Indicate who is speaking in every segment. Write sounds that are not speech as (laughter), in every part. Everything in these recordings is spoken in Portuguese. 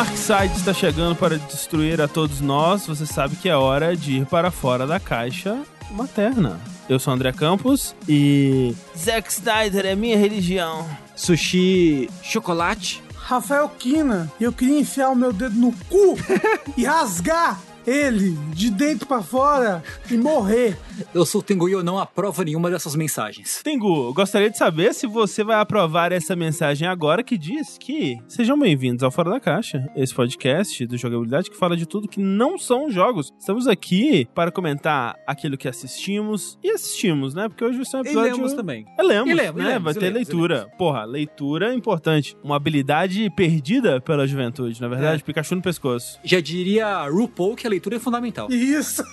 Speaker 1: Darkseid está chegando para destruir a todos nós. Você sabe que é hora de ir para fora da caixa materna. Eu sou André Campos e Zack Snyder é minha religião.
Speaker 2: Sushi chocolate.
Speaker 3: Rafael Kina, eu queria enfiar o meu dedo no cu (laughs) e rasgar ele de dentro pra fora e morrer.
Speaker 2: Eu sou o Tengu e eu não aprovo nenhuma dessas mensagens.
Speaker 1: Tengu, gostaria de saber se você vai aprovar essa mensagem agora que diz que sejam bem-vindos ao Fora da Caixa, esse podcast do Jogabilidade que fala de tudo que não são jogos. Estamos aqui para comentar aquilo que assistimos e assistimos, né? Porque hoje vai ser um
Speaker 2: E
Speaker 1: episódio...
Speaker 2: lemos também.
Speaker 1: É, lemos,
Speaker 2: E lemos,
Speaker 1: né?
Speaker 2: lemos,
Speaker 1: vai
Speaker 2: e
Speaker 1: ter
Speaker 2: lemos, e
Speaker 1: leitura. Porra, leitura é importante. Uma habilidade perdida pela juventude, na verdade.
Speaker 2: É.
Speaker 1: Pikachu no pescoço.
Speaker 2: Já diria RuPaul que a leitura é fundamental.
Speaker 3: Isso. (laughs)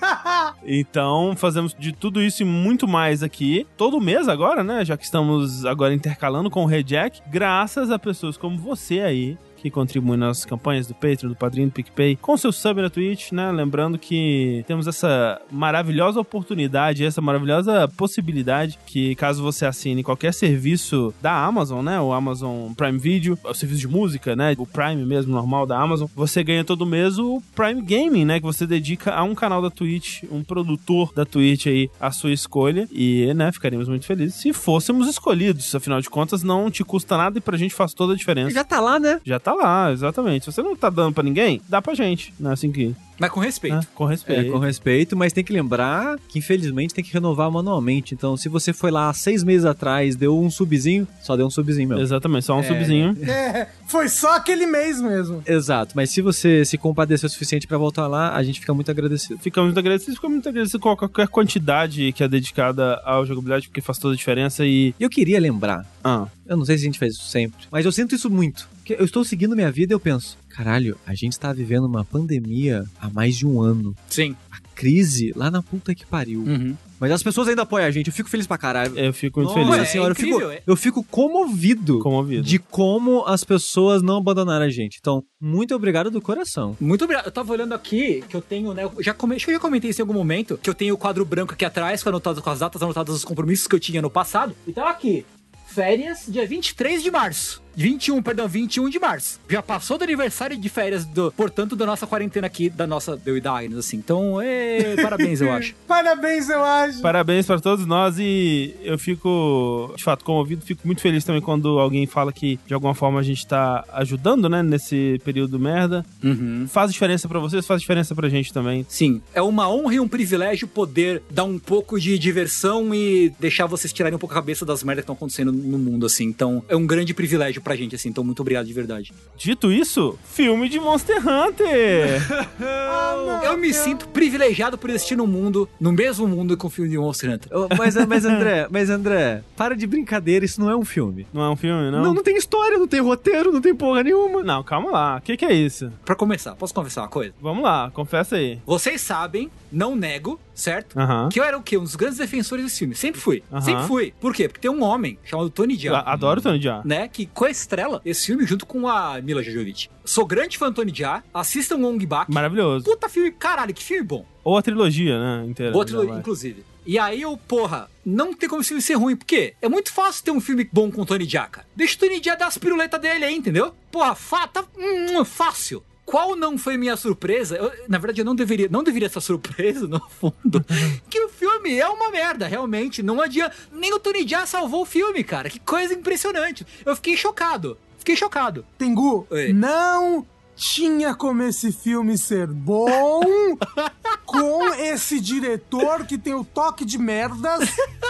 Speaker 1: Então, fazemos de tudo isso e muito mais aqui, todo mês agora, né? Já que estamos agora intercalando com o Rejack, graças a pessoas como você aí. Que contribuem nas campanhas do Patreon, do Padrinho, do PicPay, com seu sub na Twitch, né? Lembrando que temos essa maravilhosa oportunidade, essa maravilhosa possibilidade que, caso você assine qualquer serviço da Amazon, né? O Amazon Prime Video, o serviço de música, né? O Prime mesmo, normal da Amazon, você ganha todo mês o Prime Gaming, né? Que você dedica a um canal da Twitch, um produtor da Twitch aí, a sua escolha. E, né, ficaríamos muito felizes se fôssemos escolhidos. Afinal de contas, não te custa nada e pra gente faz toda a diferença.
Speaker 2: Já tá lá, né?
Speaker 1: Já tá lá, exatamente. Se você não tá dando pra ninguém, dá pra gente, né? Assim que.
Speaker 2: Mas com respeito.
Speaker 1: né? Com
Speaker 4: É,
Speaker 1: respeito.
Speaker 4: com respeito, mas tem que lembrar que infelizmente tem que renovar manualmente. Então, se você foi lá seis meses atrás, deu um subzinho, só deu um subzinho mesmo.
Speaker 1: Exatamente, só um subzinho.
Speaker 3: É, foi só aquele mês mesmo.
Speaker 4: Exato, mas se você se compadecer o suficiente pra voltar lá, a gente fica muito agradecido.
Speaker 1: Ficamos muito agradecidos, ficamos muito agradecidos com qualquer quantidade que é dedicada à jogabilidade, porque faz toda a diferença e.
Speaker 4: Eu queria lembrar,
Speaker 1: Ah,
Speaker 4: eu não sei se a gente faz isso sempre, mas eu sinto isso muito. Porque eu estou seguindo minha vida e eu penso, caralho, a gente tá vivendo uma pandemia há mais de um ano.
Speaker 2: Sim.
Speaker 4: A crise lá na puta que pariu.
Speaker 2: Uhum.
Speaker 4: Mas as pessoas ainda apoiam a gente, eu fico feliz pra caralho.
Speaker 1: eu fico muito
Speaker 4: Nossa
Speaker 1: feliz.
Speaker 2: é
Speaker 4: senhora, eu,
Speaker 2: incrível,
Speaker 4: fico,
Speaker 2: é.
Speaker 4: eu fico comovido
Speaker 1: Comovido.
Speaker 4: de como as pessoas não abandonaram a gente. Então, muito obrigado do coração.
Speaker 2: Muito obrigado. Eu tava olhando aqui que eu tenho, né? eu Já come... Acho que eu já comentei isso em algum momento. Que eu tenho o quadro branco aqui atrás, com, anotado, com as datas anotadas dos compromissos que eu tinha no passado. Então aqui. Férias, dia 23 de março. 21, perdão, 21 de março. Já passou do aniversário de férias, do, portanto, da nossa quarentena aqui, da nossa. Deu e da Agnes, assim. Então, ê, parabéns, eu acho. (laughs)
Speaker 3: Parabéns, eu acho.
Speaker 1: Parabéns para todos nós e eu fico, de fato, comovido. Fico muito feliz também quando alguém fala que de alguma forma a gente tá ajudando, né, nesse período merda.
Speaker 2: Uhum.
Speaker 1: Faz diferença para vocês, faz diferença pra gente também.
Speaker 2: Sim, é uma honra e um privilégio poder dar um pouco de diversão e deixar vocês tirarem um pouco a cabeça das merdas que estão acontecendo no mundo, assim. Então, é um grande privilégio pra gente, assim. Então, muito obrigado de verdade.
Speaker 1: Dito isso, filme de Monster Hunter. (laughs)
Speaker 2: Eu me sinto privilegiado por existir no mundo, no mesmo mundo que o filme de Monster Hunter.
Speaker 4: Mas, (laughs) mas André, mas André, para de brincadeira, isso não é um filme.
Speaker 1: não é um filme, não?
Speaker 4: Não, não tem história, não tem roteiro, não tem porra nenhuma.
Speaker 1: Não, calma lá. O que, que é isso?
Speaker 2: Pra começar, posso confessar uma coisa?
Speaker 1: Vamos lá, confessa aí.
Speaker 2: Vocês sabem, não nego, certo? Que eu era o quê? Um dos grandes defensores desse filme. Sempre fui. Sempre fui. Por quê? Porque tem um homem chamado Tony Jaa.
Speaker 1: Adoro Tony Jaa.
Speaker 2: né, que coestrela esse filme junto com a Mila Jojovic. Sou grande fã do Tony Jaa, assistam Wong Bak.
Speaker 1: Maravilhoso.
Speaker 2: Puta filme, caralho, que filme bom.
Speaker 1: Ou a trilogia, né, inteira.
Speaker 2: Boa trilogia,
Speaker 1: Vai.
Speaker 2: inclusive. E aí eu, porra, não tem como esse filme ser ruim, porque é muito fácil ter um filme bom com o Tony Jaa, cara. Deixa o Tony Jaa dar as piruletas dele aí, entendeu? Porra, fa tá hum, fácil. Qual não foi minha surpresa? Eu- na verdade, eu não deveria, não deveria estar surpreso, (laughs) no fundo, que o filme é uma merda, realmente. Não adianta. Nem o Tony Jaa salvou o filme, cara. Que coisa impressionante. Eu fiquei chocado. Fiquei chocado.
Speaker 3: Tengu,
Speaker 2: Oi.
Speaker 3: não tinha como esse filme ser bom (laughs) com esse diretor que tem o toque de merdas,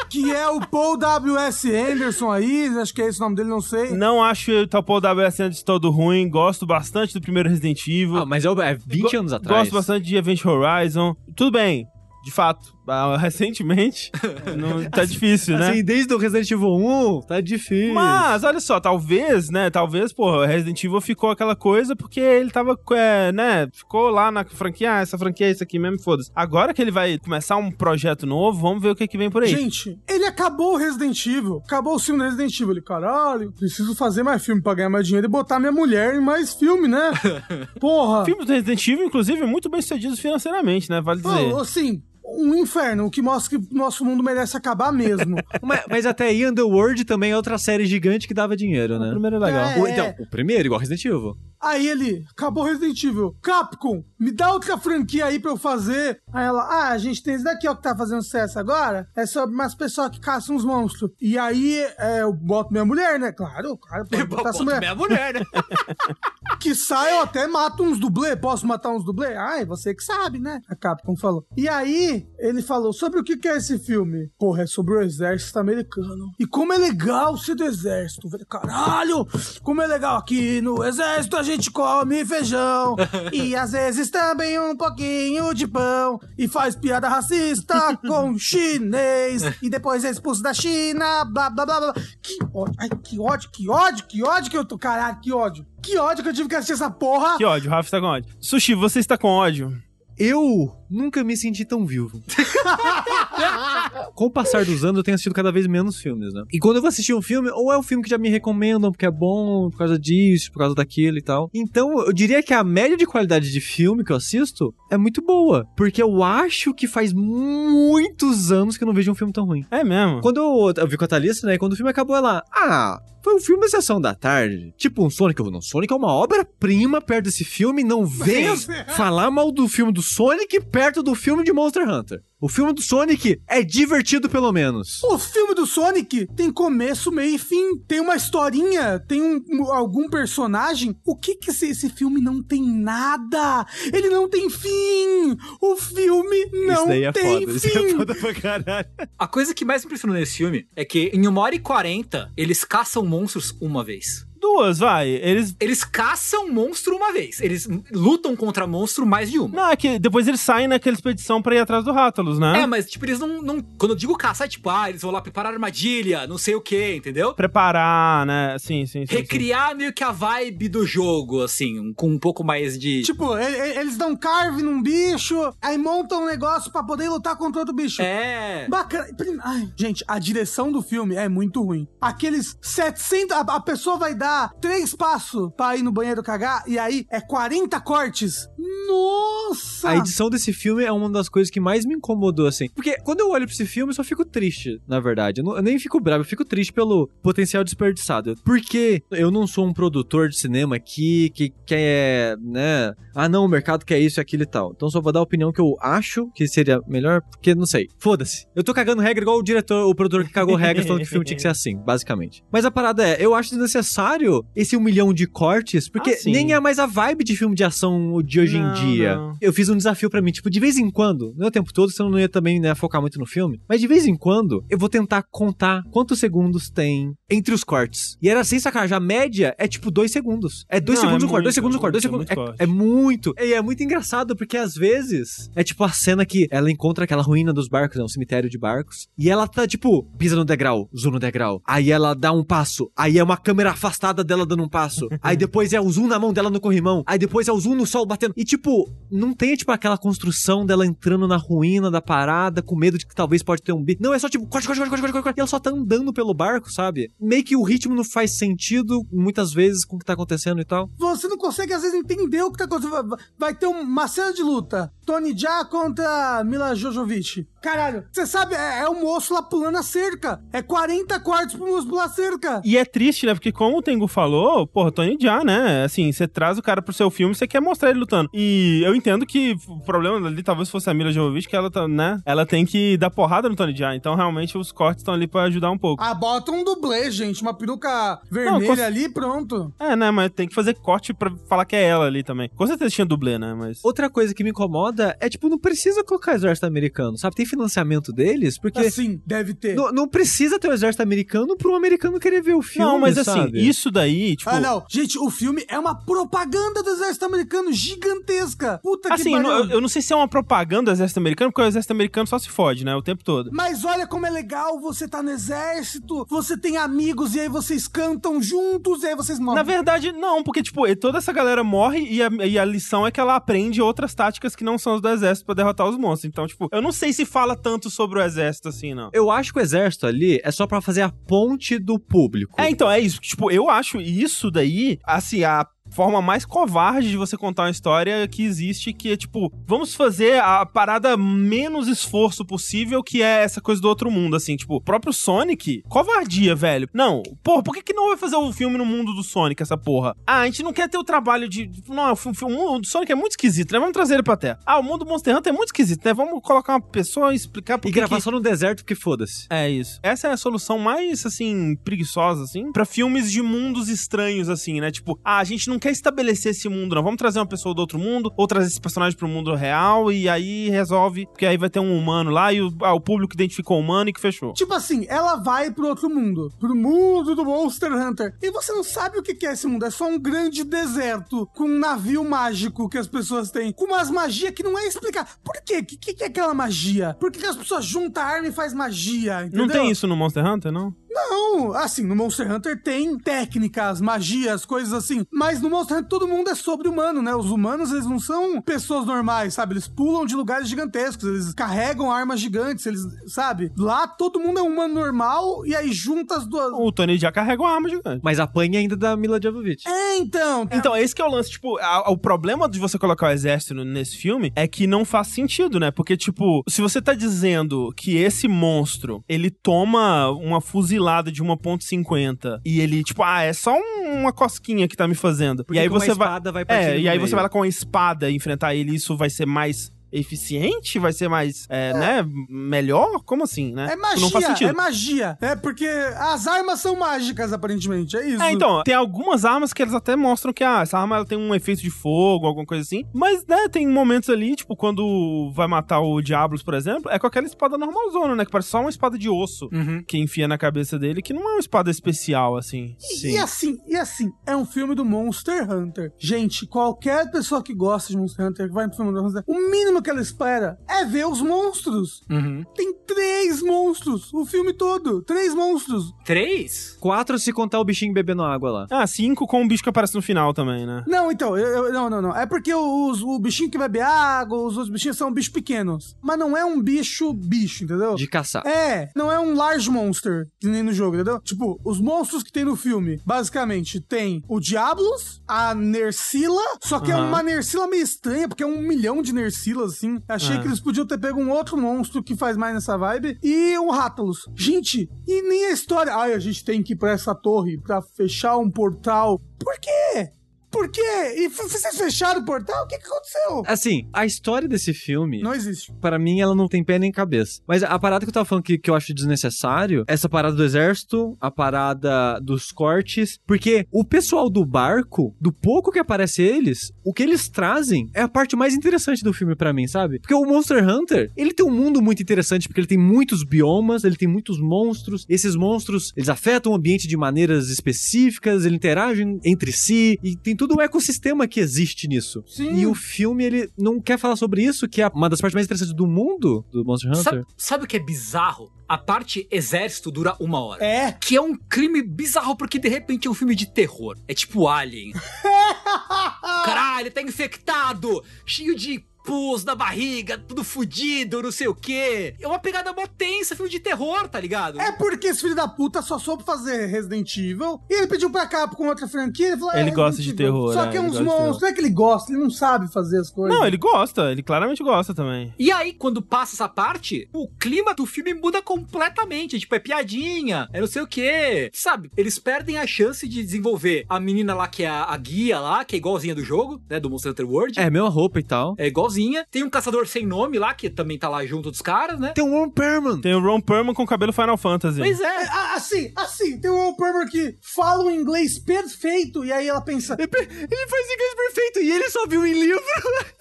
Speaker 3: que é o Paul W.S. Anderson aí, acho que é esse o nome dele, não sei.
Speaker 1: Não acho o Tapol WS antes todo ruim. Gosto bastante do primeiro Resident Evil.
Speaker 4: Ah, mas é, é 20
Speaker 1: Go-
Speaker 4: anos atrás.
Speaker 1: Gosto bastante de Event Horizon. Tudo bem, de fato. Ah, (laughs) Recentemente, não, tá difícil, né?
Speaker 4: Assim, desde o Resident Evil 1, tá difícil.
Speaker 1: Mas, olha só, talvez, né? Talvez, porra, Resident Evil ficou aquela coisa porque ele tava, é, né? Ficou lá na franquia, ah, essa franquia é isso aqui mesmo, foda-se. Agora que ele vai começar um projeto novo, vamos ver o que, que vem por aí.
Speaker 3: Gente, ele acabou o Resident Evil. Acabou o filme do Resident Evil. Ele, caralho, preciso fazer mais filme pra ganhar mais dinheiro e botar minha mulher em mais filme, né? (laughs) Porra.
Speaker 1: Filmes do Resident Evil, inclusive, muito bem sucedidos financeiramente, né? Vale dizer.
Speaker 3: Ô, assim, um inferno, o que mostra que nosso mundo merece acabar mesmo. (laughs)
Speaker 4: Mas, mas até aí, Underworld também é outra série gigante que dava dinheiro, né?
Speaker 1: O primeiro é legal.
Speaker 3: É.
Speaker 4: O, então, o primeiro, igual Resident Evil.
Speaker 3: Aí ele, acabou Resident Evil. Capcom, me dá outra franquia aí pra eu fazer. Aí ela, ah, a gente tem esse daqui, ó, que tá fazendo sucesso agora. É sobre umas pessoas que caçam uns monstros. E aí, é, eu boto minha mulher, né? Claro, claro,
Speaker 2: Eu
Speaker 3: botar
Speaker 2: boto
Speaker 3: mulher.
Speaker 2: minha mulher, né? (laughs)
Speaker 3: Que sai, eu até mato uns dublê. Posso matar uns dublê? Ai, você que sabe, né? A Capcom falou. E aí, ele falou sobre o que que é esse filme. Porra, é sobre o exército americano. E como é legal ser do exército. velho. Caralho, como é legal aqui no exército a gente come feijão. (laughs) e às vezes também um pouquinho de pão. E faz piada racista (laughs) com chinês. E depois é expulso da China, blá blá blá blá. Que ódio, ai, que ódio, que ódio, que ódio que eu tô. Caralho, que ódio. Que ódio que eu tive que assistir essa porra.
Speaker 1: Que ódio, o Rafa está com ódio. Sushi, você está com ódio?
Speaker 4: Eu nunca me senti tão vivo. (laughs) Com o passar dos anos, eu tenho assistido cada vez menos filmes, né? E quando eu vou assistir um filme, ou é um filme que já me recomendam porque é bom, por causa disso, por causa daquilo e tal. Então, eu diria que a média de qualidade de filme que eu assisto é muito boa. Porque eu acho que faz muitos anos que eu não vejo um filme tão ruim.
Speaker 1: É mesmo.
Speaker 4: Quando eu, eu vi com a Thalissa, né? Quando o filme acabou, ela. Ah, foi um filme da sessão da tarde. Tipo um Sonic. Não, Sonic é uma obra-prima perto desse filme. Não venha falar mal do filme do Sonic perto do filme de Monster Hunter. O filme do Sonic é divertido, pelo menos.
Speaker 3: O filme do Sonic tem começo, meio e fim. Tem uma historinha, tem um, um- algum personagem. O que que esse, esse filme não tem nada? Ele não tem fim. O filme não
Speaker 1: isso daí é
Speaker 3: tem
Speaker 1: foda. Isso
Speaker 3: fim.
Speaker 1: é foda pra caralho.
Speaker 2: A coisa que mais me impressionou nesse filme é que em uma hora e quarenta, eles caçam monstros uma vez.
Speaker 1: Duas, vai. Eles.
Speaker 2: Eles caçam monstro uma vez. Eles lutam contra monstro mais de uma.
Speaker 1: Não, é que depois eles saem naquela expedição pra ir atrás do Rátalos, né?
Speaker 2: É, mas tipo, eles não, não. Quando eu digo caçar, é tipo, ah, eles vão lá preparar armadilha, não sei o que, entendeu?
Speaker 1: Preparar, né? Sim, sim, sim. sim.
Speaker 2: Recriar meio que a vibe do jogo, assim, com um pouco mais de.
Speaker 3: Tipo, eles dão carve num bicho, aí montam um negócio pra poder lutar contra outro bicho.
Speaker 2: É.
Speaker 3: Bacana. Ai, gente, a direção do filme é muito ruim. Aqueles 700. A, a pessoa vai dar três passos pra ir no banheiro cagar, e aí é 40 cortes. Nossa!
Speaker 4: A edição desse filme é uma das coisas que mais me incomodou, assim. Porque quando eu olho pra esse filme, eu só fico triste, na verdade. Eu, não- eu nem fico bravo, eu fico triste pelo potencial desperdiçado. Porque eu não sou um produtor de cinema aqui que quer, né? Ah, não, o mercado quer isso, aquilo e tal. Então só vou dar a opinião que eu acho que seria melhor, porque não sei. Foda-se. Eu tô cagando regra igual o diretor, o produtor que cagou regras falando que o filme tinha que ser assim, basicamente. Mas a parada é, eu acho desnecessário esse um milhão de cortes, porque
Speaker 1: Ah,
Speaker 4: nem é mais a vibe de filme de ação de hoje
Speaker 1: Não,
Speaker 4: em dia.
Speaker 1: não.
Speaker 4: Eu fiz um desafio pra mim, tipo, de vez em quando, não é o tempo todo, senão eu não ia também, né, focar muito no filme, mas de vez em quando eu vou tentar contar quantos segundos tem entre os cortes. E era sem sacanagem, a média é tipo dois segundos. É dois
Speaker 1: Não,
Speaker 4: segundos
Speaker 1: é
Speaker 4: o corte, dois segundos o corte, dois
Speaker 1: é
Speaker 4: segundos.
Speaker 1: muito
Speaker 4: É, é muito. E é muito engraçado, porque às vezes é tipo a cena que ela encontra aquela ruína dos barcos, né, um cemitério de barcos, e ela tá tipo, pisa no degrau, zoom no degrau. Aí ela dá um passo, aí é uma câmera afastada dela dando um passo. aí depois é o zoom na mão dela no corrimão, aí depois é o zoom no sol batendo. E tipo, não tem tipo aquela construção dela entrando na ruína da parada, com medo de que talvez pode ter um bicho. Não, é só tipo, corte, corte, corte, corte, corte, corte, e ela só tá andando pelo barco, sabe? Meio que o ritmo não faz sentido muitas vezes com o que tá acontecendo e tal.
Speaker 3: Você não consegue, às vezes, entender o que tá acontecendo. Vai- ter uma cena de luta. Tony Jaa contra Mila Jojovic. Caralho, você sabe, é, é o moço lá pulando a cerca. É 40 cortes pro moço pular a cerca.
Speaker 1: E é triste, né? Porque como o Falou, porra, Tony Jaa, né? Assim, você traz o cara pro seu filme, você quer mostrar ele lutando. E eu entendo que o problema ali talvez fosse a Mila Jovovich, que ela tá, né? Ela tem que dar porrada no Tony Jaa. Então, realmente, os cortes estão ali pra ajudar um pouco.
Speaker 3: Ah, bota um dublê, gente. Uma peruca vermelha
Speaker 1: cons-
Speaker 3: ali, pronto.
Speaker 1: É, né? Mas tem que fazer corte pra falar que é ela ali também. Com certeza tinha dublê, né? Mas...
Speaker 4: Outra coisa que me incomoda é, tipo, não precisa colocar exército americano, sabe? Tem financiamento deles, porque
Speaker 3: Assim, deve ter.
Speaker 4: não, não precisa ter o exército americano pro americano querer ver o filme,
Speaker 1: Não, mas
Speaker 4: sabe?
Speaker 1: assim, isso daí, tipo...
Speaker 3: Ah, não. Gente, o filme é uma propaganda do exército americano gigantesca. Puta que
Speaker 1: Assim,
Speaker 3: pariu.
Speaker 1: eu, eu não sei se é uma propaganda do exército americano, porque o exército americano só se fode, né? O tempo todo.
Speaker 3: Mas olha como é legal, você tá no exército, você tem amigos e aí vocês cantam juntos e aí vocês morrem.
Speaker 1: Na verdade, não, porque, tipo, toda essa galera morre e a, e a lição é que ela aprende outras táticas que não são as do exército pra derrotar os monstros. Então, tipo, eu não sei se fala tanto sobre o exército assim, não.
Speaker 4: Eu acho que o exército ali é só pra fazer a ponte do público.
Speaker 1: É, então, é isso. Tipo, eu acho isso daí, assim, a forma mais covarde de você contar uma história que existe, que é tipo, vamos fazer a parada menos esforço possível, que é essa coisa do outro mundo, assim, tipo, o próprio Sonic, covardia, velho. Não, porra, por que, que não vai fazer o filme no mundo do Sonic, essa porra? Ah, a gente não quer ter o trabalho de. Não, o, o mundo do Sonic é muito esquisito, né? Vamos trazer ele pra terra. Ah, o mundo do Monster Hunter é muito esquisito, né? Vamos colocar uma pessoa e explicar por
Speaker 4: E gravar
Speaker 1: que-
Speaker 4: só no deserto, porque foda-se.
Speaker 1: é isso. Essa é a solução mais, assim, preguiçosa, assim, pra filmes de mundos estranhos, assim, né? Tipo, ah, a gente não quer estabelecer esse mundo, não. Vamos trazer uma pessoa do outro mundo, ou trazer esse personagem pro mundo real, e aí resolve, porque aí vai ter um humano lá, e o, ah, o público identificou o humano e que fechou.
Speaker 3: Tipo assim, ela vai pro outro mundo, pro mundo do Monster Hunter. E você não sabe o que que é esse mundo. É só um grande deserto com um navio mágico que as pessoas têm. Com umas magias que não é explicar. Por quê? O que, que que é aquela magia? Por que, que as pessoas juntam a arma e faz magia? Entendeu?
Speaker 1: Não tem isso no Monster Hunter, não?
Speaker 3: Não, assim, no Monster Hunter tem técnicas, magias, coisas assim. Mas no Monster Hunter todo mundo é sobre-humano, né? Os humanos, eles não são pessoas normais, sabe? Eles pulam de lugares gigantescos, eles carregam armas gigantes, eles, sabe? Lá todo mundo é um humano normal e aí junta as duas.
Speaker 1: O Tony já carrega uma arma gigante.
Speaker 4: Mas apanha ainda da Mila Jovovich.
Speaker 3: É, então.
Speaker 1: Então, esse que é o lance, tipo, a- o problema de você colocar o exército nesse filme é que não faz sentido, né? Porque, tipo, se você tá dizendo que esse monstro, ele toma uma fuzilada de 1.50 e ele, tipo, ah, é só um- uma cosquinha que tá me fazendo.
Speaker 4: Porque
Speaker 1: e aí você vai...
Speaker 4: espada vai
Speaker 1: É, e aí
Speaker 4: meio.
Speaker 1: você vai lá com a espada enfrentar ele, isso vai ser mais eficiente? Vai ser mais, é, né, melhor? Como assim, né?
Speaker 3: É magia,
Speaker 1: Não faz sentido.
Speaker 3: é magia. É porque as armas são mágicas, aparentemente. É isso.
Speaker 1: É, então, tem algumas armas que eles até mostram que, ah, essa arma ela tem um efeito de fogo, alguma coisa assim. Mas, né, tem momentos ali, tipo, quando vai matar o Diablos, por exemplo, é com aquela espada normalzona, né? Que parece só uma espada de osso
Speaker 3: Uhum.
Speaker 1: que enfia na cabeça dele, que não é uma espada especial, assim.
Speaker 3: E, e assim, e assim, é um filme do Monster Hunter. Gente, qualquer pessoa que gosta de Monster Hunter, que vai pro filme do Monster Hunter, o mínimo que ela espera é ver os monstros.
Speaker 2: Uhum.
Speaker 3: Tem três monstros, o filme todo. Três monstros.
Speaker 2: Três?
Speaker 4: Quatro se contar o bichinho bebendo água lá.
Speaker 1: Ah, cinco com o bicho que aparece no final também, né?
Speaker 3: Não, então, eu, eu- não, não, não. É porque os, o bichinho que bebe água, os outros bichinhos são bichos pequenos. Mas não é um bicho bicho, entendeu?
Speaker 4: De caçar.
Speaker 3: É, não é um large monster, que nem no jogo, entendeu? Tipo, os monstros que tem no filme, basicamente, tem o Diablos, a Nersila, só que é
Speaker 1: Aham.
Speaker 3: uma Nersila meio estranha, porque é um milhão de Nersilas, assim. Achei
Speaker 1: Ah.
Speaker 3: que eles podiam ter pego um outro monstro que faz mais nessa vibe. E o Rátalos. Gente, e nem a história. Ai, a gente tem que ir pra essa torre pra fechar um portal. Por quê? Por quê? E vocês fecharam o portal? O que, que aconteceu?
Speaker 4: Assim, a história desse filme,
Speaker 3: Não existe.
Speaker 4: para mim, ela não tem pé nem cabeça. Mas a parada que eu tava falando que, que eu acho desnecessário, essa parada do exército, a parada dos cortes, porque o pessoal do barco, do pouco que aparece eles, o que eles trazem é a parte mais interessante do filme pra mim, sabe? Porque o Monster Hunter, ele tem um mundo muito interessante, porque ele tem muitos biomas, ele tem muitos monstros, esses monstros, eles afetam o ambiente de maneiras específicas, eles interagem entre si, e tem todo um ecossistema que existe nisso.
Speaker 3: Sim.
Speaker 4: E o filme, ele não quer falar sobre isso, que é uma das partes mais interessantes do mundo do Monster Hunter.
Speaker 2: Sabe, sabe o que é bizarro? A parte exército dura uma hora.
Speaker 3: É.
Speaker 2: Que é um crime bizarro, porque de repente é um filme de terror. É tipo Alien. (laughs) Caralho, tá infectado, cheio de pus na barriga, tudo fudido, não sei o quê. É uma pegada mó tensa, filme de terror, tá ligado?
Speaker 3: É porque esse filho da puta só soube fazer Resident Evil e ele pediu pra cá com outra franquia. Ele, falou,
Speaker 1: Ele
Speaker 3: "Ah,
Speaker 1: gosta
Speaker 3: Resident
Speaker 1: de
Speaker 3: Evil."
Speaker 1: terror,
Speaker 3: Só
Speaker 1: é,
Speaker 3: que é uns
Speaker 1: gosta
Speaker 3: monstros. Não é que ele gosta, ele não sabe fazer as coisas.
Speaker 1: Não, ele gosta, ele claramente gosta também.
Speaker 2: E aí, quando passa essa parte, o clima do filme muda completamente. Tipo, é piadinha, é não sei o quê. Sabe? Eles perdem a chance de desenvolver a menina lá, que é a, a guia lá, que é igualzinha do jogo, né? Do Monster Hunter World.
Speaker 4: É, mesma roupa e tal.
Speaker 2: É igualzinha. Tem um caçador sem nome lá, que também tá lá junto dos caras, né?
Speaker 4: Tem um Ron Perlman.
Speaker 1: Tem o Ron Perlman com cabelo Final Fantasy.
Speaker 2: Pois
Speaker 3: É,
Speaker 2: é.
Speaker 3: assim, assim, tem o Ron Perlman que fala o inglês perfeito e aí ela pensa.
Speaker 4: Ele faz inglês perfeito e ele só viu em livro. (laughs)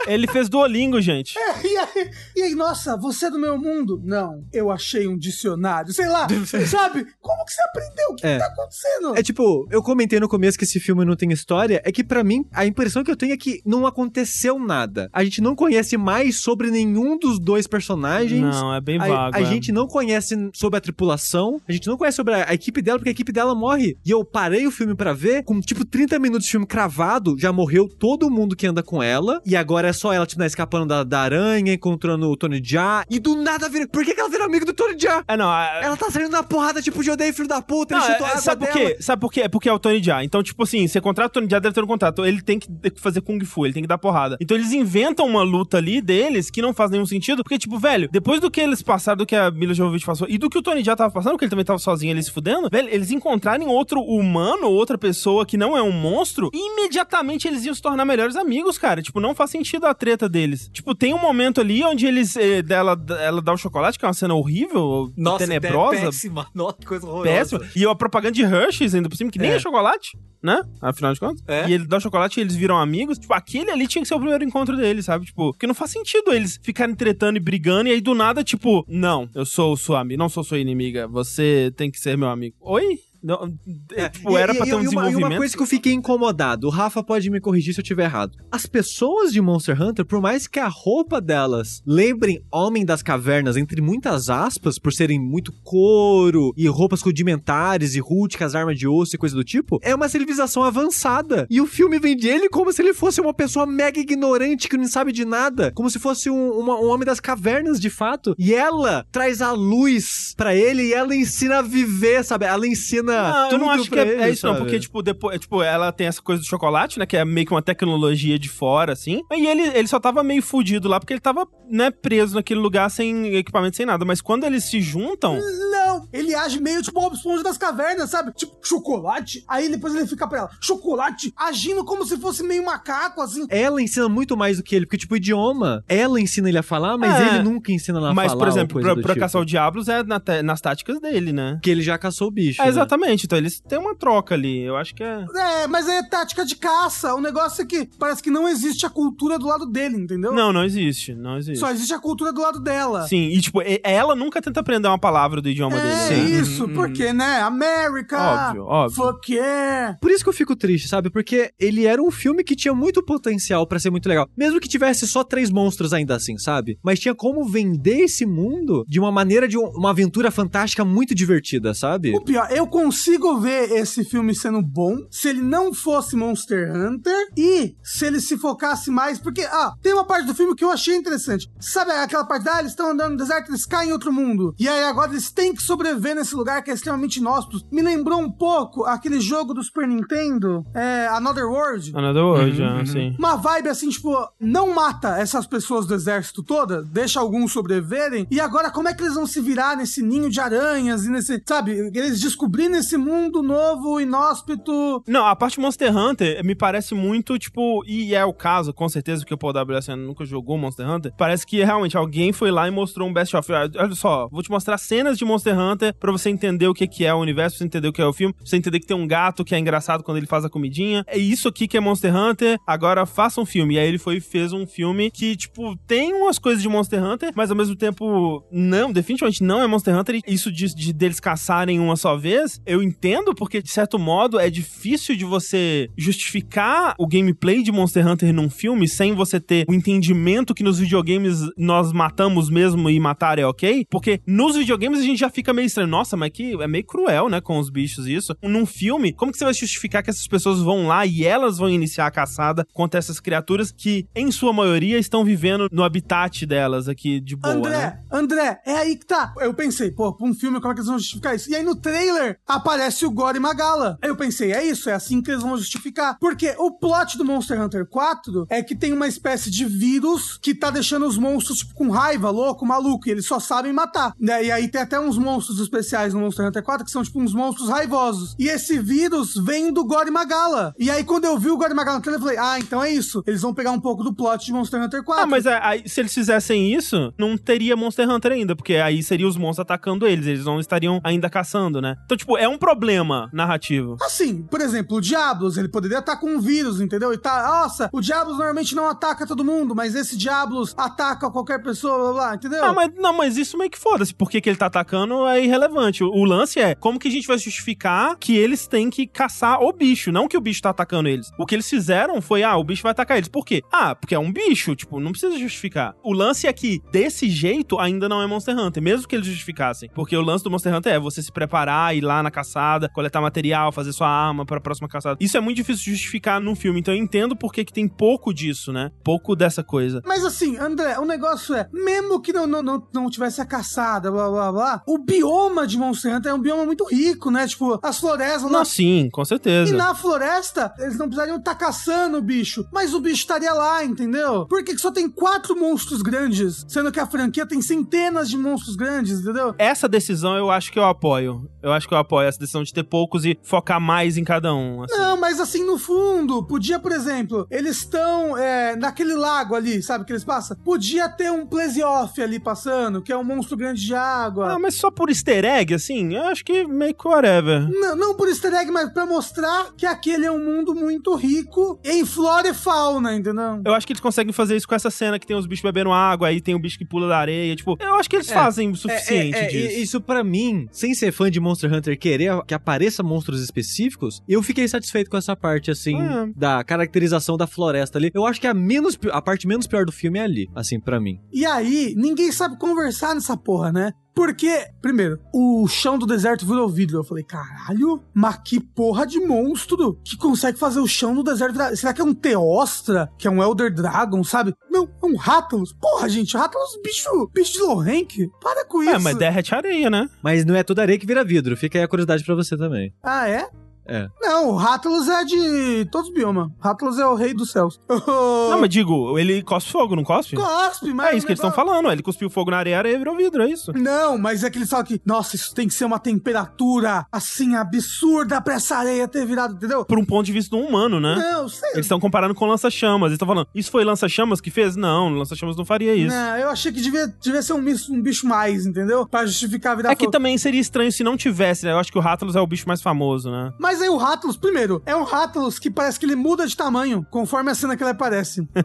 Speaker 1: Ele fez Duolingo, gente.
Speaker 3: "É, E aí, e aí, nossa, você é do meu mundo? Não, eu achei um dicionário. Sei lá, (laughs) sabe? Como que você aprendeu? O que,
Speaker 4: É.
Speaker 3: que tá acontecendo?
Speaker 4: É tipo, eu comentei no começo que esse filme não tem história, é que pra mim a impressão que eu tenho é que não aconteceu nada. A gente não conhece mais sobre nenhum dos dois personagens.
Speaker 1: Não, é bem
Speaker 4: A,
Speaker 1: vago.
Speaker 4: a
Speaker 1: é.
Speaker 4: gente não conhece sobre a tripulação, a gente não conhece sobre a, a equipe dela, porque a equipe dela morre. E eu parei o filme pra ver, com tipo 30 minutos de filme cravado, já morreu todo mundo que anda com ela, e agora é só ela, tipo, né, escapando da, da aranha, encontrando o Tony Jaa, e do nada vira. Por que, que ela vira amiga do Tony Jaa?
Speaker 1: É, não, a-
Speaker 4: Ela tá saindo na porrada, tipo, de odeio filho da puta, ele
Speaker 1: Não,
Speaker 4: chutou
Speaker 1: é-
Speaker 4: a água
Speaker 1: sabe por quê? Sabe por quê? É porque é o Tony Jaa. Então, tipo assim, você contrata o Tony Jaa, deve ter um contrato. Ele tem que fazer Kung Fu, ele tem que dar porrada. Então eles inventam uma luta ali deles que não faz nenhum sentido. Porque, tipo, velho, depois do que eles passaram, do que a Mila Jovovich passou e do que o Tony Jaa tava passando, porque ele também tava sozinho ali se fudendo, velho, eles encontrarem outro humano, outra pessoa que não é um monstro, imediatamente eles iam se tornar melhores amigos, cara. Tipo, não faz sentido a treta deles. Tipo, tem um momento ali onde eles. eh, dela, ela dá o chocolate, que é uma cena horrível,
Speaker 2: Nossa,
Speaker 1: tenebrosa,
Speaker 2: ideia péssima. (laughs) Nossa, que coisa horrorosa.
Speaker 1: péssimo. E a propaganda de Hershey's ainda por cima, que nem
Speaker 4: É.
Speaker 1: é chocolate, né? Afinal de contas.
Speaker 2: É.
Speaker 1: E ele dá o chocolate e eles viram amigos. Tipo, aquele ali tinha que ser o primeiro encontro deles, sabe? Tipo, porque não faz sentido eles ficarem tretando e brigando e aí do nada, tipo, não, eu sou sua amiga, não sou sua inimiga, você tem que ser meu amigo. Oi? Não, é, tipo,
Speaker 4: E-
Speaker 1: era
Speaker 4: e-
Speaker 1: pra
Speaker 4: e
Speaker 1: ter um
Speaker 4: uma- E
Speaker 1: desenvolvimento.
Speaker 4: uma coisa que eu fiquei incomodado, o Rafa pode me corrigir se eu estiver errado. As pessoas de Monster Hunter, por mais que a roupa delas lembrem Homem das Cavernas, entre muitas aspas, por serem muito couro e roupas rudimentares e rústicas, armas de osso e coisa do tipo, é uma civilização avançada. E o filme vende ele como se ele fosse uma pessoa mega ignorante que não sabe de nada, como se fosse um, uma- um Homem das Cavernas, de fato. E ela traz a luz pra ele e ela ensina a viver, sabe? Ela ensina
Speaker 1: Não, eu
Speaker 4: tudo
Speaker 1: não acho que
Speaker 4: pra
Speaker 1: é,
Speaker 4: ele,
Speaker 1: é isso, não,
Speaker 4: sabe?
Speaker 1: porque, tipo, depois, tipo, ela tem essa coisa do chocolate, né? Que é meio que uma tecnologia de fora, assim. E ele, ele só tava meio fudido lá, porque ele tava, né, preso naquele lugar sem equipamento, sem nada. Mas quando eles se juntam.
Speaker 3: Não, ele age meio tipo o Bob Esponja das cavernas, sabe? Tipo, chocolate. Aí depois ele fica pra ela, chocolate, agindo como se fosse meio macaco, assim.
Speaker 4: Ela ensina muito mais do que ele, porque, tipo, o idioma, ela ensina ele a falar, mas
Speaker 1: É.
Speaker 4: ele nunca ensina ela a
Speaker 1: mas,
Speaker 4: falar.
Speaker 1: por
Speaker 4: ou
Speaker 1: exemplo, pra, pra
Speaker 4: tipo.
Speaker 1: caçar o Diablos é na nas táticas dele, né?
Speaker 4: Porque ele já caçou o bicho.
Speaker 1: É,
Speaker 4: né?
Speaker 1: exatamente. Então eles têm uma troca ali. Eu acho que é.
Speaker 3: É, mas é tática de caça. O negócio é que parece que não existe a cultura do lado dele, entendeu?
Speaker 1: Não, não existe. Não existe.
Speaker 3: Só existe a cultura do lado dela.
Speaker 1: Sim, e tipo, ela nunca tenta aprender uma palavra do idioma
Speaker 3: É
Speaker 1: dele. né?
Speaker 3: isso, porque, né? América!
Speaker 1: Óbvio, óbvio.
Speaker 3: Fuck yeah!
Speaker 4: Por isso que eu fico triste, sabe? Porque ele era um filme que tinha muito potencial pra ser muito legal. Mesmo que tivesse só três monstros ainda assim, sabe? Mas tinha como vender esse mundo de uma maneira de um- uma aventura fantástica muito divertida, sabe?
Speaker 3: O pior, eu consigo ver esse filme sendo bom se ele não fosse Monster Hunter e se ele se focasse mais. Porque, ah, tem uma parte do filme que eu achei interessante. Sabe aquela parte da ah, eles estão andando no deserto, eles caem em outro mundo. E aí agora eles têm que sobreviver nesse lugar que é extremamente inóspito. Me lembrou um pouco aquele jogo do Super Nintendo, é, Another World.
Speaker 1: Another World, ah, sim.
Speaker 3: Uma vibe assim, tipo, não mata essas pessoas do exército toda, deixa alguns sobreviverem, e agora como é que eles vão se virar nesse ninho de aranhas e nesse, sabe, eles descobrindo esse mundo novo, inóspito.
Speaker 1: Não, a parte Monster Hunter me parece muito, tipo, e é o caso, com certeza, porque o Paul W.S. nunca jogou Monster Hunter. Parece que realmente alguém foi lá e mostrou um best-of. Ah, Olha só, vou te mostrar cenas de Monster Hunter pra você entender o que, que é o universo, pra você entender o que é o filme, pra você entender que tem um gato que é engraçado quando ele faz a comidinha. É isso aqui que é Monster Hunter, agora faça um filme. E aí ele foi e fez um filme que, tipo, tem umas coisas de Monster Hunter, mas ao mesmo tempo, não, definitivamente não é Monster Hunter. Isso de, de deles caçarem uma só vez, eu entendo, porque de certo modo é difícil de você justificar o gameplay de Monster Hunter num filme sem você ter o entendimento que nos videogames nós matamos mesmo e matar é ok. Porque nos videogames a gente já fica meio estranho. Nossa, mas que é meio cruel, né, com os bichos isso. Num filme, como que você vai justificar que essas pessoas vão lá e elas vão iniciar a caçada contra essas criaturas que, em sua maioria, estão vivendo no habitat delas aqui de boa,
Speaker 3: André,
Speaker 1: né?
Speaker 3: André, é aí que tá. Eu pensei, pô, pra um filme, como é que eles vão justificar isso? E aí no trailer aparece o Gore Magala. Aí eu pensei, é isso, é assim que eles vão justificar. Porque o plot do Monster Hunter 4 é que tem uma espécie de vírus que tá deixando os monstros, tipo, com raiva, louco, maluco, e eles só sabem matar. Né? E aí tem até uns monstros especiais no Monster Hunter 4 que são, tipo, uns monstros raivosos. E esse vírus vem do Gore Magala. E aí quando eu vi o Gore Magala no eu falei, ah, então é isso. Eles vão pegar um pouco do plot de Monster Hunter 4.
Speaker 1: Ah, mas é, aí, se eles fizessem isso, não teria Monster Hunter ainda, porque aí seria os monstros atacando eles, eles não estariam ainda caçando, né? Então, tipo, é um problema narrativo.
Speaker 3: Assim, por exemplo, o Diablos, ele poderia estar com um vírus, entendeu? E tá, nossa, o Diablos normalmente não ataca todo mundo, mas esse Diablos ataca qualquer pessoa, blá, blá, entendeu?
Speaker 1: Ah, mas, não, mas isso meio que foda-se. Por que, que ele tá atacando é irrelevante. O, o lance é como que a gente vai justificar que eles têm que caçar o bicho, não que o bicho tá atacando eles. O que eles fizeram foi, ah, o bicho vai atacar eles. Por quê? Ah, porque é um bicho, tipo, não precisa justificar. O lance é que, desse jeito, ainda não é Monster Hunter, mesmo que eles justificassem. Porque o lance do Monster Hunter é você se preparar, ir lá na caçada, coletar material, fazer sua arma pra próxima caçada. Isso é muito difícil de justificar num filme, então eu entendo por que tem pouco disso, né? Pouco dessa coisa.
Speaker 3: Mas assim, André, o negócio é, mesmo que não, não, não, não tivesse a caçada, blá blá blá, o bioma de Monster Hunter é um bioma muito rico, né? Tipo, as florestas lá.
Speaker 1: Não, sim, com
Speaker 3: E
Speaker 1: certeza.
Speaker 3: na floresta, eles não precisariam estar caçando o bicho, mas o bicho estaria lá, entendeu? Por que que só tem quatro monstros grandes, sendo que a franquia tem centenas de monstros grandes, entendeu?
Speaker 1: Essa decisão eu acho que eu apoio. Eu acho que eu apoio essa decisão de ter poucos e focar mais em cada um. assim.
Speaker 3: Não, mas assim, no fundo, podia, por exemplo, eles estão é, naquele lago ali, sabe, que eles passam? Podia ter um Plesioff ali passando, que é um monstro grande de água.
Speaker 1: Ah, mas só por easter egg, assim, eu acho que meio que whatever.
Speaker 3: Não, não por easter egg, mas pra mostrar que aquele é um mundo muito rico em flora e fauna, entendeu?
Speaker 1: Eu acho que eles conseguem fazer isso com essa cena que tem os bichos bebendo água, aí tem o bicho que pula da areia. Tipo, eu acho que eles
Speaker 4: É,
Speaker 1: fazem o suficiente
Speaker 4: É, é, é,
Speaker 1: disso.
Speaker 4: Isso pra mim, sem ser fã de Monster Hunter, querer que apareça monstros específicos, eu fiquei satisfeito com essa parte, assim,
Speaker 1: É.
Speaker 4: da caracterização da floresta ali. Eu acho que a, menos, a parte menos pior do filme é ali, assim, pra mim.
Speaker 3: E aí, ninguém sabe conversar nessa porra, né? Porque, primeiro, o chão do deserto virou vidro. Eu falei, caralho, mas que porra de monstro que consegue fazer o chão do deserto virar... Será que é um Teostra? Que é um Elder Dragon, sabe? Não, é um Rathalos. Porra, gente, Rathalos, bicho, bicho de Lohenk. Para com isso.
Speaker 1: É, mas derrete areia, né?
Speaker 4: Mas não é toda areia que vira vidro. Fica aí a curiosidade pra você também.
Speaker 3: Ah, é?
Speaker 4: É.
Speaker 3: Não, o Rathalos é de todos os biomas. Rathalos é o rei dos céus. (laughs)
Speaker 1: Não, mas digo, ele cospe fogo, não cospe?
Speaker 3: Cospe, mas...
Speaker 1: É isso que eles estão falando. Ele cuspiu fogo na areia, a areia virou vidro, é isso.
Speaker 3: Não, mas é que eles falam que, nossa, isso tem que ser uma temperatura, assim, absurda pra essa areia ter virado, entendeu?
Speaker 1: Por um ponto de vista humano, né?
Speaker 3: Não, sei.
Speaker 1: Eles estão comparando com lança-chamas. Eles estão falando, isso foi lança-chamas que fez? Não, lança-chamas não faria isso.
Speaker 3: Não, eu achei que devia, devia ser um bicho, um bicho mais, entendeu? Pra justificar a vida
Speaker 1: É que também seria estranho se não tivesse, né? Eu acho que o Rathalos é o bicho mais famoso, né?
Speaker 3: Mas aí o Rathalos, primeiro, é um Rathalos que parece que ele muda de tamanho conforme a cena que ele aparece. (laughs)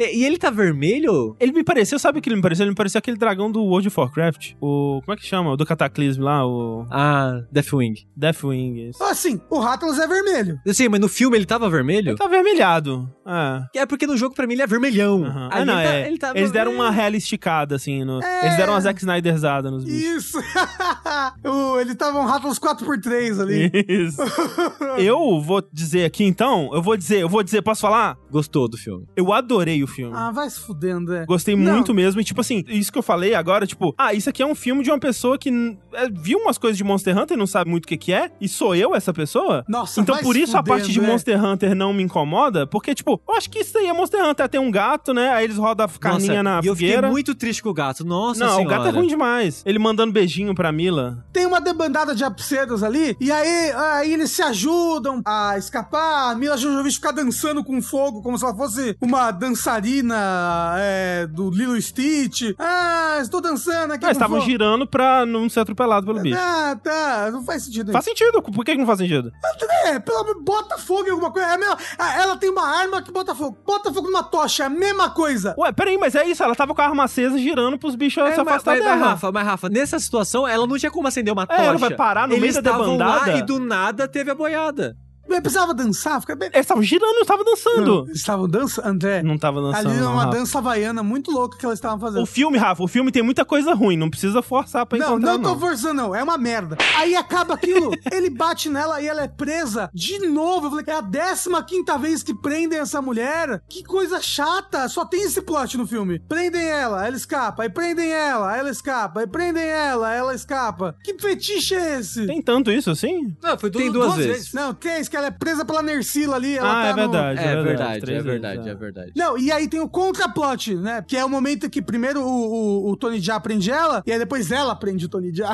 Speaker 4: E, e ele tá vermelho?
Speaker 1: Ele me pareceu, sabe o que ele me pareceu? Ele me pareceu aquele dragão do World of Warcraft. O. Como é que chama? O do Cataclismo lá, o.
Speaker 4: Ah, Deathwing.
Speaker 1: Deathwing. isso.
Speaker 3: Assim, o Rathalos é vermelho.
Speaker 4: Sei, mas no filme ele tava vermelho?
Speaker 1: Ele tá vermelhado. É.
Speaker 4: É porque no jogo pra mim ele é vermelhão.
Speaker 1: Aham.
Speaker 4: Ali
Speaker 1: Ah, não,
Speaker 4: ele tá-
Speaker 1: é.
Speaker 4: ele tava
Speaker 1: Eles deram uma realisticada, assim. No...
Speaker 3: É.
Speaker 1: Eles deram uma Zack Snyderzada nos bichos.
Speaker 3: Isso! (laughs) O- ele tava um Rathalos 4x3 ali.
Speaker 1: Isso. (laughs) (laughs) eu vou dizer aqui então, eu vou dizer, eu vou dizer, posso falar?
Speaker 4: Gostou do filme.
Speaker 1: Eu adorei o filme.
Speaker 3: Ah, vai se fudendo, é.
Speaker 1: Gostei
Speaker 3: Não.
Speaker 1: muito mesmo. E, tipo assim, isso que eu falei agora, tipo, ah, isso aqui é um filme de uma pessoa que é, viu umas coisas de Monster Hunter e não sabe muito o que, que é. E sou eu essa pessoa?
Speaker 3: Nossa,
Speaker 1: Então,
Speaker 3: vai
Speaker 1: por
Speaker 3: se
Speaker 1: isso a parte de
Speaker 3: fudendo, é.
Speaker 1: Monster Hunter não me incomoda, porque, tipo, eu acho que isso aí é Monster Hunter. Tem um gato, né? Aí eles rodam a carninha
Speaker 4: Nossa,
Speaker 1: na
Speaker 4: e eu fiquei
Speaker 1: fogueira.
Speaker 4: muito triste com o gato. Nossa
Speaker 1: não,
Speaker 4: senhora.
Speaker 1: o gato é ruim demais. Ele mandando beijinho pra Mila.
Speaker 3: Tem uma debandada de abcedos ali, e aí, aí eles se ajudam a escapar. A Mila Jovovich fica dançando com fogo, como se ela fosse uma dançarina é, do Lilo Stitch. Ah, estou dançando aqui
Speaker 1: Ah, estavam
Speaker 3: fogo.
Speaker 1: girando pra não ser atropelado pelo bicho.
Speaker 3: Ah, tá, não faz sentido.
Speaker 1: Faz sentido. Por que não faz sentido?
Speaker 3: É, pelo menos bota fogo em alguma coisa. É a mesma- ah, ela tem uma arma que bota fogo. Bota fogo numa tocha, é a mesma coisa.
Speaker 1: Ué, peraí, mas é isso. Ela tava com a arma acesa girando pros bichos
Speaker 4: É,
Speaker 1: se
Speaker 4: mas,
Speaker 1: afastar
Speaker 4: mas, mas,
Speaker 1: dela.
Speaker 4: Rafa, mas Rafa, nessa situação ela não tinha como acender uma
Speaker 1: É,
Speaker 4: tocha.
Speaker 1: ela vai parar no
Speaker 4: Eles
Speaker 1: meio da
Speaker 4: estavam lá
Speaker 1: debandada?
Speaker 4: e do nada teve a boiada.
Speaker 3: Eu precisava dançar, fica bem.
Speaker 1: Eles estavam girando, não estavam dançando.
Speaker 3: Eles estavam dançando, André.
Speaker 1: Não tava dançando.
Speaker 3: ali é
Speaker 1: não,
Speaker 3: uma
Speaker 1: Rafa.
Speaker 3: dança havaiana muito louca que elas estavam fazendo.
Speaker 1: O filme, Rafa, o filme tem muita coisa ruim, não precisa forçar pra
Speaker 3: Não,
Speaker 1: encontrar,
Speaker 3: não tô forçando, não. É uma merda. Aí acaba aquilo, (laughs) ele bate nela e ela é presa de novo. Eu falei, é a 15 quinta vez que prendem essa mulher. Que coisa chata. Só tem esse plot no filme. Prendem ela, ela escapa. Aí prendem ela, ela escapa. Aí prendem ela, ela escapa. Que fetiche é esse?
Speaker 1: Tem tanto isso assim?
Speaker 2: Não, foi
Speaker 4: Tem
Speaker 2: duas,
Speaker 4: duas vezes.
Speaker 2: vezes.
Speaker 3: Não, isso que ela é presa pela Nersila ali. Ela
Speaker 1: ah,
Speaker 3: tá
Speaker 1: é
Speaker 3: no-
Speaker 1: verdade.
Speaker 4: É, verdade,
Speaker 1: três
Speaker 4: é
Speaker 1: vezes,
Speaker 4: verdade,
Speaker 1: é.
Speaker 4: é verdade.
Speaker 3: Não, e aí tem o contraplot, né? Que é o momento que primeiro o, o, o Tony Jaa prende ela, e aí depois ela prende o Tony Jaa.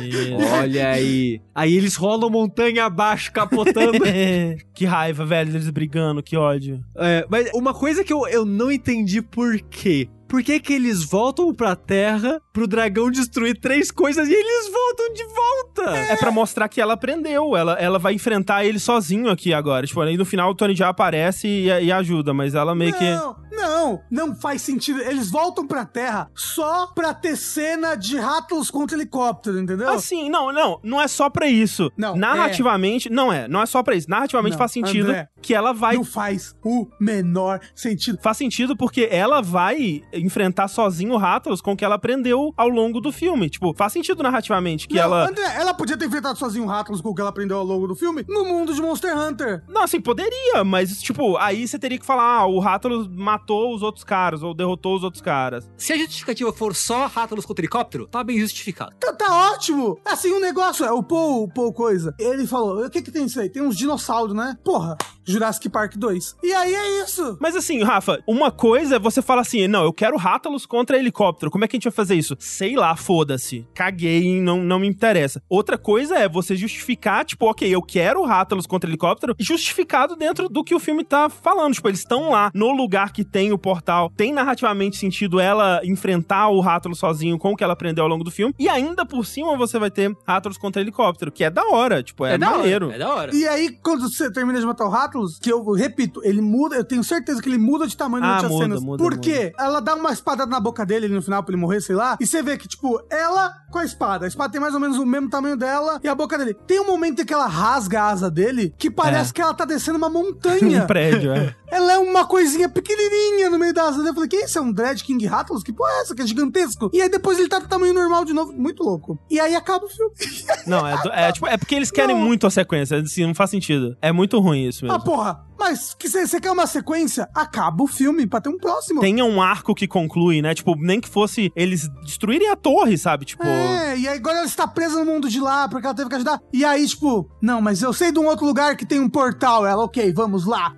Speaker 1: Isso. (laughs)
Speaker 4: Olha aí. Aí eles rolam montanha abaixo, capotando. (laughs) (laughs)
Speaker 1: que raiva, velho, eles brigando, que ódio.
Speaker 4: É, mas uma coisa que eu, eu não entendi por quê. Por que que eles voltam pra Terra pro dragão destruir três coisas e eles voltam de volta?
Speaker 1: É pra mostrar que ela aprendeu. Ela, ela vai enfrentar ele sozinho aqui agora. Tipo, aí no final o Tony já aparece e, e ajuda, mas ela meio que.
Speaker 3: Não, não, não faz sentido. Eles voltam pra Terra só pra ter cena de Rattlers contra helicóptero, entendeu?
Speaker 1: Assim, não, não, não é só pra isso.
Speaker 3: Não,
Speaker 1: Narrativamente, não é, não é só pra isso. Narrativamente
Speaker 3: Não,
Speaker 1: faz sentido
Speaker 3: André,
Speaker 1: que ela vai.
Speaker 3: Não faz o menor sentido.
Speaker 1: Faz sentido porque ela vai enfrentar sozinho o Rathalos com o que ela aprendeu ao longo do filme. Tipo, faz sentido narrativamente que
Speaker 3: Não,
Speaker 1: ela.
Speaker 3: André, ela podia ter enfrentado sozinho o Rattlers com o que ela aprendeu ao longo do filme no mundo de Monster Hunter.
Speaker 1: Não, assim, poderia, mas, tipo, aí você teria que falar, ah, o Rathalos matou os outros caras, ou derrotou os outros caras.
Speaker 2: Se a justificativa for só Rátalos contra helicóptero, tá bem justificado.
Speaker 3: Tá, tá ótimo! Assim, um negócio é o Paul, o Paul coisa. Ele falou: o que que tem isso aí? Tem uns dinossauros, né? Porra, Jurassic Park 2. E aí é isso.
Speaker 1: Mas assim, Rafa, uma coisa é você falar assim, não, eu quero Rátalos contra helicóptero, como é que a gente vai fazer isso? Sei lá, foda-se, caguei, não, não me interessa. Outra coisa é você justificar, tipo, ok, eu quero Rátalos contra helicóptero, justificado dentro do que o filme tá falando. Tipo, eles estão lá, no lugar que tem o portal, tem narrativamente sentido ela enfrentar o Rátalos sozinho com o que ela aprendeu ao longo do filme, e ainda por cima você vai ter Rátalos contra helicóptero, que é da hora, tipo, é,
Speaker 2: da
Speaker 1: maneiro.
Speaker 2: hora. É da hora.
Speaker 3: E aí, quando você termina de matar o Rattlus, que eu repito, ele muda, eu tenho certeza que ele muda de tamanho
Speaker 1: Ah,
Speaker 3: durante as
Speaker 1: muda,
Speaker 3: cenas.
Speaker 1: muda,
Speaker 3: Por
Speaker 1: muda.
Speaker 3: quê? Ela dá uma espadada na boca dele no final pra ele morrer, sei lá, e você vê que, tipo, ela com a espada, a espada tem mais ou menos o mesmo tamanho dela e a boca dele. Tem um momento em que ela rasga a asa dele que parece
Speaker 1: É.
Speaker 3: que ela tá descendo uma montanha. (laughs)
Speaker 1: Um prédio, é.
Speaker 3: Ela é uma coisinha pequenininha no meio da asa dele. Eu falei, que isso? É um Dread King Rattlus? Que porra é essa? Que é gigantesco. E aí depois ele tá do tamanho normal de novo. Muito louco. E aí acaba o filme. (laughs)
Speaker 1: Não, é, do- é, tipo, é porque eles querem
Speaker 3: Não.
Speaker 1: muito a sequência, assim, não faz sentido. É muito ruim isso mesmo.
Speaker 3: Ah, porra. Mas que você quer uma sequência? Acaba o filme pra ter um próximo.
Speaker 1: Tenha um arco que conclui, né? Tipo, nem que fosse eles destruírem a torre, sabe? Tipo.
Speaker 3: É, e agora ela está presa no mundo de lá, porque ela teve que ajudar. E aí, tipo, não, mas eu sei de um outro lugar que tem um portal. Ela, ok, vamos lá.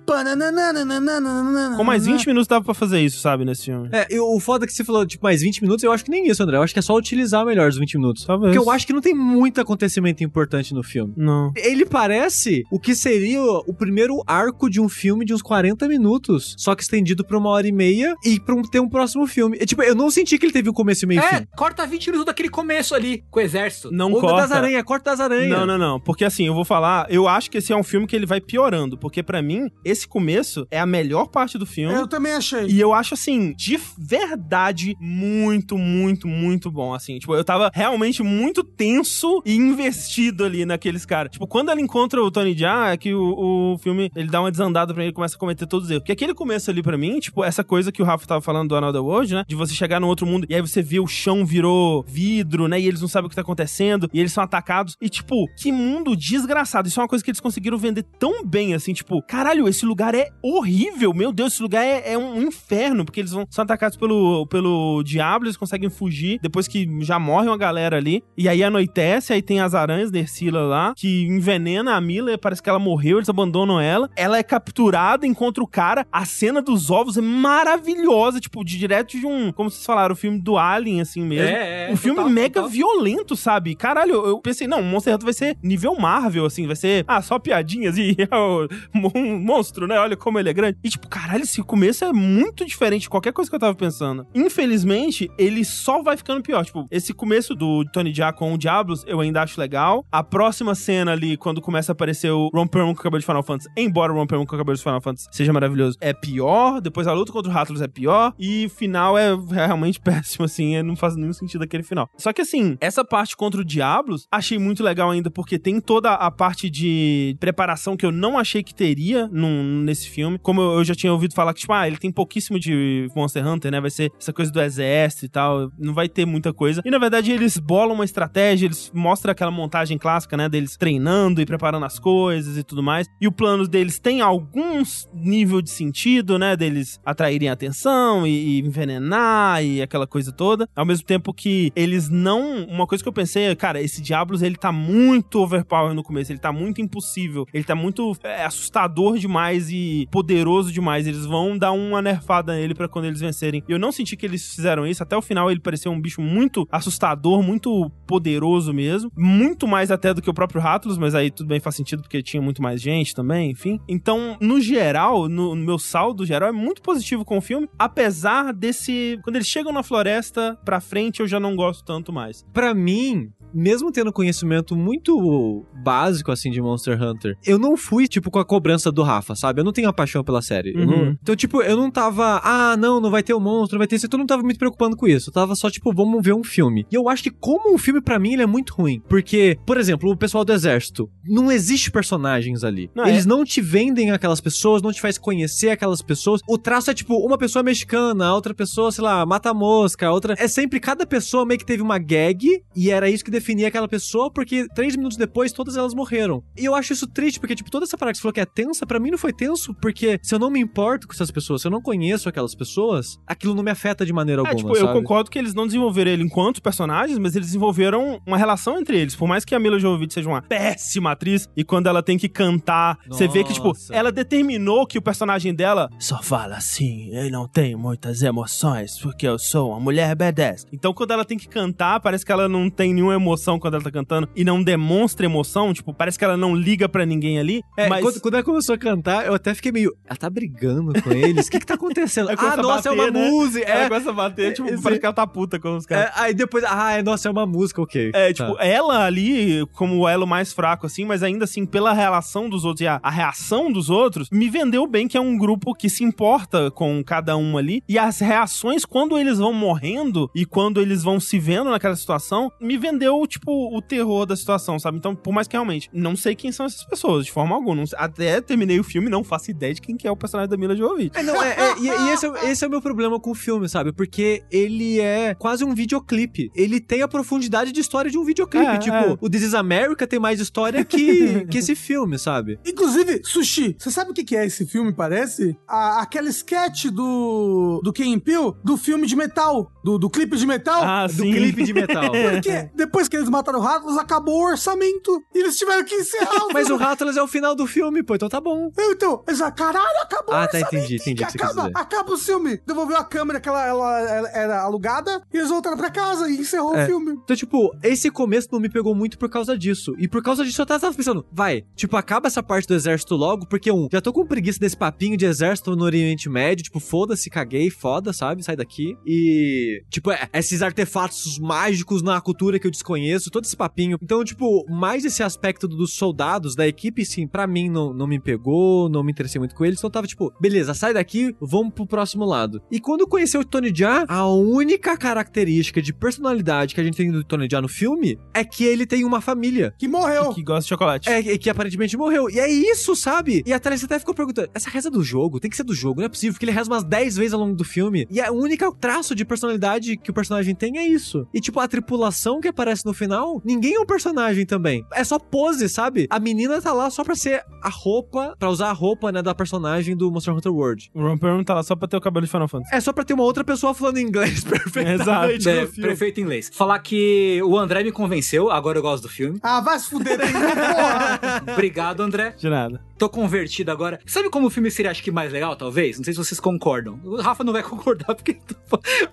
Speaker 1: Com mais 20 minutos dava pra fazer isso, sabe, nesse filme.
Speaker 4: É, eu, o foda é que você falou, tipo, mais 20 minutos, eu acho que nem isso, André. Eu acho que é só utilizar melhor os 20 minutos.
Speaker 1: Talvez.
Speaker 4: Porque eu acho que não tem muito acontecimento importante no filme.
Speaker 1: Não.
Speaker 4: Ele parece o que seria o primeiro arco de um filme de uns 40 minutos, só que estendido pra uma hora e meia e pra um, ter um próximo filme. E, tipo, eu não senti que ele teve um começo e meio
Speaker 2: É,
Speaker 4: fim.
Speaker 2: corta 20 minutos daquele começo ali, com o exército.
Speaker 1: Não
Speaker 4: Ou
Speaker 1: corta.
Speaker 4: das aranhas, corta das aranhas.
Speaker 1: Não, não, não. Porque assim, eu vou falar, eu acho que esse é um filme que ele vai piorando. Porque pra mim, esse começo é a melhor parte do filme.
Speaker 3: Eu também achei.
Speaker 1: E eu acho, assim, de verdade, muito, muito, muito bom, assim. Tipo, eu tava realmente muito tenso e investido ali naqueles caras. Tipo, quando ela encontra o Tony Jaa, é que o, o filme, ele dá uma desandada pra ele e começa a cometer todos os erros. Porque aquele começo ali pra mim, tipo, essa coisa que o Rafa tava falando do Another World, né? De você chegar num outro mundo e aí você vê o chão virou vidro, né? E eles não sabem o que tá acontecendo e eles são atacados. E, tipo, que mundo desgraçado. Isso é uma coisa que eles conseguiram vender tão bem, assim, tipo, caralho, esse lugar é horrível. Meu Deus, esse lugar é, é um inferno, porque eles vão, são atacados pelo, pelo diabo, eles conseguem fugir depois que já morre uma galera ali. E aí anoitece, aí tem as aranhas Nersila lá, que envenena a Mila, parece que ela morreu, eles abandonam ela. Ela é capturada, encontra o cara. A cena dos ovos é maravilhosa, tipo, de direto de um, como vocês falaram, o filme do Alien, assim mesmo.
Speaker 2: É, é,
Speaker 1: um filme
Speaker 2: total,
Speaker 1: mega
Speaker 2: total.
Speaker 1: violento, sabe? Caralho, eu pensei, não, Monster Hunter vai ser nível Marvel, assim, vai ser, ah, só piadinhas e (laughs) é um monstro, né? Olha como ele é grande. E tipo, caralho, esse começo é muito diferente de qualquer coisa que eu tava pensando. Infelizmente, ele só vai ficando pior. Tipo, esse começo do Tony Jaa com o Diablos, eu ainda acho legal. A próxima cena ali, quando começa a aparecer o Ron Perlman com o cabelo de Final Fantasy, embora o Ron Perlman com o cabelo de Final Fantasy seja maravilhoso, é pior. Depois a luta contra o Rattlers é pior. E o final é realmente (laughs) péssimo, assim. é- Não faz nenhum sentido aquele final. Só que assim, essa parte contra o Diablos, achei muito legal ainda, porque tem toda a parte de preparação que eu não achei que teria num- nesse filme. Como eu eu já tinha ouvido falar que, tipo, ah, ele tem pouquíssimo de Monster Hunter, né? Vai ser essa coisa do exército e tal. Não vai ter muita coisa. E na verdade, eles bolam uma estratégia, eles mostram aquela montagem clássica, né? Deles treinando e preparando as coisas e tudo mais. E o plano deles tem alguns nível de sentido, né? Deles atraírem atenção e, envenenar e aquela coisa toda. Ao mesmo tempo que eles não. Uma coisa que eu pensei é, cara, esse Diablos ele tá muito overpower no começo, ele tá muito impossível, ele tá muito é, assustador demais e poderoso demais. Eles vão dar uma nerfada nele pra quando eles vencerem. E eu não senti que eles fizeram isso. Até o final ele pareceu um bicho muito assustador, muito poderoso mesmo. Muito mais até do que o próprio Rattlus, mas aí tudo bem faz sentido porque tinha muito mais gente também, enfim. Então Então, no geral, no, no meu saldo geral, é muito positivo com o filme, apesar desse. Quando eles chegam na floresta, pra frente, eu já não gosto tanto mais.
Speaker 4: Pra mim, mesmo tendo conhecimento muito básico, assim, de Monster Hunter, eu não fui, tipo, com a cobrança do Rafa, sabe? Eu não tenho a paixão pela série. Eu não-
Speaker 1: Uhum.
Speaker 4: Então, tipo, eu não tava, ah, não, não vai ter o monstro, não vai ter isso. Eu não tava muito preocupando com isso. Eu tava só, tipo, vamos ver um filme. E eu acho que como um filme, pra mim, ele é muito ruim. Porque, por exemplo, o pessoal do exército, não existe personagens ali.
Speaker 1: Não,
Speaker 4: Eles
Speaker 1: é-
Speaker 4: não te vendem aquelas pessoas, não te faz conhecer aquelas pessoas. O traço é, tipo, uma pessoa mexicana, a outra pessoa, sei lá, mata a mosca, a outra... É sempre cada pessoa meio que teve uma gag, e era isso que definia aquela pessoa, porque três minutos depois, todas elas morreram. E eu acho isso triste, porque, tipo, toda essa parada que você falou que é tensa, pra mim não foi tenso, porque se eu não me importo com essas pessoas, se eu não conheço aquelas pessoas, aquilo não me afeta de maneira
Speaker 1: É,
Speaker 4: alguma,
Speaker 1: tipo, eu
Speaker 4: sabe?
Speaker 1: concordo que eles não desenvolveram ele enquanto personagens, mas eles desenvolveram uma relação entre eles. Por mais que a Mila Jovovich seja uma péssima atriz, e quando ela tem que cantar, você vê que, tipo,
Speaker 4: Nossa.
Speaker 1: ela determinou que o personagem dela só fala assim, eu não tenho muitas emoções, porque eu sou uma mulher badass. Então, quando ela tem que cantar, parece que ela não tem nenhuma emoção quando ela tá cantando, e não demonstra emoção, tipo, parece que ela não liga pra ninguém ali,
Speaker 4: É,
Speaker 1: mas...
Speaker 4: quando, quando ela começou a cantar, eu até fiquei meio. Ela tá brigando com eles? O que que tá acontecendo? (laughs)
Speaker 1: Começa
Speaker 4: ah, nossa, é
Speaker 1: bater,
Speaker 4: uma
Speaker 1: né?
Speaker 4: música!
Speaker 1: Ela
Speaker 4: É,
Speaker 1: começa a bater, tipo,
Speaker 4: Esse-
Speaker 1: parece que ela tá puta com os caras.
Speaker 4: é, aí depois, ah, é, nossa, é uma música, ok.
Speaker 1: É, tipo,
Speaker 4: Tá.
Speaker 1: ela ali, como o elo mais fraco, assim, mas ainda assim, pela relação dos outros e a, a reação dos outros, me vendeu bem que é um grupo que se importa com cada um ali. E as reações, quando eles vão morrendo e quando eles vão se vendo naquela situação, me vendeu, tipo, o terror da situação, sabe? Então, por mais que realmente, não sei quem são essas pessoas, de forma alguma. Não sei- até terminei o filme, não faço ideia de quem que é o personagem da Mila Jovovich.
Speaker 4: É, não, é, é, e, e esse, é, esse é o meu problema com o filme, sabe? Porque ele é quase um videoclipe. Ele tem a profundidade de história de um videoclipe.
Speaker 1: É,
Speaker 4: tipo,
Speaker 1: é.
Speaker 4: o This is America tem mais história que, (laughs) que esse filme, sabe?
Speaker 3: Inclusive, Sushi, você sabe o que que é esse filme, parece? A, aquela sketch do, do Ken Peele, do filme de metal, do, do clipe de metal.
Speaker 1: Ah,
Speaker 4: Do
Speaker 1: sim.
Speaker 4: clipe de metal.
Speaker 3: Porque (laughs) depois que eles mataram o Rattlers, acabou o orçamento. E eles tiveram que encerrar o (laughs)
Speaker 4: Mas o
Speaker 3: filme.
Speaker 4: Rattlers é o final do filme, pô, então tá bom.
Speaker 3: Então, eles falaram, caralho, acabou
Speaker 4: Ah, tá, entendi, entendi
Speaker 3: acaba, acaba o filme. Devolveu a câmera que ela, ela- ela era alugada e eles voltaram pra casa e encerrou
Speaker 4: É.
Speaker 3: o filme.
Speaker 4: Então, tipo, esse começo não me pegou muito por causa disso. E por causa disso eu até tava pensando, vai, tipo, acaba essa parte do exército logo, porque, um, já tô com preguiça desse papinho de exército no Oriente Médio, tipo, foda-se, caguei, foda, sabe? Sai daqui. E, tipo, é, esses artefatos mágicos na cultura que eu desconheço, todo esse papinho. Então, tipo, mais esse aspecto dos soldados, da equipe, sim, pra mim não, não me pegou, não me interessei muito com eles. Então eu tava, tipo, beleza, sai daqui, vamos pro próximo lado. E quando eu conheci o Tony Jaa, a única característica de personalidade que a gente tem do Tony Jaa no filme é que ele tem uma família.
Speaker 3: Que morreu.
Speaker 1: Que gosta de chocolate.
Speaker 4: É, e que aparentemente morreu. E é isso, sabe? E a Thalissa até ficou perguntando: essa reza do jogo tem que ser do jogo, não é possível, porque ele reza umas 10 vezes ao longo do filme. E a única traço de personalidade que o personagem tem é isso. E tipo, a tripulação que aparece no final, ninguém é um personagem também. É só pose, sabe? A menina tá lá só pra ser a roupa, pra usar a roupa, né, da personagem do Monster Hunter World.
Speaker 1: O Ron Perlman tá lá só pra ter o cabelo de Final Fantasy.
Speaker 4: É só pra ter uma outra pessoa falando inglês (laughs) perfeitamente
Speaker 1: Exato.
Speaker 2: É, perfeito inglês. Falar que o André me convenceu, agora eu gosto do filme.
Speaker 3: Ah, vai se fuder aí, porra. (laughs)
Speaker 2: Obrigado, André.
Speaker 1: De nada.
Speaker 2: Tô convertido agora. Sabe como o filme seria, acho que mais legal, talvez? Não sei se vocês concordam. O Rafa não vai (laughs) concordar, porque.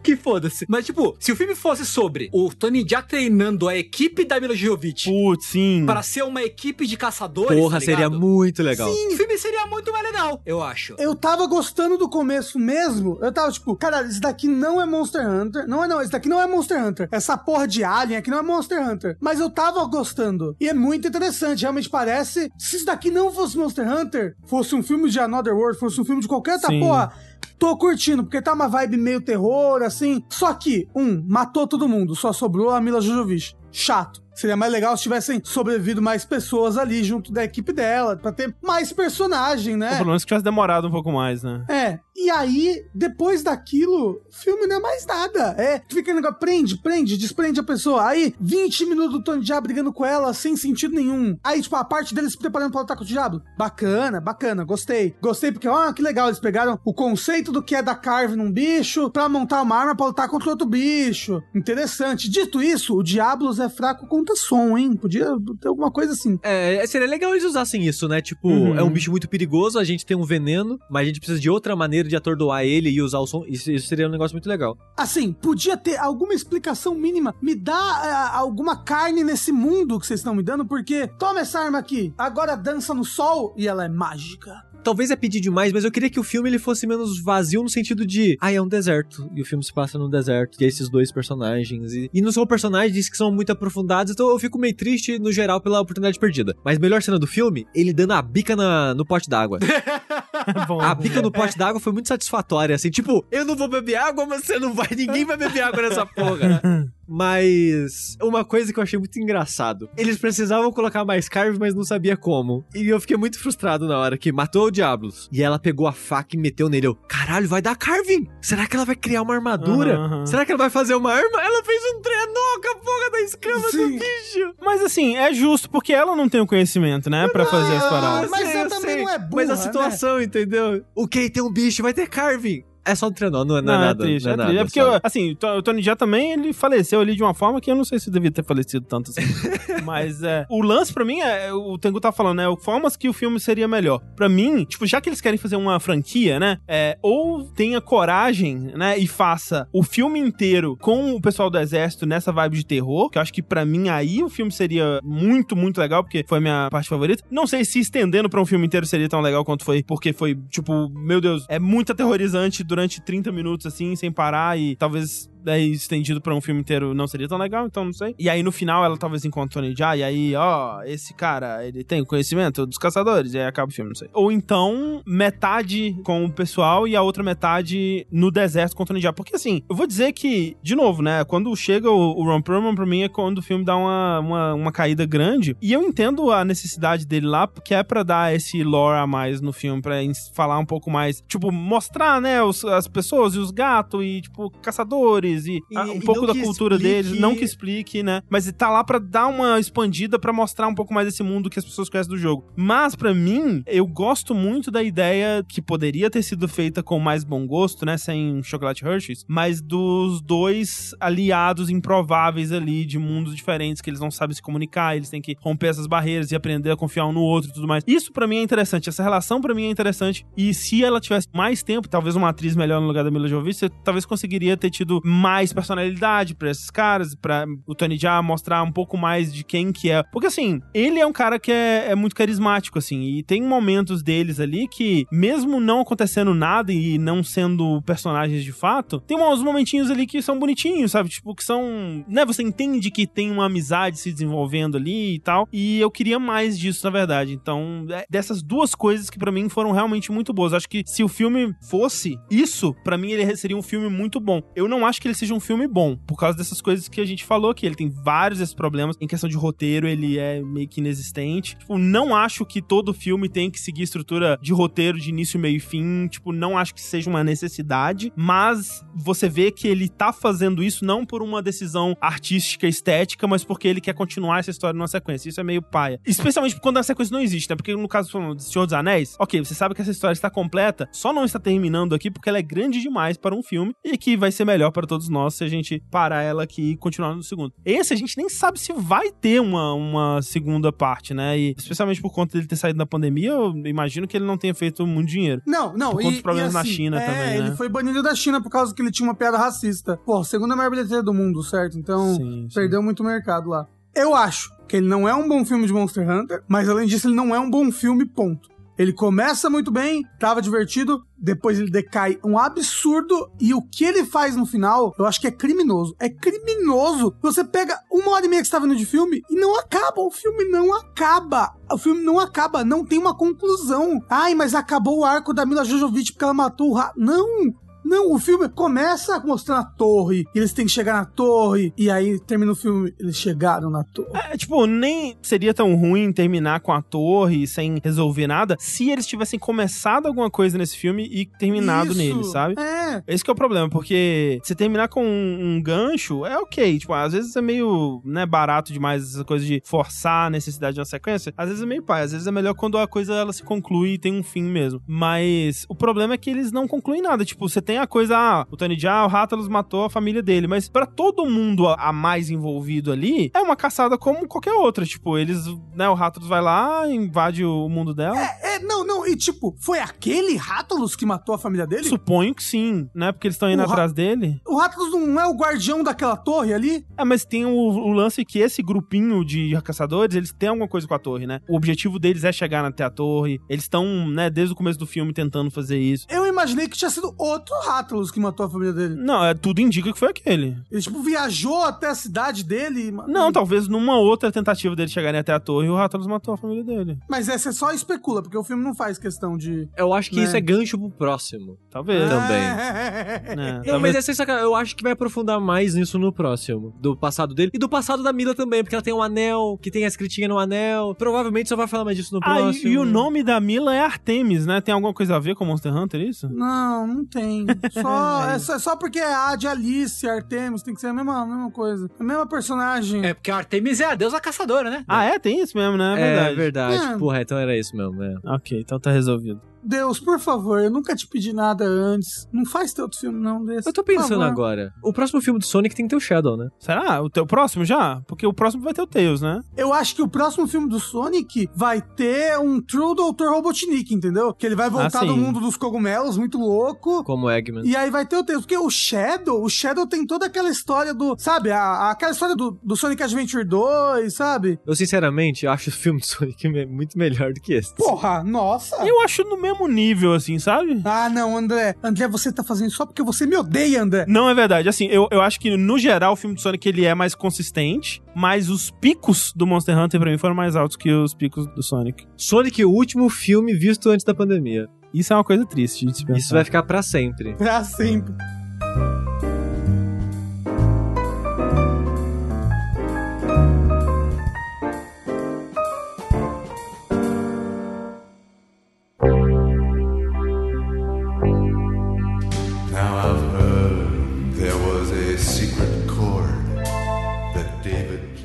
Speaker 2: que foda-se. Mas, tipo, se o filme fosse sobre o Tony Jaa treinando a equipe da Mila Jovovich
Speaker 1: Putz, sim.
Speaker 2: para ser uma equipe de caçadores.
Speaker 4: Porra,
Speaker 2: tá
Speaker 4: seria muito legal.
Speaker 2: O filme seria muito mais legal, eu acho.
Speaker 3: Eu tava gostando do começo mesmo. Eu tava tipo, cara, isso daqui não é Monster Hunter. Não é não, isso daqui não é Monster Hunter. Essa porra de Alien aqui não é Monster Hunter. Mas eu tava gostando. E é muito interessante, realmente parece. Se isso daqui não fosse Monster Hunter, fosse um filme de Another World, fosse um filme de qualquer outra
Speaker 1: Sim.
Speaker 3: porra. Tô curtindo, porque tá uma vibe meio terror, assim. Só que, um, matou todo mundo, só sobrou a Mila Jovovich. Chato. Seria mais legal se tivessem sobrevivido mais pessoas ali junto da equipe dela, pra ter mais personagem, né?
Speaker 1: Pelo menos que tivesse demorado um pouco mais, né?
Speaker 3: É, e aí, depois daquilo, o filme não é mais nada. É, fica negócio, prende, prende, desprende a pessoa. Aí, 20 minutos do Tony Diabo brigando com ela sem sentido nenhum. Aí, tipo, a parte deles se preparando pra lutar com o Diabo. Bacana, bacana, gostei. Gostei porque, ó, que legal, eles pegaram o conceito do que é da carve num bicho pra montar uma arma pra lutar contra outro bicho. Interessante. Dito isso, o Diablos é fraco contra som, hein? Podia ter alguma coisa assim.
Speaker 4: É, seria legal eles usassem isso, né? Tipo,
Speaker 1: Uhum.
Speaker 4: é um bicho muito perigoso, a gente tem um veneno, mas a gente precisa de outra maneira de atordoar ele e usar o som. Isso, isso seria um negócio muito legal.
Speaker 3: Assim, podia ter alguma explicação mínima. Me dá ah, alguma carne nesse mundo que vocês estão me dando, porque toma essa arma aqui, agora dança no sol e ela é mágica.
Speaker 4: Talvez é pedir demais, mas eu queria que o filme ele fosse menos vazio no sentido de, ah, é um deserto. E o filme se passa no deserto. E esses dois personagens. E, e não são personagens que são muito aprofundados, então eu fico meio triste no geral pela oportunidade perdida. Mas melhor cena do filme, ele dando a bica na, no pote d'água. (laughs) (laughs)
Speaker 1: Bom,
Speaker 4: A bica no pote d'água foi muito satisfatória, assim, tipo, eu não vou beber água, mas você não vai, ninguém vai beber água nessa porra. (laughs) Mas uma coisa que eu achei muito engraçado, eles precisavam colocar mais carve, mas não sabia como. E eu fiquei muito frustrado na hora que matou o Diablos. E ela pegou a faca e meteu nele. Eu, caralho, vai dar carving? Será que ela vai criar uma armadura?
Speaker 1: Aham.
Speaker 4: Será que ela vai fazer uma arma? Ela fez um trenó com a porra da escama do
Speaker 3: Sim.
Speaker 4: bicho.
Speaker 1: Mas assim, é justo porque ela não tem o conhecimento, né? Pra fazer as paradas.
Speaker 3: mas ela
Speaker 4: eu
Speaker 3: também
Speaker 4: sei.
Speaker 3: não é burra,
Speaker 4: Mas a
Speaker 3: né?
Speaker 4: situação, entendeu? O que tem um bicho, vai ter carving. É só um trenó, não é, não é
Speaker 1: Não,
Speaker 4: nada.
Speaker 1: é triste, é
Speaker 4: é,
Speaker 1: triste.
Speaker 4: nada,
Speaker 1: É porque,
Speaker 4: sabe?
Speaker 1: assim, o o Tony Jaa também, ele faleceu ali de uma forma que eu não sei se devia ter falecido tanto assim. (laughs) Mas é, o lance pra mim é, o Tengu tá falando, né, formas que o filme seria melhor. Pra mim, tipo, já que eles querem fazer uma franquia, né, é, ou tenha coragem, né, e faça o filme inteiro com o pessoal do exército nessa vibe de terror, que eu acho que pra mim aí o filme seria muito, muito legal, porque foi a minha parte favorita. Não sei se estendendo pra um filme inteiro seria tão legal quanto foi, porque foi, tipo, meu Deus, é muito aterrorizante durante 30 minutos, assim, sem parar, e talvez daí estendido pra um filme inteiro não seria tão legal, então não sei. E aí no final ela talvez encontre o Tony Jaa, e aí, ó, esse cara, ele tem conhecimento dos caçadores, e aí acaba o filme, não sei. Ou então, metade com o pessoal e a outra metade no deserto com o Tony Jaa. Porque assim, eu vou dizer que, de novo, né, quando chega o, o Ron Perlman, pra mim é quando o filme dá uma, uma, uma caída grande, e eu entendo a necessidade dele lá, porque é pra dar esse lore a mais no filme, pra falar um pouco mais, tipo, mostrar, né, os- as pessoas e os gatos, e, tipo, caçadores, e,
Speaker 4: E-
Speaker 1: ah, um
Speaker 4: e
Speaker 1: pouco
Speaker 4: não
Speaker 1: da cultura
Speaker 4: explique-
Speaker 1: deles, não que explique, né, mas tá lá pra dar uma expandida, pra mostrar um pouco mais desse mundo que as pessoas conhecem do jogo. Mas, pra mim, eu gosto muito da ideia que poderia ter sido feita com mais bom gosto, né, sem chocolate Hershey's, mas dos dois aliados improváveis ali, de mundos diferentes, que eles não sabem se comunicar, eles têm que romper essas barreiras e aprender a confiar um no outro e tudo mais. Isso pra mim é interessante, essa relação pra mim é interessante, e se ela tivesse mais tempo, talvez uma atriz melhor no lugar da Mila Jovovich, você talvez conseguiria ter tido mais personalidade pra esses caras, pra o Tony Jaa mostrar um pouco mais de quem que é. Porque assim, ele é um cara que é, é muito carismático, assim, e tem momentos deles ali que, mesmo não acontecendo nada e não sendo personagens de fato, tem uns momentinhos ali que são bonitinhos, sabe? Tipo, que são. Né? Você entende que tem uma amizade se desenvolvendo ali e tal. E eu queria mais disso, na verdade. Então, é dessas duas coisas que pra mim foram realmente muito boas. Acho que se o filme fosse isso, pra mim ele seria um filme muito bom. Eu não acho que ele seja um filme bom, por causa dessas coisas que a gente falou aqui. Ele tem vários desses problemas. Em questão de roteiro, ele é meio que inexistente. Tipo, não acho que todo filme tem que seguir estrutura de roteiro de início, meio e fim. Tipo, não acho que seja uma necessidade. Mas você vê que ele tá fazendo isso não por uma decisão artística, estética, mas porque ele quer continuar essa história numa sequência. Isso é meio paia. Especialmente quando a sequência não existe, né? Porque no caso do Senhor dos Anéis, ok, você sabe que essa história está completa, só não está terminando aqui porque ela é grande demais para um filme e que vai ser melhor para todos nós se a gente parar ela aqui e continuar no segundo. Esse a gente nem sabe se vai ter uma, uma segunda parte, né? E especialmente por conta dele ter saído da pandemia, eu imagino que ele não tenha feito muito dinheiro.
Speaker 3: Não, não.
Speaker 1: Por
Speaker 3: e,
Speaker 1: conta dos problemas
Speaker 3: e
Speaker 1: na
Speaker 3: assim,
Speaker 1: China
Speaker 3: é,
Speaker 1: também, né?
Speaker 3: ele foi banido da China por causa que ele tinha uma piada racista. Pô, segunda maior bilheteria do mundo, certo? Então,
Speaker 1: Sim, sim.
Speaker 3: perdeu muito mercado lá. Eu acho que ele não é um bom filme de Monster Hunter, mas além disso, ele não é um bom filme, ponto. Ele começa muito bem, tava divertido, depois ele decai um absurdo, e o que ele faz no final, eu acho que é criminoso. É criminoso. Você pega uma hora e meia que você tá vendo de filme e não acaba. O filme não acaba. O filme não acaba, não tem uma conclusão. Ai, mas acabou o arco da Mila Jovovich porque ela matou o rato. Não! Não, o filme começa mostrando a torre, e eles têm que chegar na torre, e aí termina o filme, eles chegaram na torre.
Speaker 1: É, tipo, nem seria tão ruim terminar com a torre sem resolver nada se eles tivessem começado alguma coisa nesse filme e terminado
Speaker 3: Isso.
Speaker 1: nele, sabe?
Speaker 3: É.
Speaker 1: Esse que é o problema, porque você terminar com um, um gancho é ok. Tipo, às vezes é meio, né, barato demais essa coisa de forçar a necessidade de uma sequência. Às vezes é meio pai, às vezes é melhor quando a coisa ela se conclui e tem um fim mesmo. Mas o problema é que eles não concluem nada. Tipo, você tem a coisa, ah, o Tony Jaa, o Rathalos matou a família dele, mas pra todo mundo a a mais envolvido ali, é uma caçada como qualquer outra, tipo, eles, né, o Rathalos vai lá, invade o mundo dela.
Speaker 3: É, não, não, e tipo, foi aquele Rátulos que matou a família dele?
Speaker 1: Suponho que sim, né? Porque eles estão indo atrás dele.
Speaker 3: O Rátulos não é o guardião daquela torre ali?
Speaker 1: É, mas tem o, o lance que esse grupinho de caçadores, eles têm alguma coisa com a torre, né? O objetivo deles é chegar até a torre. Eles estão, né, desde o começo do filme tentando fazer isso.
Speaker 3: Eu imaginei que tinha sido outro Rátulos que matou a família dele.
Speaker 1: Não, é, tudo indica que foi aquele.
Speaker 3: Ele, tipo, viajou até a cidade dele. e
Speaker 1: Não, talvez numa outra tentativa deles chegarem até a torre, o Rathalos matou a família dele.
Speaker 3: Mas essa é só especula, porque o filme não faz questão de.
Speaker 4: Eu acho que
Speaker 3: Né?
Speaker 4: isso é gancho pro próximo.
Speaker 1: Talvez.
Speaker 4: Também. (laughs)
Speaker 1: né?
Speaker 4: Eu,
Speaker 1: Talvez-
Speaker 4: mas é sem sacanagem, eu acho que vai aprofundar mais nisso no próximo. Do passado dele. E do passado da Mila também, porque ela tem um anel, que tem a escritinha no anel. Provavelmente só vai falar mais disso no
Speaker 1: Ah, e,
Speaker 4: próximo.
Speaker 1: e o nome da Mila é Artemis, né? Tem alguma coisa a ver com Monster Hunter, isso?
Speaker 3: Não, não tem. (laughs) Só, é, só, só porque é a de Alice, Artemis, tem que ser a mesma, a mesma coisa. A mesma personagem.
Speaker 2: É porque a Artemis é a deusa caçadora, né?
Speaker 1: Ah, é? Tem isso mesmo, né? É
Speaker 4: É
Speaker 1: verdade.
Speaker 4: verdade.
Speaker 3: É.
Speaker 4: Porra, então era isso mesmo, é.
Speaker 1: Ok, então tá resolvido.
Speaker 3: Deus, por favor, eu nunca te pedi nada antes. Não faz teu outro filme, não, desse.
Speaker 4: Eu tô pensando agora. O próximo filme do Sonic tem que ter o Shadow, né?
Speaker 1: Será? O teu próximo já? Porque o próximo vai ter o Tails, né?
Speaker 3: Eu acho que o próximo filme do Sonic vai ter um True Dr. Robotnik, entendeu? Que ele vai voltar
Speaker 1: Ah,
Speaker 3: do mundo dos cogumelos, muito louco.
Speaker 4: Como Eggman.
Speaker 3: E aí vai ter o texto. Porque o Shadow, o Shadow tem toda aquela história do. Sabe? A, a- aquela história do, do Sonic Adventure 2, sabe?
Speaker 4: Eu, sinceramente, acho o filme do Sonic (laughs) muito melhor do que esse.
Speaker 3: Porra, nossa.
Speaker 1: Eu acho no mesmo nível, assim, sabe?
Speaker 3: Ah, não, André. André, você tá fazendo isso só porque você me odeia, André.
Speaker 1: Não é verdade. Assim, eu, eu acho que, no geral, o filme do Sonic ele é mais consistente, mas os picos do Monster Hunter, pra mim, foram mais altos que os picos do Sonic.
Speaker 4: Sonic, o último filme visto antes da pandemia.
Speaker 1: Isso é uma coisa triste de se pensar.
Speaker 4: Isso vai ficar pra sempre.
Speaker 3: Pra sempre.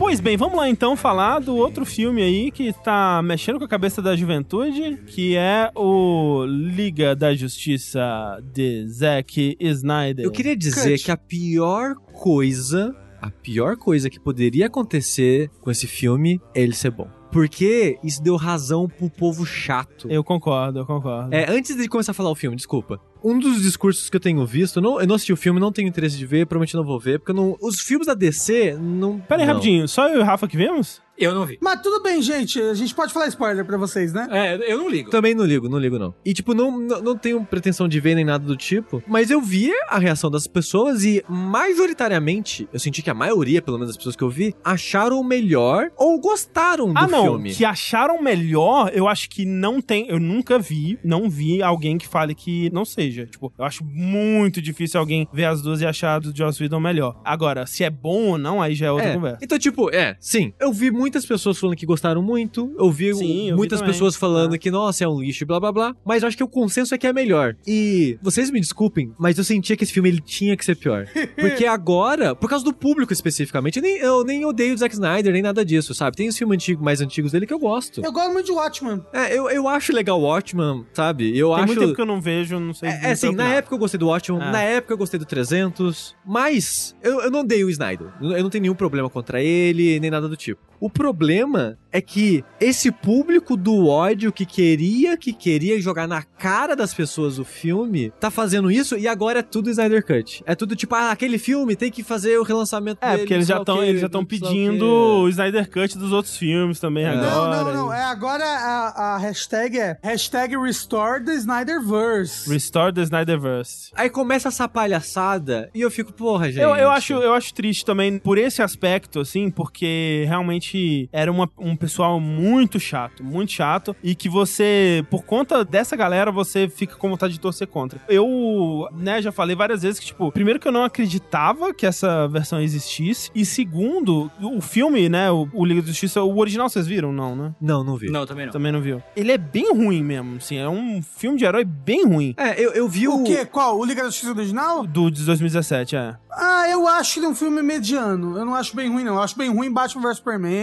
Speaker 1: Pois bem, vamos lá então falar do outro filme aí que tá mexendo com a cabeça da juventude, que é o Liga da Justiça de Zack Snyder.
Speaker 4: Eu queria dizer
Speaker 3: Cut.
Speaker 4: que a pior coisa, a pior coisa que poderia acontecer com esse filme é ele ser bom. Porque isso deu razão pro povo chato.
Speaker 1: Eu concordo, eu concordo.
Speaker 4: É, antes de começar a falar o filme, desculpa. Um dos discursos que eu tenho visto, eu não, eu não assisti o filme, não tenho interesse de ver, provavelmente não vou ver, porque eu não, os filmes da DC não.
Speaker 1: Pera aí,
Speaker 4: não.
Speaker 1: rapidinho, só eu e o Rafa que vemos?
Speaker 2: Eu não vi.
Speaker 3: Mas tudo bem, gente. A gente pode falar spoiler pra vocês, né?
Speaker 2: É, eu não ligo.
Speaker 4: Também não ligo, não ligo não. E tipo, não, não, não tenho pretensão de ver nem nada do tipo, mas eu vi a reação das pessoas e majoritariamente, eu senti que a maioria, pelo menos das pessoas que eu vi, acharam melhor ou gostaram do
Speaker 1: ah, não,
Speaker 4: filme.
Speaker 1: que acharam melhor, eu acho que não tem, eu nunca vi, não vi alguém que fale que não seja. Tipo, eu acho muito difícil alguém ver as duas e achar a do Joss Whedon melhor. Agora, se é bom ou não, aí já é outra
Speaker 4: É,
Speaker 1: conversa.
Speaker 4: Então, tipo, é, sim. Eu vi muitas pessoas falando que gostaram muito. Eu vi
Speaker 1: Sim, eu vi
Speaker 4: muitas
Speaker 1: também.
Speaker 4: pessoas falando
Speaker 1: Ah.
Speaker 4: que, nossa, é um lixo e blá blá blá. Mas eu acho que o consenso é que é melhor. E vocês me desculpem, mas eu sentia que esse filme ele tinha que ser pior. (laughs) Porque agora, por causa do público especificamente, eu nem, eu nem odeio o Zack Snyder, nem nada disso, sabe? Tem os filmes antigos, mais antigos dele que eu gosto.
Speaker 3: Eu gosto muito de Watchmen.
Speaker 4: É, eu, eu acho legal o Watchman, sabe? Eu
Speaker 1: Tem
Speaker 4: acho.
Speaker 1: muito tempo que eu não vejo, não sei.
Speaker 4: É, é assim, na época eu gostei do Watchmen,
Speaker 1: Ah.
Speaker 4: na época eu gostei do 300, mas eu, eu não dei o Snyder. Eu não tenho nenhum problema contra ele, nem nada do tipo. O problema é que esse público do ódio que queria, que queria jogar na cara das pessoas o filme, tá fazendo isso e agora é tudo Snyder Cut. É tudo tipo, ah, aquele filme tem que fazer o relançamento
Speaker 1: É,
Speaker 4: dele,
Speaker 1: porque eles já estão eles já estão
Speaker 4: o
Speaker 1: pedindo o Snyder Cut dos outros filmes também
Speaker 4: É.
Speaker 1: agora.
Speaker 3: Não, não, não. É, agora a, a hashtag é hashtag Restore the Snyderverse.
Speaker 1: Restore the Snyderverse.
Speaker 4: Aí começa essa palhaçada e eu fico, porra, gente.
Speaker 1: Eu, eu, acho, eu acho triste também por esse aspecto, assim, porque realmente era uma- um pessoal muito chato, muito chato, e que você, por conta dessa galera, você fica com vontade de torcer contra. Eu, né, já falei várias vezes que, tipo, primeiro que eu não acreditava que essa versão existisse, e segundo, o filme, né, o, o Liga da Justiça, o original vocês viram? Não, né?
Speaker 4: Não, não vi.
Speaker 2: Não, também não.
Speaker 1: Também não viu. Ele é bem ruim mesmo, assim, é um filme de herói bem ruim.
Speaker 4: É, eu, eu vi o.
Speaker 3: O quê? Qual? O Liga da Justiça original?
Speaker 1: Do de 2017, é.
Speaker 3: Ah, eu acho ele um filme mediano. Eu não acho bem ruim, não. Eu acho bem ruim Batman vs Superman.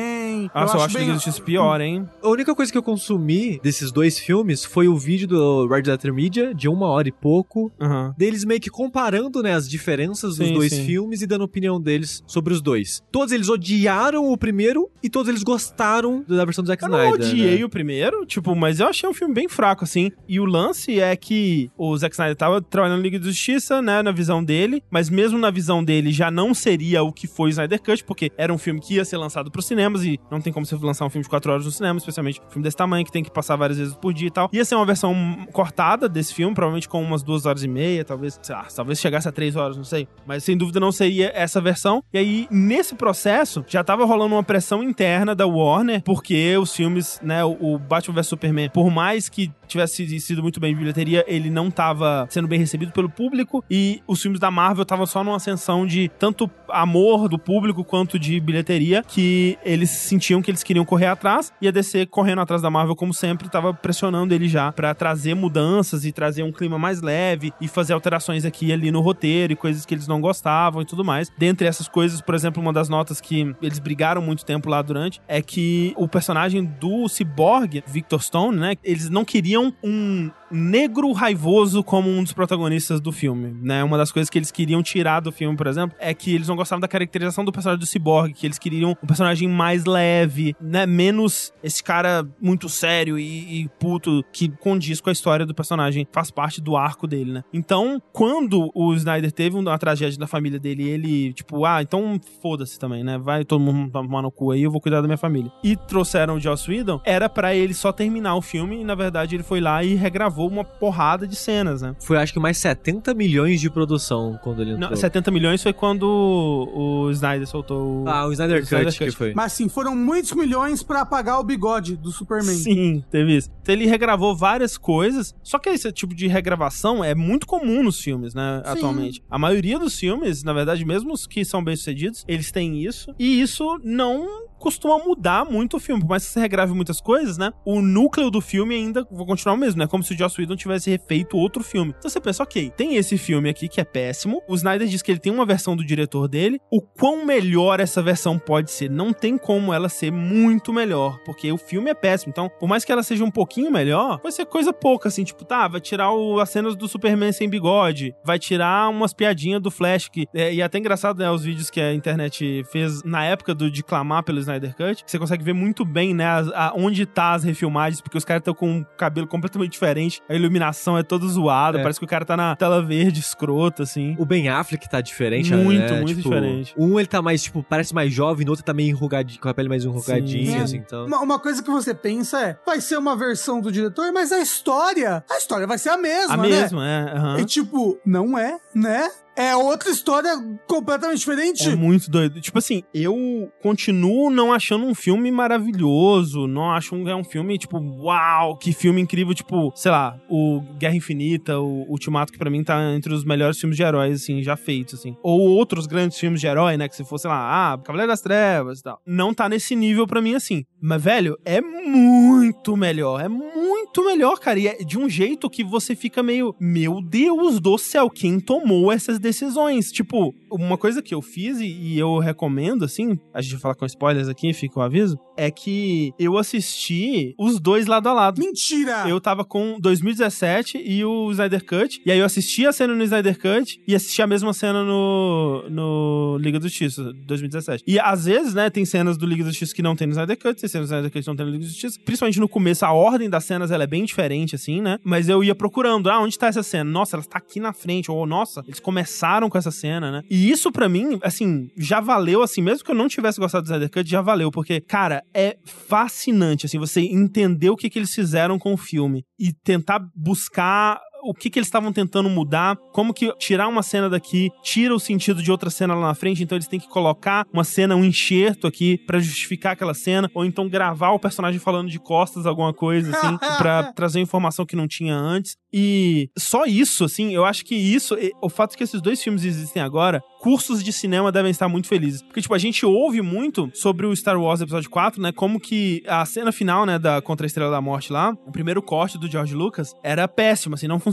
Speaker 1: Nossa, eu acho,
Speaker 3: bem...
Speaker 1: Liga da Justiça pior, hein?
Speaker 4: A única coisa que eu consumi desses dois filmes foi o vídeo do Red Letter Media, de uma hora e pouco,
Speaker 1: Aham.
Speaker 4: deles meio que comparando, né, as diferenças dos
Speaker 1: Sim,
Speaker 4: dois
Speaker 1: sim.
Speaker 4: filmes e dando opinião deles sobre os dois. Todos eles odiaram o primeiro e todos eles gostaram da versão do Zack
Speaker 1: Eu não
Speaker 4: Snyder.
Speaker 1: odiei
Speaker 4: né?
Speaker 1: o primeiro, tipo, mas eu achei um filme bem fraco, assim. E o lance é que o Zack Snyder tava trabalhando na Liga da Justiça, né, na visão dele, mas mesmo na visão dele já não seria o que foi o Snyder Cut, porque era um filme que ia ser lançado pros cinemas e não tem como você lançar um filme de quatro horas no cinema, especialmente um filme desse tamanho, que tem que passar várias vezes por dia e tal. Ia ser uma versão cortada desse filme, provavelmente com umas duas horas e meia, talvez, sei lá, talvez chegasse a três horas, não sei. Mas sem dúvida não seria essa versão. E aí, nesse processo, já tava rolando uma pressão interna da Warner, porque os filmes, né, o Batman vs Superman, por mais que tivesse sido muito bem de bilheteria, ele não tava sendo bem recebido pelo público e os filmes da Marvel estavam só numa ascensão de tanto amor do público quanto de bilheteria que eles sentiam que eles queriam correr atrás e a DC correndo atrás da Marvel como sempre tava pressionando ele já pra trazer mudanças e trazer um clima mais leve e fazer alterações aqui e ali no roteiro e coisas que eles não gostavam e tudo mais. Dentre essas coisas, por exemplo, uma das notas que eles brigaram muito tempo lá durante é que o personagem do Cyborg, Victor Stone, né, eles não queriam um negro raivoso como um dos protagonistas do filme, né? Uma das coisas que eles queriam tirar do filme, por exemplo, é que eles não gostavam da caracterização do personagem do Cyborg, que eles queriam um personagem mais leve, né? Menos esse cara muito sério e, e puto que condiz com a história do personagem, faz parte do arco dele, né? Então, quando o Snyder teve uma tragédia na família dele, ele, tipo, ah, então foda-se também, né? Vai todo mundo tomar no cu aí, eu vou cuidar da minha família. E trouxeram o Joss Whedon, era pra ele só terminar o filme e, na verdade, ele foi lá e regravou uma porrada de cenas, né?
Speaker 4: Foi acho que mais 70 milhões de produção quando ele entrou.
Speaker 1: Não, 70 milhões foi quando o Snyder soltou o...
Speaker 4: Ah, o Snyder
Speaker 1: O Snyder
Speaker 4: Cut que
Speaker 1: Cut.
Speaker 4: foi.
Speaker 3: Mas sim, foram muitos milhões pra apagar o bigode do Superman.
Speaker 1: Sim, teve isso. Então ele regravou várias coisas, só que esse tipo de regravação é muito comum nos filmes, né,
Speaker 3: Sim.
Speaker 1: atualmente. A maioria dos filmes, na verdade, mesmo os que são bem-sucedidos, eles têm isso, e isso não costuma mudar muito o filme. Por mais que você regrave muitas coisas, né, o núcleo do filme ainda vai continuar o mesmo, né, como se o Joss Whedon tivesse refeito outro filme. Então você pensa, ok, tem esse filme aqui que é péssimo, o Snyder diz que ele tem uma versão do diretor dele, o quão melhor essa versão pode ser? Não tem como ela ser muito melhor, porque o filme é péssimo. Então, por mais que ela seja um pouquinho melhor, vai ser coisa pouca, assim, tipo, tá, vai tirar o- as cenas do Superman sem bigode, vai tirar umas piadinhas do Flash, que é, e até engraçado, né, os vídeos que a internet fez na época do, de clamar pelo Snyder Cut, que você consegue ver muito bem, né, as- a- onde tá as refilmagens, porque os caras estão com um cabelo completamente diferente, a iluminação é toda zoada,
Speaker 4: É.
Speaker 1: parece que o cara tá na tela verde escrota, assim.
Speaker 4: O Ben Affleck tá diferente,
Speaker 1: Muito,
Speaker 4: né?
Speaker 1: muito
Speaker 4: Tipo,
Speaker 1: diferente.
Speaker 4: Um ele tá mais, tipo, parece mais jovem, no outro tá meio enrugadinho, com a pele mais enrugadinha,
Speaker 3: Sim.
Speaker 4: assim, então...
Speaker 3: Uma, uma coisa que você pensa é, vai ser uma versão do diretor, mas a história, a história vai ser a mesma,
Speaker 1: A
Speaker 3: né?
Speaker 1: mesma, é. aham.
Speaker 3: E tipo, não é, né? É outra história completamente diferente.
Speaker 1: É muito doido. Tipo assim, eu continuo não achando um filme maravilhoso. Não acho um, é um filme, tipo, uau, que filme incrível. Tipo, sei lá, o Guerra Infinita, o Ultimato, que pra mim tá entre os melhores filmes de heróis, assim, já feitos, assim. Ou outros grandes filmes de herói, né? Que se fosse, sei lá, ah, Cavaleiro das Trevas e tal. Não tá nesse nível pra mim, assim. Mas, velho, é muito melhor. É muito melhor, cara. E é de um jeito que você fica meio, meu Deus do céu, quem tomou essas decisões? Tipo, uma coisa que eu fiz e, e eu recomendo, assim, a gente vai falar com spoilers aqui, fica o aviso, é que eu assisti os dois lado a lado.
Speaker 3: Mentira!
Speaker 1: Eu tava com 2017 e o Snyder Cut. E aí eu assisti a cena no Snyder Cut e assisti a mesma cena no, no Liga da Justiça, 2017. E às vezes, né, tem cenas do Liga da Justiça que não tem no Snyder Cut, tem cenas do Snyder Cut que não tem no Liga da Justiça. Principalmente no começo, a ordem das cenas ela é bem diferente, assim, né? Mas eu ia procurando, ah, onde tá essa cena? Nossa, ela tá aqui na frente. Ou, nossa, eles começaram com essa cena, né? E isso pra mim, assim, já valeu, assim, mesmo que eu não tivesse gostado do Snyder Cut, já valeu, porque, cara, é fascinante, assim, você entender o que, que eles fizeram com o filme e tentar buscar o que, que eles estavam tentando mudar, como que tirar uma cena daqui tira o sentido de outra cena lá na frente, então eles têm que colocar uma cena, um enxerto aqui pra justificar aquela cena, ou então gravar o personagem falando de costas, alguma coisa assim, (laughs) pra trazer informação que não tinha antes. E só isso, assim, eu acho que isso, o fato que esses dois filmes existem agora, cursos de cinema devem estar muito felizes. Porque, tipo, a gente ouve muito sobre o Star Wars Episódio 4, né? Como que a cena final, né, da Contra a Estrela da Morte lá, o primeiro corte do George Lucas, era péssimo, assim, não funcionava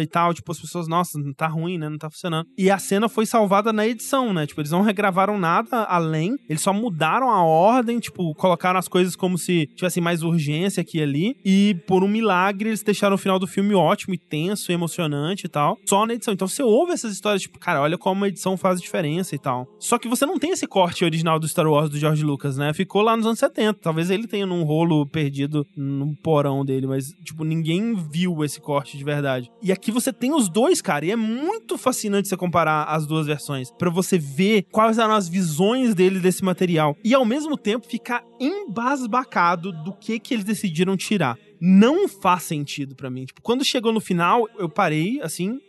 Speaker 1: e tal. Tipo, as pessoas, nossa, não tá ruim, né? Não tá funcionando. E a cena foi salvada na edição, né? Tipo, eles não regravaram nada além, eles só mudaram a ordem, tipo, colocaram as coisas como se tivesse mais urgência aqui e ali. E por um milagre, eles deixaram o final do filme ótimo e tenso e emocionante e tal. Só na edição. Então você ouve essas histórias, tipo, cara, olha como a edição faz diferença e tal. Só que você não tem esse corte original do Star Wars do George Lucas, né? Ficou lá nos anos 70. Talvez ele tenha num rolo perdido no porão dele, mas, tipo, ninguém viu esse corte de verdade. E aqui você tem os dois, cara, e é muito fascinante você comparar as duas versões, Pra você ver quais eram as visões dele desse material e ao mesmo tempo ficar embasbacado do que que eles decidiram tirar não faz sentido pra mim. Tipo, quando chegou no final, eu parei assim.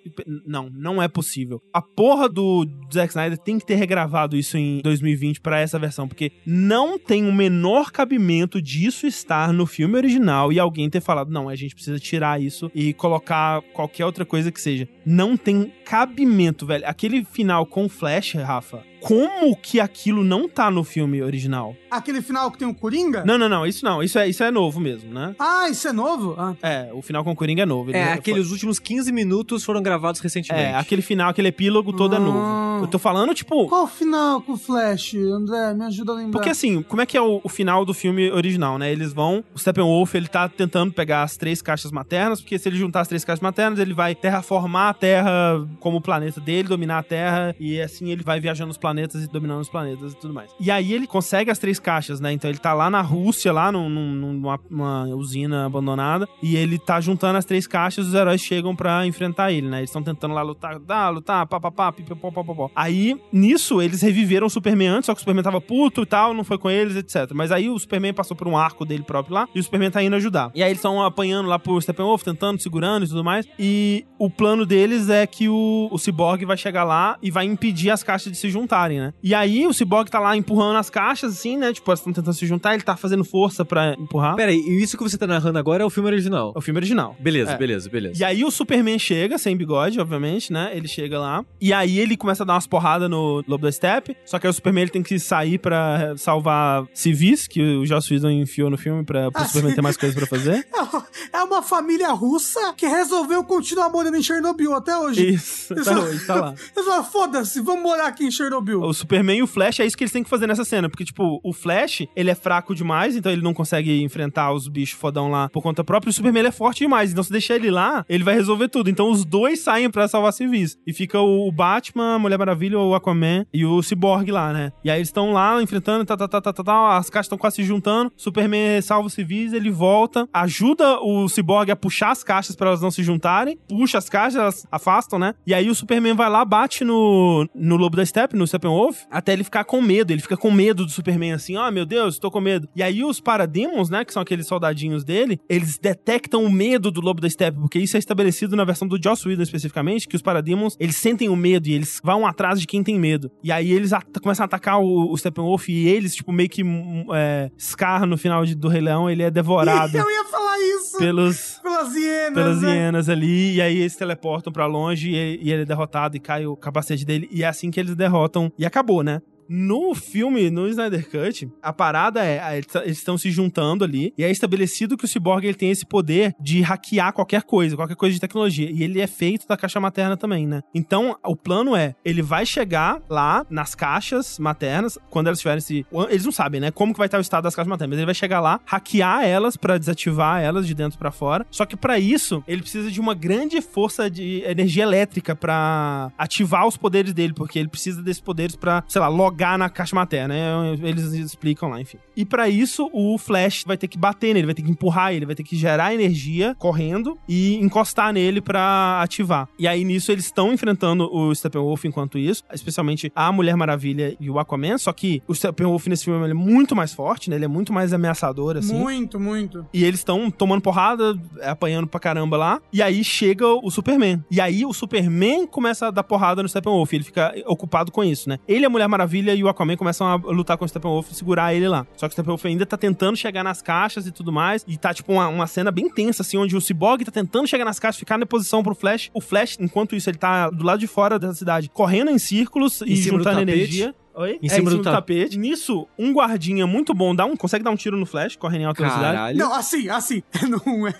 Speaker 1: Não, não é possível. A porra do Zack Snyder tem que ter regravado isso em 2020 pra essa versão, porque não tem o menor cabimento disso estar no filme original e alguém ter falado, não, a gente precisa tirar isso e colocar qualquer outra coisa que seja. Não tem cabimento, velho. Aquele final com Flash, Rafa. Como que aquilo não tá no filme original?
Speaker 3: Aquele final que tem o Coringa?
Speaker 1: Não, não, não, isso não. Isso é, isso é novo mesmo, né?
Speaker 3: Ah, isso é novo? Ah.
Speaker 1: É, o final com o Coringa é novo.
Speaker 4: É, aqueles últimos 15 minutos foram gravados recentemente.
Speaker 1: É, aquele final, aquele epílogo todo é
Speaker 3: Ah.
Speaker 1: novo. Eu tô falando, tipo.
Speaker 3: Qual o final com o Flash, André? Me ajuda a lembrar.
Speaker 1: Porque assim, como é que é o, o final do filme original, né? Eles vão. O Steppenwolf, ele tá tentando pegar as três caixas maternas, porque se ele juntar as três caixas maternas, ele vai terraformar a Terra como o planeta dele, dominar a Terra, e assim ele vai viajando os planetas e dominando os planetas e tudo mais. E aí ele consegue as três caixas, né? Então ele tá lá na Rússia, lá num- num- numa uma usina abandonada, e ele tá juntando as três caixas, os heróis chegam pra enfrentar ele, né? Eles estão tentando lá lutar, dá, lutar, pá, pá, pá, pipipó, pó, pó, pó. Aí, nisso, eles reviveram o Superman antes, só que o Superman tava puto e tal, não foi com eles, etc. Mas aí o Superman passou por um arco dele próprio lá, e o Superman tá indo ajudar. E aí eles estão apanhando lá pro Steppenwolf, tentando, segurando e tudo mais. E o plano deles é que o, o Cyborg vai chegar lá e vai impedir as caixas de se juntarem, né? E aí o Cyborg tá lá empurrando as caixas, assim, né? Tipo, elas estão tentando se juntar, ele tá fazendo força pra empurrar.
Speaker 4: Pera aí, e isso que você tá narrando agora é o filme original?
Speaker 1: É o filme original.
Speaker 4: Beleza,
Speaker 1: É.
Speaker 4: beleza, beleza.
Speaker 1: E aí o Superman chega, sem bigode, obviamente, né? Ele chega lá. E aí ele começa a dar umas porradas no Lobo da Steppe. Só que aí o Superman ele tem que sair pra salvar civis, que o Joss Whedon enfiou no filme pra, pro
Speaker 3: Ah,
Speaker 1: Superman
Speaker 3: sim.
Speaker 1: ter mais coisas pra fazer. (laughs)
Speaker 3: É uma família russa que resolveu continuar morando em Chernobyl até hoje.
Speaker 1: Isso, tá hoje, tá lá. (laughs)
Speaker 3: Eles falaram, foda-se, vamos morar aqui em Chernobyl.
Speaker 1: O Superman e o Flash é isso que eles têm que fazer nessa cena. Porque, tipo, o Flash, ele é fraco demais, então ele não consegue enfrentar os bichos fodão lá por conta própria. E o Superman é forte demais. Então, se deixar ele lá, ele vai resolver tudo. Então, os dois saem pra salvar civis. E fica o Batman, a Mulher Maravilha, o Aquaman e o Cyborg lá, né? E aí eles estão lá enfrentando, tá, tá, tá, tá, tá, tá, as caixas estão quase se juntando. Superman salva os civis, ele volta, ajuda o Cyborg a puxar as caixas pra elas não se juntarem, puxa as caixas, elas afastam, né? E aí o Superman vai lá, bate no, no Lobo da Steppe, no Steppenwolf, até ele ficar com medo. Ele fica com medo do Superman, assim, ó, meu Deus, tô com medo. E aí os Parademons, né, que são aqueles soldadinhos dele, eles detectam o medo do Lobo da Steppe, porque isso é estabelecido na versão do Joss Whedon especificamente, que os Parademons, eles sentem o medo e eles vão atrás de quem tem medo. E aí eles começam a atacar o, o Steppenwolf e eles, tipo, meio que hum, é, Scar no final de- do Rei Leão, ele é devorado (laughs)
Speaker 3: Eu ia falar isso.
Speaker 1: pelos
Speaker 3: Pelas hienas,
Speaker 1: pelas
Speaker 3: né?
Speaker 1: hienas ali, e aí eles teleportam pra longe e ele, e ele é derrotado e cai o capacete dele, e é assim que eles derrotam, e acabou, né? No filme, no Snyder Cut, a parada é, eles estão se juntando ali, e é estabelecido que o Cyborg ele tem esse poder de hackear qualquer coisa, qualquer coisa de tecnologia, e ele é feito da caixa materna também, né? Então, o plano é, ele vai chegar lá nas caixas maternas, quando elas tiverem esse... Eles não sabem, né, como que vai estar o estado das caixas maternas, mas ele vai chegar lá, hackear elas pra desativar elas de dentro pra fora, só que pra isso, ele precisa de uma grande força de energia elétrica pra ativar os poderes dele, porque ele precisa desses poderes pra, sei lá, logar na caixa materna, né? Eles explicam lá, enfim. E pra isso, o Flash vai ter que bater nele, vai ter que empurrar ele, vai ter que gerar energia correndo e encostar nele pra ativar. E aí nisso eles estão enfrentando o Steppenwolf enquanto isso, especialmente a Mulher Maravilha e o Aquaman, só que o Steppenwolf nesse filme é muito mais forte, né? Ele é muito mais ameaçador assim.
Speaker 3: Muito, muito.
Speaker 1: E eles estão tomando porrada, apanhando pra caramba lá. E aí chega o Superman. E aí o Superman começa a dar porrada no Steppenwolf. Ele fica ocupado com isso, né? Ele, a Mulher Maravilha e o Aquaman começam a lutar com o Steppenwolf e segurar ele lá. Só que o Steppenwolf ainda tá tentando chegar nas caixas e tudo mais. E tá, tipo, uma, uma cena bem tensa, assim, onde o Cyborg tá tentando chegar nas caixas, ficar na posição pro Flash. O Flash, enquanto isso, ele tá do lado de fora da cidade, correndo em círculos e
Speaker 4: Em do
Speaker 1: juntando energia. Oi?
Speaker 4: Em
Speaker 1: É,
Speaker 4: cima do
Speaker 1: do
Speaker 4: ta-
Speaker 1: tapete. Nisso, um guardinha muito bom dá um, consegue dar um tiro no flash, correndo em alta velocidade.
Speaker 4: Caralho.
Speaker 3: Não, assim, assim, (laughs) não é.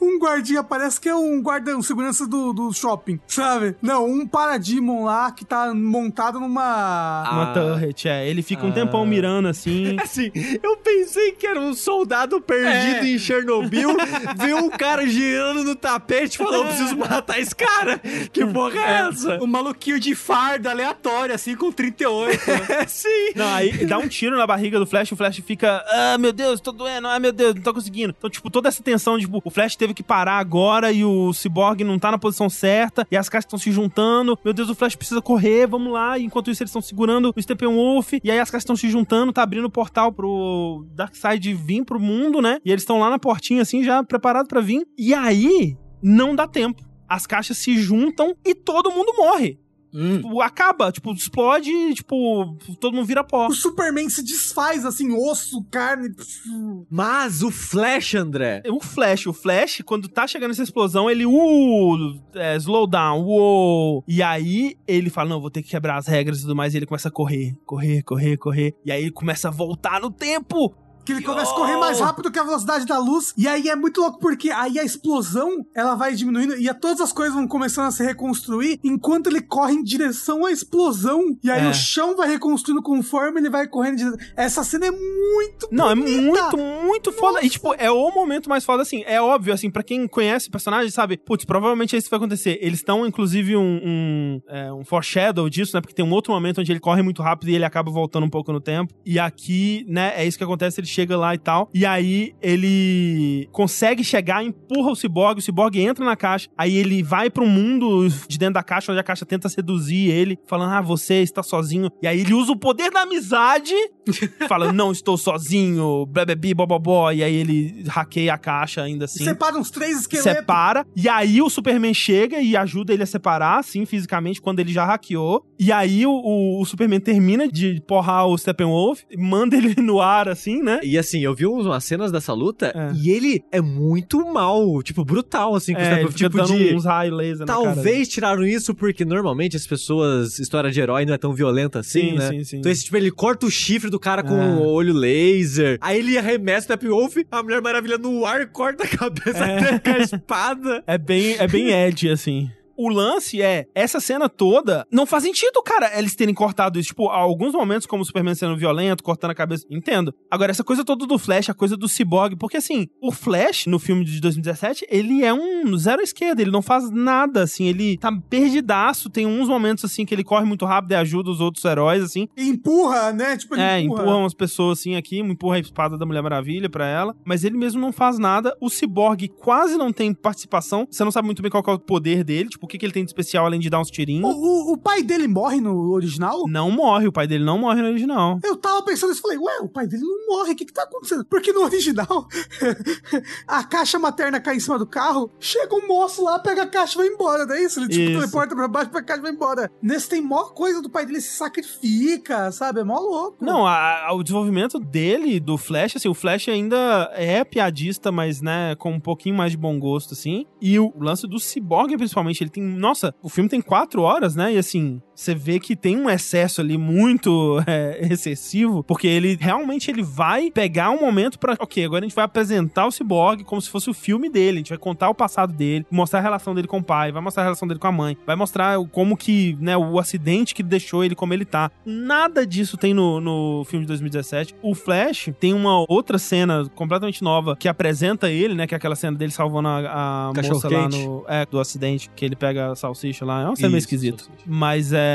Speaker 3: Um guardinha parece que é um guarda, um segurança do, do shopping, sabe? Não, um Parademon lá que tá montado numa.
Speaker 1: Uma
Speaker 4: Ah.
Speaker 1: turret, é. Ele fica um
Speaker 4: Ah.
Speaker 1: tempão mirando assim. (laughs)
Speaker 4: Assim, eu pensei que era um soldado perdido
Speaker 2: É.
Speaker 4: em Chernobyl, viu um cara girando no tapete e falou: eu preciso matar esse cara. Que (laughs) porra é essa?
Speaker 2: Um maluquinho de farda aleatório, assim, com 38.
Speaker 4: É (laughs) sim.
Speaker 1: Não, aí dá um tiro na barriga do Flash, o Flash fica, ah, meu Deus, tô doendo, ah, meu Deus, não tô conseguindo. Então, tipo, toda essa tensão, tipo, o Flash teve que parar agora e o Cyborg não tá na posição certa e as caixas estão se juntando. Meu Deus, o Flash precisa correr, vamos lá. E enquanto isso, eles estão segurando o Steppenwolf e aí as caixas estão se juntando, tá abrindo o portal pro Darkseid vir pro mundo, né? E eles estão lá na portinha, assim, já preparado pra vir. E aí, não dá tempo. As caixas se juntam e todo mundo morre.
Speaker 2: Hum.
Speaker 1: Tipo, acaba, tipo, explode, tipo, todo mundo vira pó.
Speaker 3: O Superman se desfaz assim, osso, carne.
Speaker 4: Mas o Flash, André.
Speaker 1: O Flash, o Flash, quando tá chegando essa explosão, ele, uh, é, slow down, uou. E aí ele fala, não, vou ter que quebrar as regras e tudo mais, e ele começa a correr, correr, correr, correr. E aí ele começa a voltar no tempo.
Speaker 3: Que ele começa a correr mais rápido que a velocidade da luz. E aí é muito louco, porque aí a explosão ela vai diminuindo e a- todas as coisas vão começando a se reconstruir enquanto ele corre em direção à explosão. E aí
Speaker 1: É.
Speaker 3: o chão vai reconstruindo conforme ele vai correndo. em direção- Essa cena é muito
Speaker 1: Não, é
Speaker 3: bonita.
Speaker 1: muito, muito foda. E, tipo, é o momento mais foda, assim. É óbvio, assim, pra quem conhece o personagem, sabe? Putz, provavelmente é isso que vai acontecer. Eles estão, inclusive, um, um, é, um foreshadow disso, né? Porque tem um outro momento onde ele corre muito rápido e ele acaba voltando um pouco no tempo. E aqui, né, é isso que acontece. Ele chega lá e tal. E aí, ele consegue chegar, empurra o Cyborg. O Cyborg entra na caixa. Aí ele vai pro mundo de dentro da caixa, onde a caixa tenta seduzir ele, falando, ah, você está sozinho. E aí ele usa o poder da amizade (laughs) fala, não estou sozinho, blebebi, bobobó, e aí ele hackeia a caixa ainda assim.
Speaker 3: Separa uns três esqueletos.
Speaker 1: Separa, e aí o Superman chega e ajuda ele a separar, assim, fisicamente, quando ele já hackeou. E aí o, o- o Superman termina de porrar o Steppenwolf, manda ele (laughs) no ar, assim, né?
Speaker 4: E assim, eu vi umas cenas dessa luta
Speaker 1: É.
Speaker 4: e ele é muito mal, tipo, brutal, assim, com
Speaker 1: É,
Speaker 4: tipo de.
Speaker 1: uns raios laser.
Speaker 4: Talvez tiraram isso porque normalmente as pessoas, história de herói não é tão violenta assim,
Speaker 1: Sim,
Speaker 4: né?
Speaker 1: sim, sim.
Speaker 4: Então esse tipo, ele corta o chifre do cara com
Speaker 1: É.
Speaker 4: o olho laser. Aí ele arremessa o Steppenwolf, a Mulher Maravilha no ar, corta a cabeça
Speaker 1: É.
Speaker 4: a espada. (laughs)
Speaker 1: É bem, é bem Ed, assim. O lance é, essa cena toda não faz sentido, cara, eles terem cortado isso. Tipo, alguns momentos, como o Superman sendo violento, cortando a cabeça. Entendo. Agora, essa coisa toda do Flash, a coisa do Cyborg, porque assim, o Flash, no filme de 2017, ele é um zero esquerda, ele não faz nada, assim, ele tá perdidaço. Tem uns momentos, assim, que ele corre muito rápido e ajuda os outros heróis, assim.
Speaker 3: E empurra, né? Tipo, ele
Speaker 1: É,
Speaker 3: empurra.
Speaker 1: empurra umas pessoas assim aqui, empurra a espada da Mulher Maravilha pra ela, mas ele mesmo não faz nada. O Cyborg quase não tem participação. Você não sabe muito bem qual é o poder dele, tipo, o que, que ele tem de especial além de dar uns
Speaker 3: O,
Speaker 1: tirinhos.
Speaker 3: o- o pai dele morre no original?
Speaker 1: Não morre, o pai dele não morre no original.
Speaker 3: Eu tava pensando isso e falei, ué, o pai dele não morre, o que que tá acontecendo? Porque no original, (laughs) a caixa materna cai em cima do carro, chega um moço lá, pega a caixa e vai embora, não é isso? Ele tipo,
Speaker 1: Isso.
Speaker 3: teleporta pra baixo, pega a caixa e vai embora. Nesse tem mó coisa do pai dele se sacrifica, sabe? É mó louco.
Speaker 1: Não, a- a- o desenvolvimento dele, do Flash, assim, o Flash ainda é piadista, mas, né, com um pouquinho mais de bom gosto, assim. E o lance do Cyborg, principalmente, ele tem. Nossa, o filme tem quatro horas, né? E assim, você vê que tem um excesso ali muito (laughs) é, excessivo, porque ele realmente ele vai pegar um momento pra. Ok, agora a gente vai apresentar o Cyborg como se fosse o filme dele. A gente vai contar o passado dele, mostrar a relação dele com o pai, vai mostrar a relação dele com a mãe, vai mostrar como que, né, o acidente que deixou ele como ele tá. Nada disso tem no, no filme de 2017. O Flash tem uma outra cena completamente nova que apresenta ele, né, que é aquela cena dele salvando a, a moça lá no, é, do acidente, que ele pega a salsicha lá. É uma cena meio
Speaker 4: Isso,
Speaker 1: esquisita.
Speaker 4: salsicha.
Speaker 1: Mas é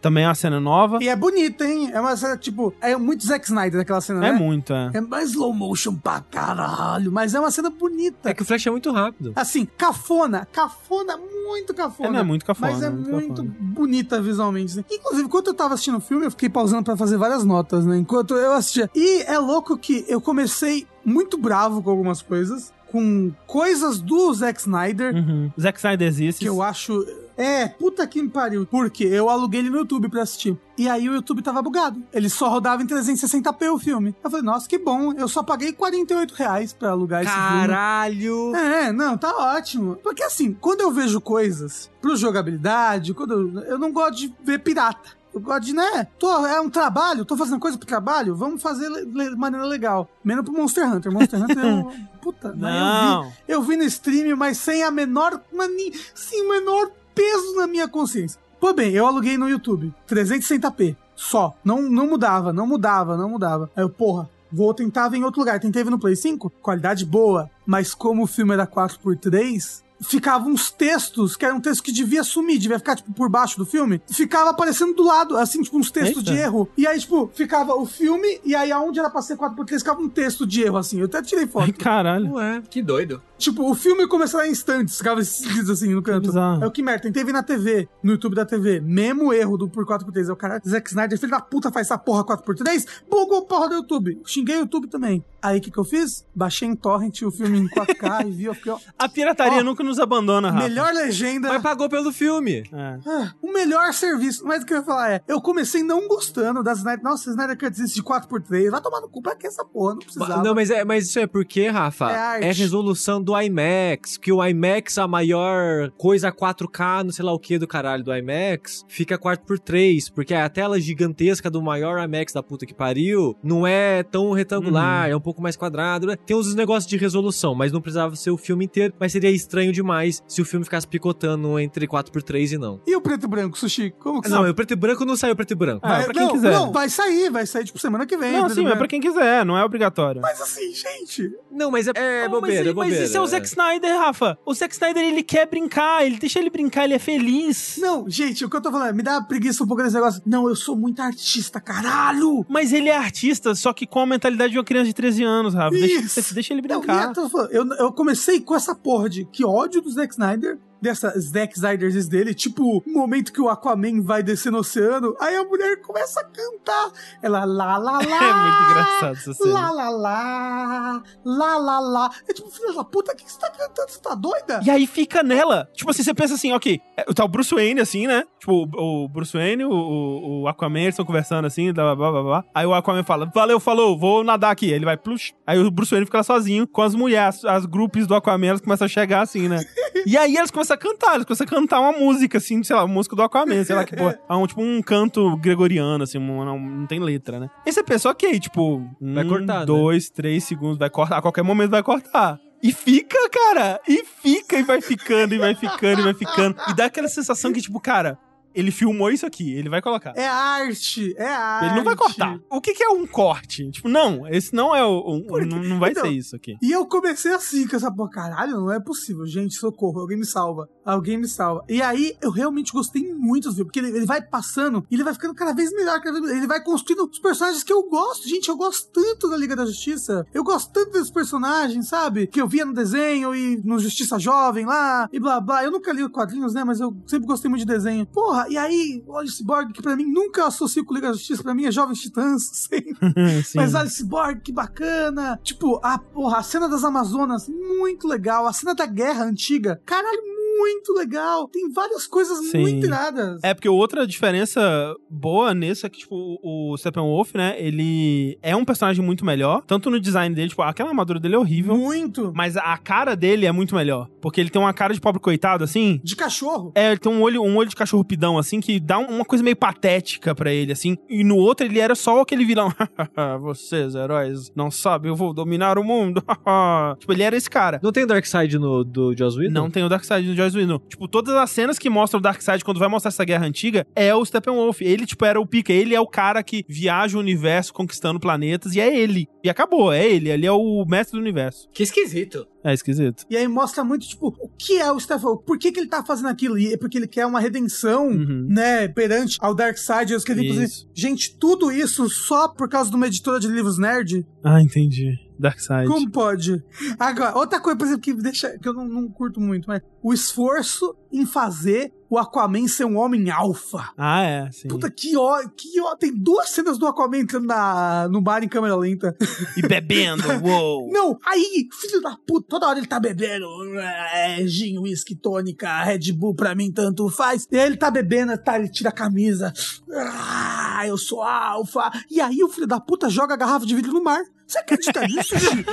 Speaker 1: também é uma cena nova.
Speaker 3: E é bonita, hein? É uma cena, tipo, é muito Zack Snyder aquela cena,
Speaker 1: É
Speaker 3: né?
Speaker 1: muito, é.
Speaker 3: É mais slow motion pra caralho, mas é uma cena bonita.
Speaker 4: É que o Flash é muito rápido.
Speaker 3: Assim, cafona, cafona, muito cafona.
Speaker 1: É, não é muito cafona,
Speaker 3: Mas é
Speaker 1: é muito
Speaker 3: muito, bonita visualmente. assim. Inclusive, enquanto eu tava assistindo o filme, eu fiquei pausando pra fazer várias notas, né? Enquanto eu assistia. E é louco que eu comecei muito bravo com algumas coisas, com coisas do Zack Snyder,
Speaker 1: Uhum. Zack Snyder existe.
Speaker 3: que eu acho. É, puta que me pariu. Porque eu aluguei ele no YouTube pra assistir. E aí o YouTube tava bugado. Ele só rodava em 360p o filme. Eu falei, nossa, que bom. Eu só paguei 48 reais pra alugar esse filme.
Speaker 4: Caralho!
Speaker 3: É, não, tá ótimo. Porque assim, quando eu vejo coisas pro jogabilidade, quando eu, eu não gosto de ver pirata. Eu gosto de, né? Tô, é um trabalho, tô fazendo coisa pro trabalho, vamos fazer le- le- de maneira legal. Menos pro Monster Hunter. Monster Hunter eu. (laughs) Puta, mas eu
Speaker 1: Não.
Speaker 3: vi, eu vi no stream, mas sem a menor. mani- Sem o menor peso na minha consciência. Pô, bem, eu aluguei no YouTube, 360p. Só. Não, não mudava, não mudava, não mudava. Aí eu, porra, vou tentar ver em outro lugar. Tentei ver no Play 5, qualidade boa. Mas como o filme era 4x3, ficavam uns textos, que era um texto que devia sumir, devia ficar, tipo, por baixo do filme. Ficava aparecendo do lado, assim, tipo, uns textos
Speaker 1: Eita.
Speaker 3: de erro. E aí, tipo, ficava o filme, e aí aonde era pra ser 4x3, ficava um texto de erro, assim. Eu até tirei
Speaker 1: Ai,
Speaker 3: foto.
Speaker 1: caralho.
Speaker 4: Ué.
Speaker 2: Que doido.
Speaker 3: Tipo, o filme começava em instantes, ficava escrito assim no canto. É o que merda, ver na TV, no YouTube da TV, mesmo erro do por 4x3. É o cara, Zack Snyder, filho da puta, faz essa porra 4x3, bugou a porra do YouTube. Xinguei o YouTube também. Aí o que que eu fiz? Baixei em torrent o filme em 4K (laughs) e vi, eu fiquei, ó,
Speaker 1: A pirataria
Speaker 3: Ó,
Speaker 1: nunca nos abandona, Rafa.
Speaker 3: melhor legenda.
Speaker 4: Mas pagou pelo filme.
Speaker 1: É.
Speaker 3: Ah, o melhor serviço. Mas o que eu ia falar é, eu comecei não gostando das Snyder. Nossa, Snyder Cut existe de 4x3. Vai tomar no cu pra que essa porra? Não precisava.
Speaker 4: Não, mas, é, mas isso é porque, Rafa,
Speaker 3: É
Speaker 4: é, resolução do IMAX. Que o IMAX, a maior coisa 4K, não sei lá o que do caralho do IMAX, fica 4x3. Porque a tela gigantesca do maior IMAX da puta que pariu não é tão retangular, é um pouco mais quadrado. né? Tem uns negócios de resolução, mas não precisava ser o filme inteiro. Mas seria estranho demais se o filme ficasse picotando entre 4x3 e não.
Speaker 3: E o preto e branco, Sushi? Como que
Speaker 4: Não, o preto e branco não saiu preto e branco.
Speaker 1: Ah,
Speaker 3: Vai-
Speaker 1: pra quem
Speaker 3: não,
Speaker 1: quiser.
Speaker 3: Não, vai sair, vai sair tipo semana que vem.
Speaker 1: Não, sim, é pra quem quiser, não é obrigatório.
Speaker 3: Mas assim, gente.
Speaker 4: Não, mas é, é
Speaker 1: Oh,
Speaker 4: bobeira,
Speaker 1: mas,
Speaker 4: é bobeira.
Speaker 1: mas esse é o Zack Snyder, Rafa. O Zack Snyder, ele quer brincar, ele deixa ele brincar, ele é feliz.
Speaker 3: Não, gente, o que eu tô falando é, me dá preguiça um pouco desse negócio. Não, eu sou muito artista, caralho!
Speaker 1: Mas ele é artista, só que com a mentalidade de uma criança de 13 anos, Rafa. Deixa, deixa ele
Speaker 3: Não,
Speaker 1: brincar.
Speaker 3: falando, eu, eu comecei com essa porra de que ódio do Zack Snyder, dessas Zack Snyders dele, tipo, o momento que o Aquaman vai descer no oceano, aí a mulher começa a cantar. Ela lá, lá, (laughs) lá.
Speaker 1: É muito engraçado essa cena.
Speaker 3: Lá, lá, lá, lá, lá, lá. É tipo, filha da puta, o que você tá cantando? Você tá doida?
Speaker 1: E aí fica nela. Tipo assim, você pensa assim, ok, é, tá o Bruce Wayne, assim, né? Tipo, o, Bruce Wayne, o, o, Aquaman, eles estão conversando assim, blá, blá, blá, blá. Aí o Aquaman fala, valeu, falou, vou nadar aqui. Ele vai, plush. Aí o Bruce Wayne fica lá sozinho com as mulheres, as grupos do Aquaman, elas começam a chegar assim, né? (laughs) e aí eles começam a cantar, eles começam a cantar uma música, assim, sei lá, uma música do Aquaman, sei lá, que, pô, (laughs) é um, tipo um canto gregoriano, assim, um- não, não tem letra, né? E você pensa, ok, tipo,
Speaker 4: Vai
Speaker 1: um,
Speaker 4: cortar, né?
Speaker 1: dois, três segundos, vai cortar, a qualquer momento vai cortar. E fica, cara, e fica, e vai ficando, e vai ficando, e vai ficando. E dá aquela sensação que, tipo, cara, ele filmou isso aqui, ele vai colocar.
Speaker 3: É arte, é arte.
Speaker 1: Ele não vai cortar. O que, que é um corte? Tipo, não, esse não é o.
Speaker 3: quê?
Speaker 1: não, não vai
Speaker 3: Então,
Speaker 1: ser isso aqui.
Speaker 3: E eu comecei assim, com essa porra, caralho, não é possível, gente, socorro, alguém me salva, alguém me salva. E aí, eu realmente gostei muito do filme, porque ele, ele vai passando e ele vai ficando cada vez melhor, cada vez melhor. ele vai construindo os personagens que eu gosto. Gente, eu gosto tanto da Liga da Justiça, eu gosto tanto desses personagens, sabe? Que eu via no desenho e no Justiça Jovem lá, e blá blá. Eu nunca li os quadrinhos, né, mas eu sempre gostei muito de desenho. Porra, e aí, olha o Cyborg, que pra mim nunca associo com Liga da Justiça, pra mim é Jovens Titãs, (laughs) sempre. (laughs)
Speaker 1: Sim.
Speaker 3: Mas Alice Borg, que bacana. Tipo, a, porra, a cena das Amazonas, muito legal. A cena da guerra antiga, caralho, muito legal. Tem várias coisas
Speaker 1: Sim.
Speaker 3: muito iradas.
Speaker 1: É, porque outra diferença boa nisso é que, tipo, o Steppenwolf, né, ele é um personagem muito melhor, tanto no design dele, tipo, aquela armadura dele é horrível,
Speaker 3: Muito.
Speaker 1: mas a cara dele é muito melhor, porque ele tem uma cara de pobre coitado, assim,
Speaker 3: De cachorro.
Speaker 1: É, ele tem um olho, um olho de cachorro pidão, assim, que dá um- uma coisa meio patética pra ele, assim. E no outro ele era só aquele vilão. (laughs) Vocês, heróis, não sabem, eu vou dominar o mundo. (laughs) tipo, ele era esse cara.
Speaker 4: Não tem Darkseid no do Joss Whedon?
Speaker 1: Não tem o Darkseid no Joss Whedon. Tipo, todas as cenas que mostram o Darkseid quando vai mostrar essa guerra antiga é o Steppenwolf. Ele, tipo, era o pica. Ele é o cara que viaja o universo conquistando planetas e é ele. E acabou, é ele. Ele é o mestre do universo.
Speaker 2: Que esquisito.
Speaker 1: É esquisito.
Speaker 3: E aí mostra muito, tipo, o que é o Stephen? Por que, que ele tá fazendo aquilo? E é porque ele quer uma redenção,
Speaker 1: Uhum.
Speaker 3: né, perante ao Darkseid. Eu escrevi, inclusive,
Speaker 1: Isso.
Speaker 3: gente, tudo isso só por causa de uma editora de livros nerd?
Speaker 1: Ah, entendi. Darkseid.
Speaker 3: Como pode? Agora, outra coisa, por exemplo, que, deixa, que eu não, não curto muito, mas o esforço em fazer o Aquaman ser um homem alfa.
Speaker 1: Ah, é, sim.
Speaker 3: Puta, que ó, que ó. Tem duas cenas do Aquaman entrando na, no bar em câmera lenta.
Speaker 1: E bebendo, (laughs) uou.
Speaker 3: Não, aí, filho da puta, toda hora ele tá bebendo é, gin, whisky, tônica, Red Bull, pra mim tanto faz. E aí ele tá bebendo, tá, ele tira a camisa. Ah, eu sou alfa. E aí o filho da puta joga a garrafa de vidro no mar. Você acredita nisso, (laughs) gente?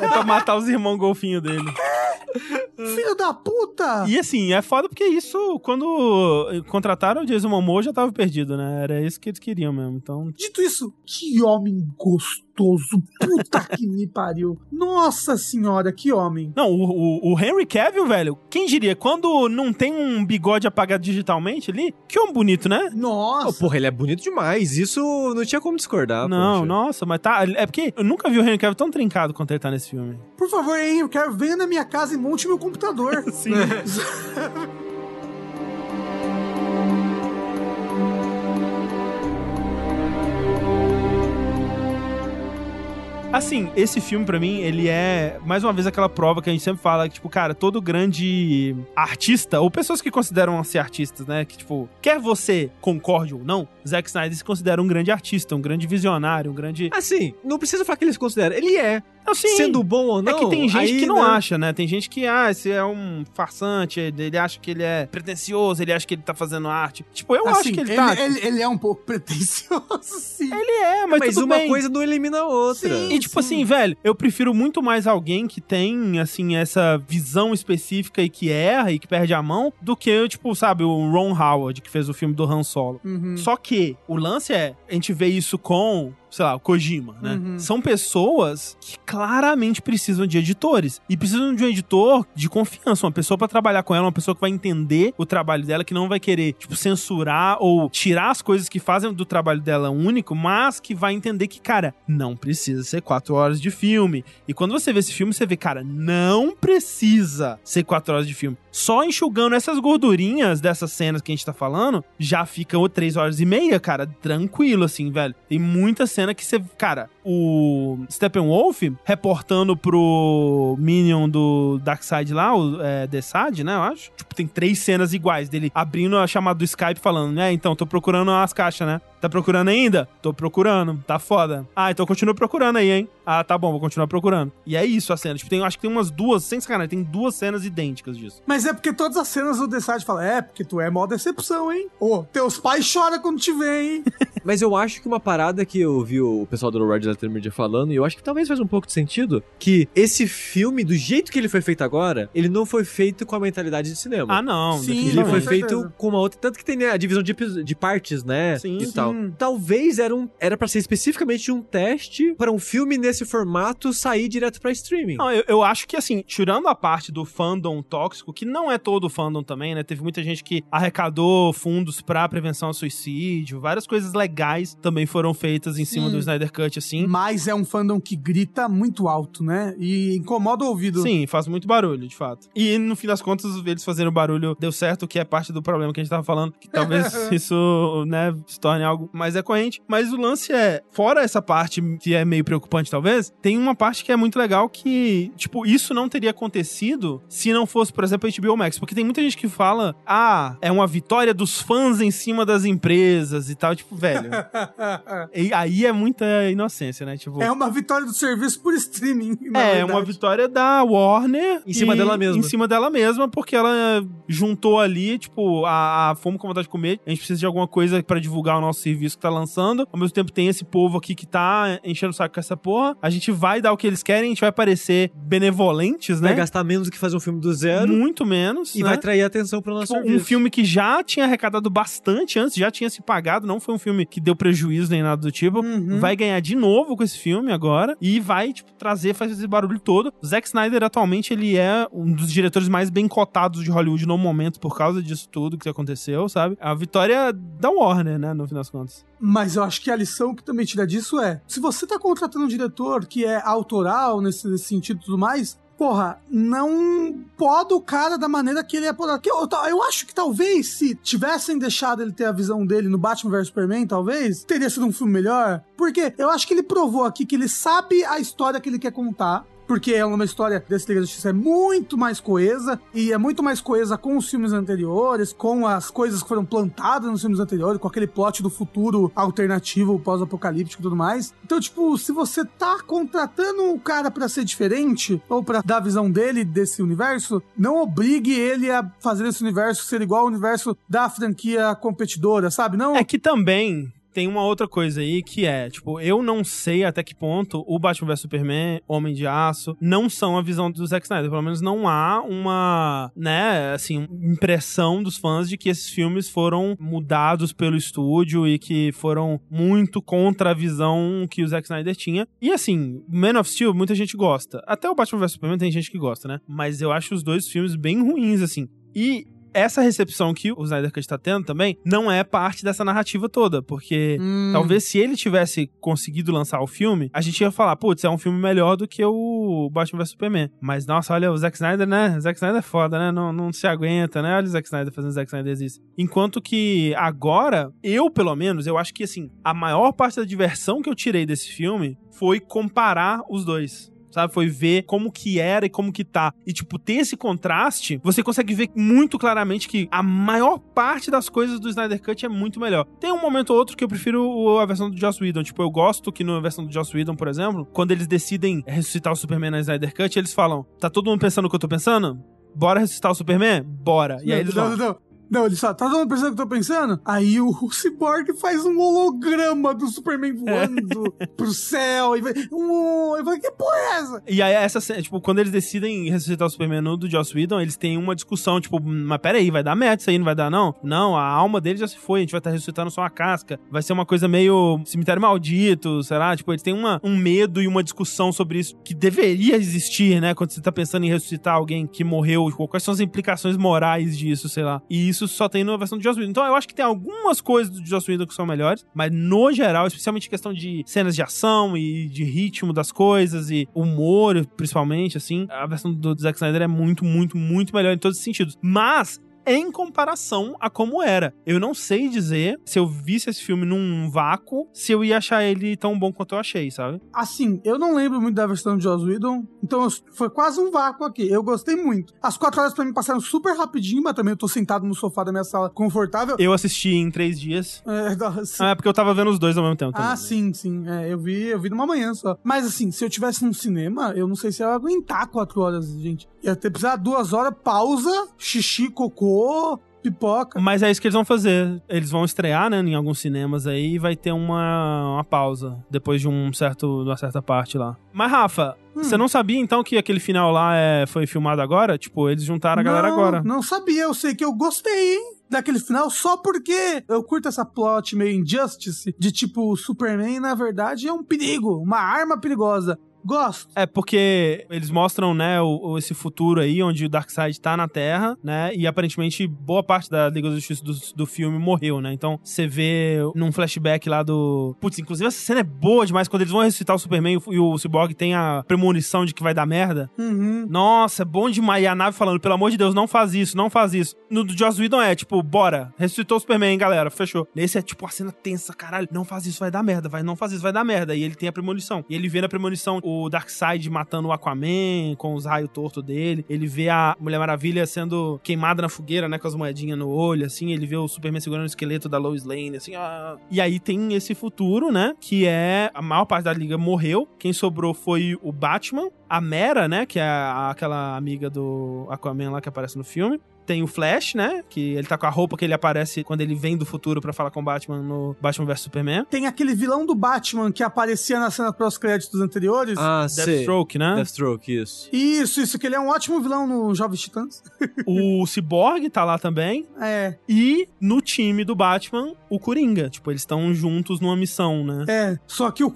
Speaker 1: É pra matar os irmãos golfinho dele.
Speaker 3: Filho da puta!
Speaker 1: E assim, é foda porque isso, quando contrataram o Jason Momoa, já tava perdido, né? Era isso que eles queriam mesmo. Então,
Speaker 3: Dito isso, que homem gostoso. Puta (laughs) que me pariu. Nossa senhora, que homem.
Speaker 1: Não, o, o, o Henry Cavill, velho, quem diria? Quando não tem um bigode apagado digitalmente ali, que homem bonito, né?
Speaker 4: Oh,
Speaker 3: Nossa.
Speaker 4: porra, ele é bonito demais. Isso não tinha como discordar.
Speaker 1: não,
Speaker 4: poxa.
Speaker 1: nossa, mas tá. É porque eu nunca vi o Henry Cavill tão trincado quanto ele tá nesse filme.
Speaker 3: Por favor, hein, eu quero venha na minha casa e monte meu computador. (laughs)
Speaker 1: Sim. (laughs) Assim, esse filme pra mim, ele é mais uma vez aquela prova que a gente sempre fala que tipo, cara, todo grande artista ou pessoas que consideram ser artistas, né, que tipo, quer você concorde ou não, Zack Snyder se considera um grande artista, um grande visionário, um grande
Speaker 4: Assim, não precisa falar que ele se considera. Ele é.
Speaker 1: Assim,
Speaker 4: Sendo bom ou não.
Speaker 1: é que tem gente
Speaker 4: aí,
Speaker 1: que não
Speaker 4: né?
Speaker 1: acha, né? Tem gente que, ah, esse é um farsante, ele acha que ele é pretencioso, ele acha que ele tá fazendo arte. Tipo, eu acho
Speaker 3: Assim,
Speaker 1: que ele,
Speaker 3: ele,
Speaker 1: tá.
Speaker 3: ele- ele é um pouco (laughs) pretencioso, sim.
Speaker 1: Ele é, mas,
Speaker 4: Mas uma
Speaker 1: bem.
Speaker 4: coisa não elimina a outra.
Speaker 3: Sim.
Speaker 1: E tipo assim, velho, eu prefiro muito mais alguém que tem, assim, essa visão específica e que erra e que perde a mão, do que, tipo, sabe, o Ron Howard, que fez o filme do Han Solo.
Speaker 3: Uhum.
Speaker 1: Só que o lance é, a gente vê isso com, sei lá, o Kojima, né?
Speaker 3: Uhum.
Speaker 1: São pessoas que claramente precisam de editores. E precisam de um editor de confiança, uma pessoa pra trabalhar com ela, uma pessoa que vai entender o trabalho dela, que não vai querer, tipo, censurar ou tirar as coisas que fazem do trabalho dela único, mas que vai entender que, cara, não precisa ser quatro horas de filme. E quando você vê esse filme, você vê, cara, não precisa ser quatro horas de filme. Só enxugando essas gordurinhas dessas cenas que a gente tá falando, já fica o três horas e meia, cara, tranquilo, assim, velho. Tem muita cena que você. Cara, o Steppenwolf reportando pro Minion do Darkseid lá, o é, Desad, né, eu acho. Tipo, tem três cenas iguais dele abrindo a chamada do Skype falando, né, então, tô procurando as caixas, né? Tá procurando ainda? Tô procurando. Tá foda. Ah, então continua procurando aí, hein? Ah, tá bom, vou continuar procurando. E é isso a cena. Tipo, tem, acho que tem umas duas, sem sacanagem, tem duas cenas idênticas disso.
Speaker 3: Mas é porque todas as cenas do Decide falam, é, porque tu é mó decepção, hein? Ô, teus pais choram quando te veem, hein? (laughs)
Speaker 4: Mas eu acho que uma parada que eu vi o pessoal do Red Letter Media falando, e eu acho que talvez faz um pouco de sentido, que esse filme, do jeito que ele foi feito agora, ele não foi feito com a mentalidade de cinema.
Speaker 1: Ah, não.
Speaker 3: Sim,
Speaker 4: Ele foi feito com uma outra. Tanto que tem né, a divisão de, de partes, né?
Speaker 1: Sim,
Speaker 4: e
Speaker 1: sim.
Speaker 4: tal. Talvez era, um, era pra ser especificamente um teste para um filme nesse formato sair direto pra streaming.
Speaker 1: Não, eu, eu acho que, assim, tirando a parte do fandom tóxico, que não é todo fandom também, né? Teve muita gente que arrecadou fundos pra prevenção ao suicídio, várias coisas legais também foram feitas em cima
Speaker 3: Sim.
Speaker 1: do Snyder Cut, assim.
Speaker 3: Mas é um fandom que grita muito alto, né? E incomoda o ouvido.
Speaker 1: Sim, faz muito barulho, de fato. E no fim das contas, eles fazendo barulho deu certo, que é parte do problema que a gente tava falando, que talvez (laughs) isso, né, se torne algo mais recorrente. Mas o lance é, fora essa parte que é meio preocupante, talvez, tem uma parte que é muito legal que, tipo, isso não teria acontecido se não fosse, por exemplo, a HBO Max. Porque tem muita gente que fala, ah, é uma vitória dos fãs em cima das empresas e tal. Tipo, velho. (laughs) e aí é muita inocência, né? Tipo.
Speaker 3: É uma vitória do serviço por streaming. na
Speaker 1: É,
Speaker 3: verdade.
Speaker 1: uma vitória da Warner.
Speaker 4: Em cima
Speaker 1: e-
Speaker 4: dela mesma.
Speaker 1: Em cima dela mesma, porque ela juntou ali, tipo, a, a fome com vontade de comer. A gente precisa de alguma coisa pra divulgar o nosso serviço que tá lançando. Ao mesmo tempo, tem esse povo aqui que tá enchendo o saco com essa porra. A gente vai dar o que eles querem, a gente vai parecer benevolentes,
Speaker 4: Vai
Speaker 1: né?
Speaker 4: gastar menos do que fazer um filme do zero
Speaker 1: Muito menos.
Speaker 4: e
Speaker 1: né?
Speaker 4: vai atrair atenção pro nosso
Speaker 1: Tipo, um filme que já tinha arrecadado bastante antes, já tinha se pagado, não foi um filme que deu prejuízo nem nada do tipo.
Speaker 3: Uhum.
Speaker 1: Vai ganhar de novo com esse filme agora e vai, tipo, trazer, fazer esse barulho todo. O Zack Snyder, atualmente, ele é um dos diretores mais bem cotados de Hollywood no momento por causa disso tudo que aconteceu, sabe? A vitória da Warner, né, no fim das contas.
Speaker 3: Mas eu acho que a lição que também tira disso é: se você tá contratando um diretor que é autoral nesse, nesse sentido e tudo mais. Porra, não poda o cara da maneira que ele é podado. Eu, eu acho que talvez se tivessem deixado ele ter a visão dele no Batman vs Superman, talvez, teria sido um filme melhor. Porque eu acho que ele provou aqui que ele sabe a história que ele quer contar. Porque é uma história desse Liga da Justiça é muito mais coesa e é muito mais coesa com os filmes anteriores, com as coisas que foram plantadas nos filmes anteriores, com aquele plot do futuro alternativo, pós-apocalíptico e tudo mais. Então, tipo, se você tá contratando um cara pra ser diferente ou pra dar a visão dele desse universo, não obrigue ele a fazer esse universo ser igual ao universo da franquia competidora, sabe? Não.
Speaker 1: É que também tem uma outra coisa aí que é, tipo, eu não sei até que ponto o Batman vs Superman, Homem de Aço, não são a visão do Zack Snyder. Pelo menos não há uma, né, assim, impressão dos fãs de que esses filmes foram mudados pelo estúdio e que foram muito contra a visão que o Zack Snyder tinha. E assim, Man of Steel, muita gente gosta. Até o Batman vs Superman tem gente que gosta, né? Mas eu acho os dois filmes bem ruins, assim. E essa recepção que o Snyder Cut tá tendo também não é parte dessa narrativa toda, porque
Speaker 3: Hum.
Speaker 1: talvez se ele tivesse conseguido lançar o filme, a gente ia falar, putz, é um filme melhor do que o Batman vs Superman. Mas nossa, olha, o Zack Snyder, né? O Zack Snyder é foda, né? Não, não se aguenta, né? Olha o Zack Snyder fazendo o Zack Snyder existe. Enquanto que agora, eu pelo menos, eu acho que assim, a maior parte da diversão que eu tirei desse filme foi comparar os dois sabe? Foi ver como que era e como que tá. E, tipo, ter esse contraste, você consegue ver muito claramente que a maior parte das coisas do Snyder Cut é muito melhor. Tem um momento ou outro que eu prefiro a versão do Joss Whedon. Tipo, eu gosto que na versão do Joss Whedon, por exemplo, quando eles decidem ressuscitar o Superman na Snyder Cut, eles falam, tá todo mundo pensando o que eu tô pensando? Bora ressuscitar o Superman? Bora. E aí eles
Speaker 3: não,
Speaker 1: vão.
Speaker 3: não, não. Não, ele só, tá todo mundo pensando o que eu tô pensando? Aí o, o Cyborg faz um holograma do Superman voando (laughs) pro céu. E vai, um, eu falei, que porra é essa?
Speaker 1: E aí, essa, tipo, quando eles decidem ressuscitar o Superman do Joss Whedon, eles têm uma discussão, tipo, mas peraí, vai dar merda isso aí, não vai dar não? Não, a alma dele já se foi, a gente vai estar ressuscitando só a casca. Vai ser uma coisa meio cemitério maldito, será? Tipo, eles têm uma, um medo e uma discussão sobre isso que deveria existir, né? Quando você tá pensando em ressuscitar alguém que morreu, tipo, quais são as implicações morais disso, sei lá. E isso só tem na versão do Joss Whedon. Então eu acho que tem algumas coisas do Joss Whedon que são melhores, mas no geral, especialmente questão de cenas de ação e de ritmo das coisas e humor, principalmente, assim, a versão do Zack Snyder é muito, muito, muito melhor em todos os sentidos. Mas em comparação a como era. Eu não sei dizer se eu visse esse filme num vácuo, se eu ia achar ele tão bom quanto eu achei, sabe?
Speaker 3: Assim, eu não lembro muito da versão de Joss Whedon, então eu- foi quase um vácuo aqui. Eu gostei muito. As quatro horas pra mim passaram super rapidinho, mas também eu tô sentado no sofá da minha sala confortável.
Speaker 1: Eu assisti em três dias.
Speaker 3: É, (laughs) assim,
Speaker 1: Ah, é porque eu tava vendo os dois ao mesmo tempo.
Speaker 3: Ah,
Speaker 1: também.
Speaker 3: sim, sim. É, eu vi, eu vi numa manhã só. Mas assim, se eu tivesse num cinema, eu não sei se eu ia aguentar quatro horas, gente. Ia ter precisar duas horas, pausa, xixi, cocô, pipoca.
Speaker 1: Mas é isso que eles vão fazer. Eles vão estrear, né, em alguns cinemas aí e vai ter uma, uma pausa depois de um certo, de uma certa parte lá. Mas, Rafa,
Speaker 3: Hum.
Speaker 1: você não sabia então que aquele final lá é, foi filmado agora? Tipo, eles juntaram a galera
Speaker 3: não,
Speaker 1: agora.
Speaker 3: Não sabia, eu sei que eu gostei, hein? Daquele final só porque eu curto essa plot meio injustice de tipo, Superman, na verdade, é um perigo, uma arma perigosa. Gosto.
Speaker 1: É porque eles mostram, né, o, esse futuro aí, onde o Darkseid tá na Terra, né, e aparentemente boa parte da Liga da Justiça do, do filme morreu, né, então você vê num flashback lá do... Putz, inclusive essa cena é boa demais, quando eles vão ressuscitar o Superman e o, o Cyborg tem a premonição de que vai dar merda.
Speaker 3: Uhum.
Speaker 1: Nossa, é bom demais. E a nave falando, pelo amor de Deus, não faz isso, não faz isso. No do Joss Whedon é, tipo, bora, ressuscitou o Superman, galera, fechou. Nesse é, tipo, a cena tensa, caralho, não faz isso, vai dar merda, vai, não faz isso, vai dar merda. E ele tem a premonição. E ele vê na premonição o Darkseid matando o Aquaman com os raios tortos dele. Ele vê a Mulher Maravilha sendo queimada na fogueira, né, com as moedinhas no olho, assim. Ele vê o Superman segurando o esqueleto da Lois Lane, assim. E aí tem esse futuro, né, que é a maior parte da liga morreu. Quem sobrou foi o Batman, a Mera, né, que é aquela amiga do Aquaman lá que aparece no filme. Tem o Flash, né? Que ele tá com a roupa que ele aparece quando ele vem do futuro pra falar com o Batman no Batman vs Superman.
Speaker 3: Tem aquele vilão do Batman que aparecia na cena pós-créditos anteriores.
Speaker 4: Ah.
Speaker 1: Deathstroke, né?
Speaker 4: Deathstroke, isso.
Speaker 3: Isso, isso, que ele é um ótimo vilão no Jovens Titãs. (laughs)
Speaker 1: O Cyborg tá lá também.
Speaker 3: É,
Speaker 1: E no time do Batman, o Coringa. Tipo, eles estão juntos numa missão, né?
Speaker 3: é. Só que o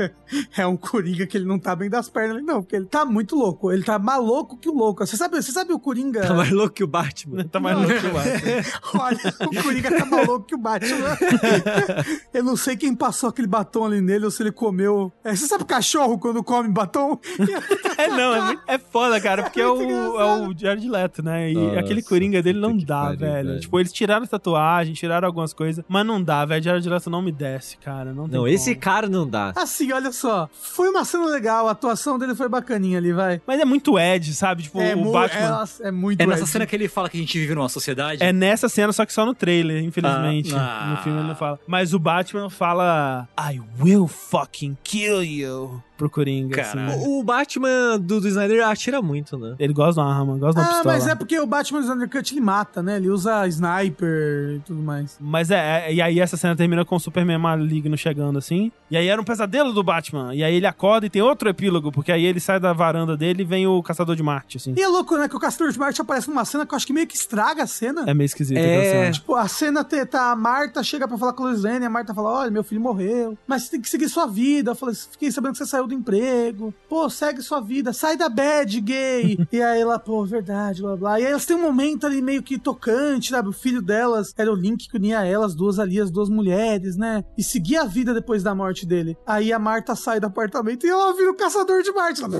Speaker 3: (laughs) é um Coringa que ele não tá bem das pernas, ali, não, porque ele tá muito louco. Ele tá mais louco que o louco. Você sabe, você sabe o Coringa?
Speaker 4: Tá mais louco que o Batman.
Speaker 1: Tá mais louco que o Batman. (laughs)
Speaker 3: Olha, o Coringa tá mais louco que o Batman. (laughs) Eu não sei quem passou aquele batom ali nele ou se ele comeu. É, você sabe cachorro quando come batom? (laughs)
Speaker 1: É, não, é, muito- é foda, cara, porque é,
Speaker 3: muito
Speaker 1: o, é
Speaker 3: engraçado.
Speaker 1: o Jared Leto, né? E
Speaker 4: Nossa,
Speaker 1: aquele Coringa dele não dá,
Speaker 4: pariu,
Speaker 1: velho.
Speaker 4: velho.
Speaker 1: Tipo, eles tiraram a tatuagem, tiraram algumas coisas, mas não dá, velho. Jared Leto não me desce, cara. Não, tem
Speaker 4: Não, esse cara não dá.
Speaker 3: Assim, olha só. Foi uma cena legal, a atuação dele foi bacaninha ali, vai.
Speaker 1: Mas é muito Ed, sabe? Tipo,
Speaker 3: é,
Speaker 1: o Batman.
Speaker 3: é, é muito
Speaker 2: É nessa
Speaker 3: Ed.
Speaker 2: cena que ele fala que a gente vive numa sociedade.
Speaker 1: É nessa cena, só que só no trailer, infelizmente.
Speaker 2: Ah, ah.
Speaker 1: No filme ele não fala. Mas o Batman fala: I will fucking kill you. Pro Coringa. assim.
Speaker 4: O, o Batman do, do Snyder atira muito, né?
Speaker 1: Ele gosta de uma arma, gosta de uma
Speaker 3: Ah,
Speaker 1: pistola.
Speaker 3: mas é porque o Batman do Undercut ele mata, né? Ele usa sniper e tudo mais.
Speaker 1: Mas é, é, e aí essa cena termina com o Superman maligno chegando assim. E aí era um pesadelo do Batman. E aí ele acorda e tem outro epílogo, porque aí ele sai da varanda dele e vem o Caçador de Marte, assim.
Speaker 3: E é louco, né? Que o Caçador de Marte aparece numa cena que eu acho que meio que estraga a cena.
Speaker 1: É meio esquisito
Speaker 4: É.
Speaker 3: Tipo, a cena te- tá, a Marta chega pra falar com a Lois Lane, a Marta fala, olha, meu filho morreu, mas você tem que seguir sua vida. Eu falei, fiquei sabendo que você saiu do emprego. Pô, segue sua vida, sai da bad, gay. (laughs) e aí ela, pô, verdade, blá blá. E aí elas têm um momento ali meio que tocante, sabe? O filho delas era o link que unia elas duas ali, as duas mulheres, né? E seguir a vida depois da morte dele. Aí a Marta sai do apartamento e ela vira o caçador de Marte. Ela...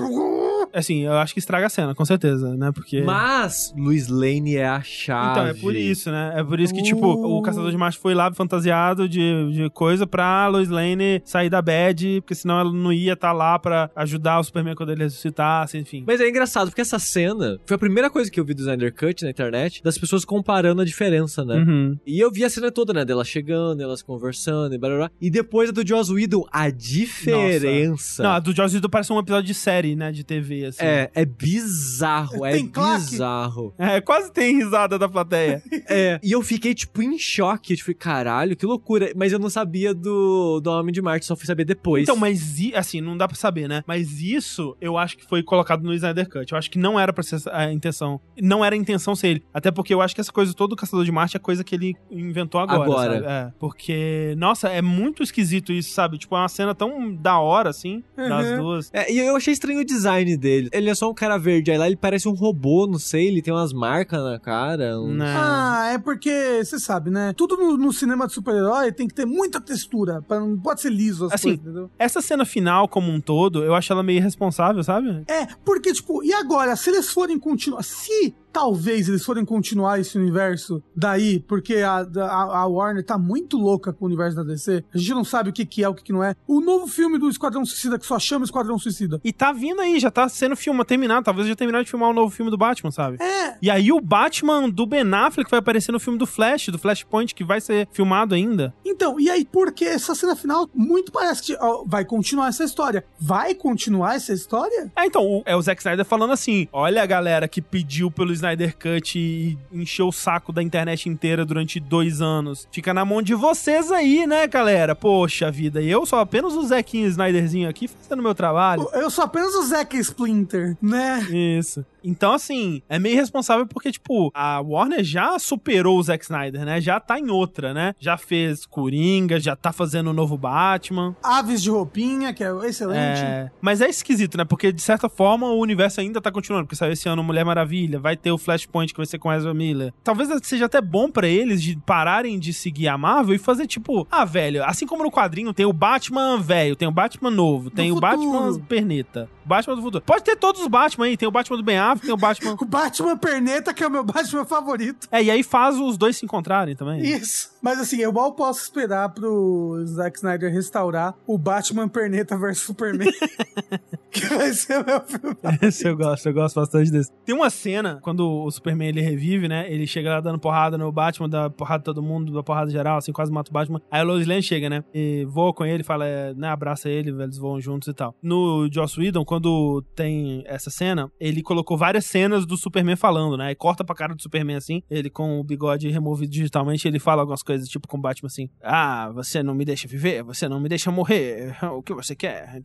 Speaker 1: Assim, eu acho que estraga a cena, com certeza, né? Porque.
Speaker 4: Mas Luiz Lane é a chave.
Speaker 1: Então, é por isso, né? É por isso que,
Speaker 3: Uh.
Speaker 1: tipo, o Caçador de Marte foi lá fantasiado de, de coisa pra Lois Lane sair da bad, porque senão ela não ia estar lá pra ajudar o Superman quando ele ressuscitasse, enfim.
Speaker 4: Mas é engraçado, porque essa cena foi a primeira coisa que eu vi do Snyder Cut na internet, das pessoas comparando a diferença, né?
Speaker 1: Uhum.
Speaker 4: E eu vi a cena toda, né? Dela chegando, elas conversando e blá blá blá. E depois a do Joss Whedon, a diferença.
Speaker 1: Não, a do Joss Whedon parece um episódio de série, né? De TV, assim.
Speaker 4: É, é bizarro, é bizarro.
Speaker 1: É, quase tem risada da plateia. (laughs)
Speaker 4: É, e eu fiquei, tipo, em choque. Tipo, caralho, que loucura. Mas eu não sabia do, do Homem de Marte, só fui saber depois.
Speaker 1: Então, mas assim, não dá pra saber, né? Mas isso eu acho que foi colocado no Snyder Cut. Eu acho que não era pra ser a intenção. Não era a intenção ser ele. Até porque eu acho que essa coisa toda do Caçador de Marte é coisa que ele inventou agora.
Speaker 4: Agora.
Speaker 1: sabe? É. Porque, nossa, é muito esquisito isso, sabe? Tipo, é uma cena tão da hora, assim, das
Speaker 3: Uhum.
Speaker 1: duas.
Speaker 4: É, e eu achei estranho o design dele. Ele é só um cara verde, aí lá ele parece um robô, não sei, ele tem umas marcas na cara.
Speaker 1: Né?
Speaker 3: Ah, é porque, você sabe, né? Tudo no, no cinema de super-herói tem que ter muita textura. Pra, não pode ser liso as
Speaker 1: Assim,
Speaker 3: coisas, entendeu?
Speaker 1: Essa cena final, como um todo, eu acho ela meio irresponsável, sabe?
Speaker 3: É, porque, tipo, e agora, se eles forem continuar. Se talvez eles forem continuar esse universo daí, porque a, a, a Warner tá muito louca com o universo da DC, a gente não sabe o que, que é, o que, que não é. O novo filme do Esquadrão Suicida, que só chama Esquadrão Suicida.
Speaker 1: E tá vindo aí, já tá sendo filmado, terminado. Talvez já terminaram de filmar o novo filme do Batman, sabe?
Speaker 3: É,
Speaker 1: E aí o Batman do Ben Affleck vai aparecer no filme do Flash, do Flashpoint, que vai ser filmado ainda.
Speaker 3: então, e aí, porque essa cena final muito parece que ó, vai continuar essa história. Vai continuar essa história?
Speaker 1: É, então, o- é o Zack Snyder falando assim: olha a galera que pediu pelo Snyder Cut e encheu o saco da internet inteira durante dois anos. Fica na mão de vocês aí, né, galera? Poxa vida, e eu sou apenas o Zequinho Snyderzinho aqui fazendo meu trabalho.
Speaker 3: Eu sou apenas o Zack Splinter, né?
Speaker 1: Isso. Então, assim, é meio irresponsável porque, tipo, a Warner já superou o Zack Snyder, né? Já tá em outra, né? Já fez Coringa, já tá fazendo o novo Batman.
Speaker 3: Aves de roupinha, que é excelente.
Speaker 1: É, mas é esquisito, né? Porque, de certa forma, o universo ainda tá continuando. Porque saiu esse ano Mulher Maravilha, vai ter o Flashpoint que vai ser com Ezra Miller. Talvez seja até bom pra eles de pararem de seguir a Marvel e fazer, tipo, ah, velho, assim como no quadrinho tem o Batman velho, tem o Batman novo, tem o
Speaker 3: futuro.
Speaker 1: Batman perneta, Batman do futuro. Pode ter todos os Batman aí, tem o Batman do Ben Affleck, tem o Batman... (laughs)
Speaker 3: O Batman Perneta, que é o meu Batman favorito.
Speaker 1: É, e aí faz os dois se encontrarem também.
Speaker 3: Isso. Mas assim, eu mal posso esperar pro Zack Snyder restaurar o Batman Perneta vs Superman. (laughs) (laughs) que vai ser o meu filme.
Speaker 1: Esse eu gosto, eu gosto bastante desse. Tem uma cena, quando o Superman ele revive, né? Ele chega lá dando porrada no Batman, dá porrada em todo mundo, dá porrada geral, assim, quase mata o Batman. Aí a Lois Lane chega, né? E voa com ele, fala, é, né? Abraça ele, eles voam juntos e tal. No Joss Whedon, quando tem essa cena, ele colocou várias cenas do Superman falando, né? E corta pra cara do Superman assim, ele com o bigode removido digitalmente, ele fala algumas coisas, tipo com o Batman assim: Ah, você não me deixa viver, você não me deixa morrer, (laughs) o que você quer?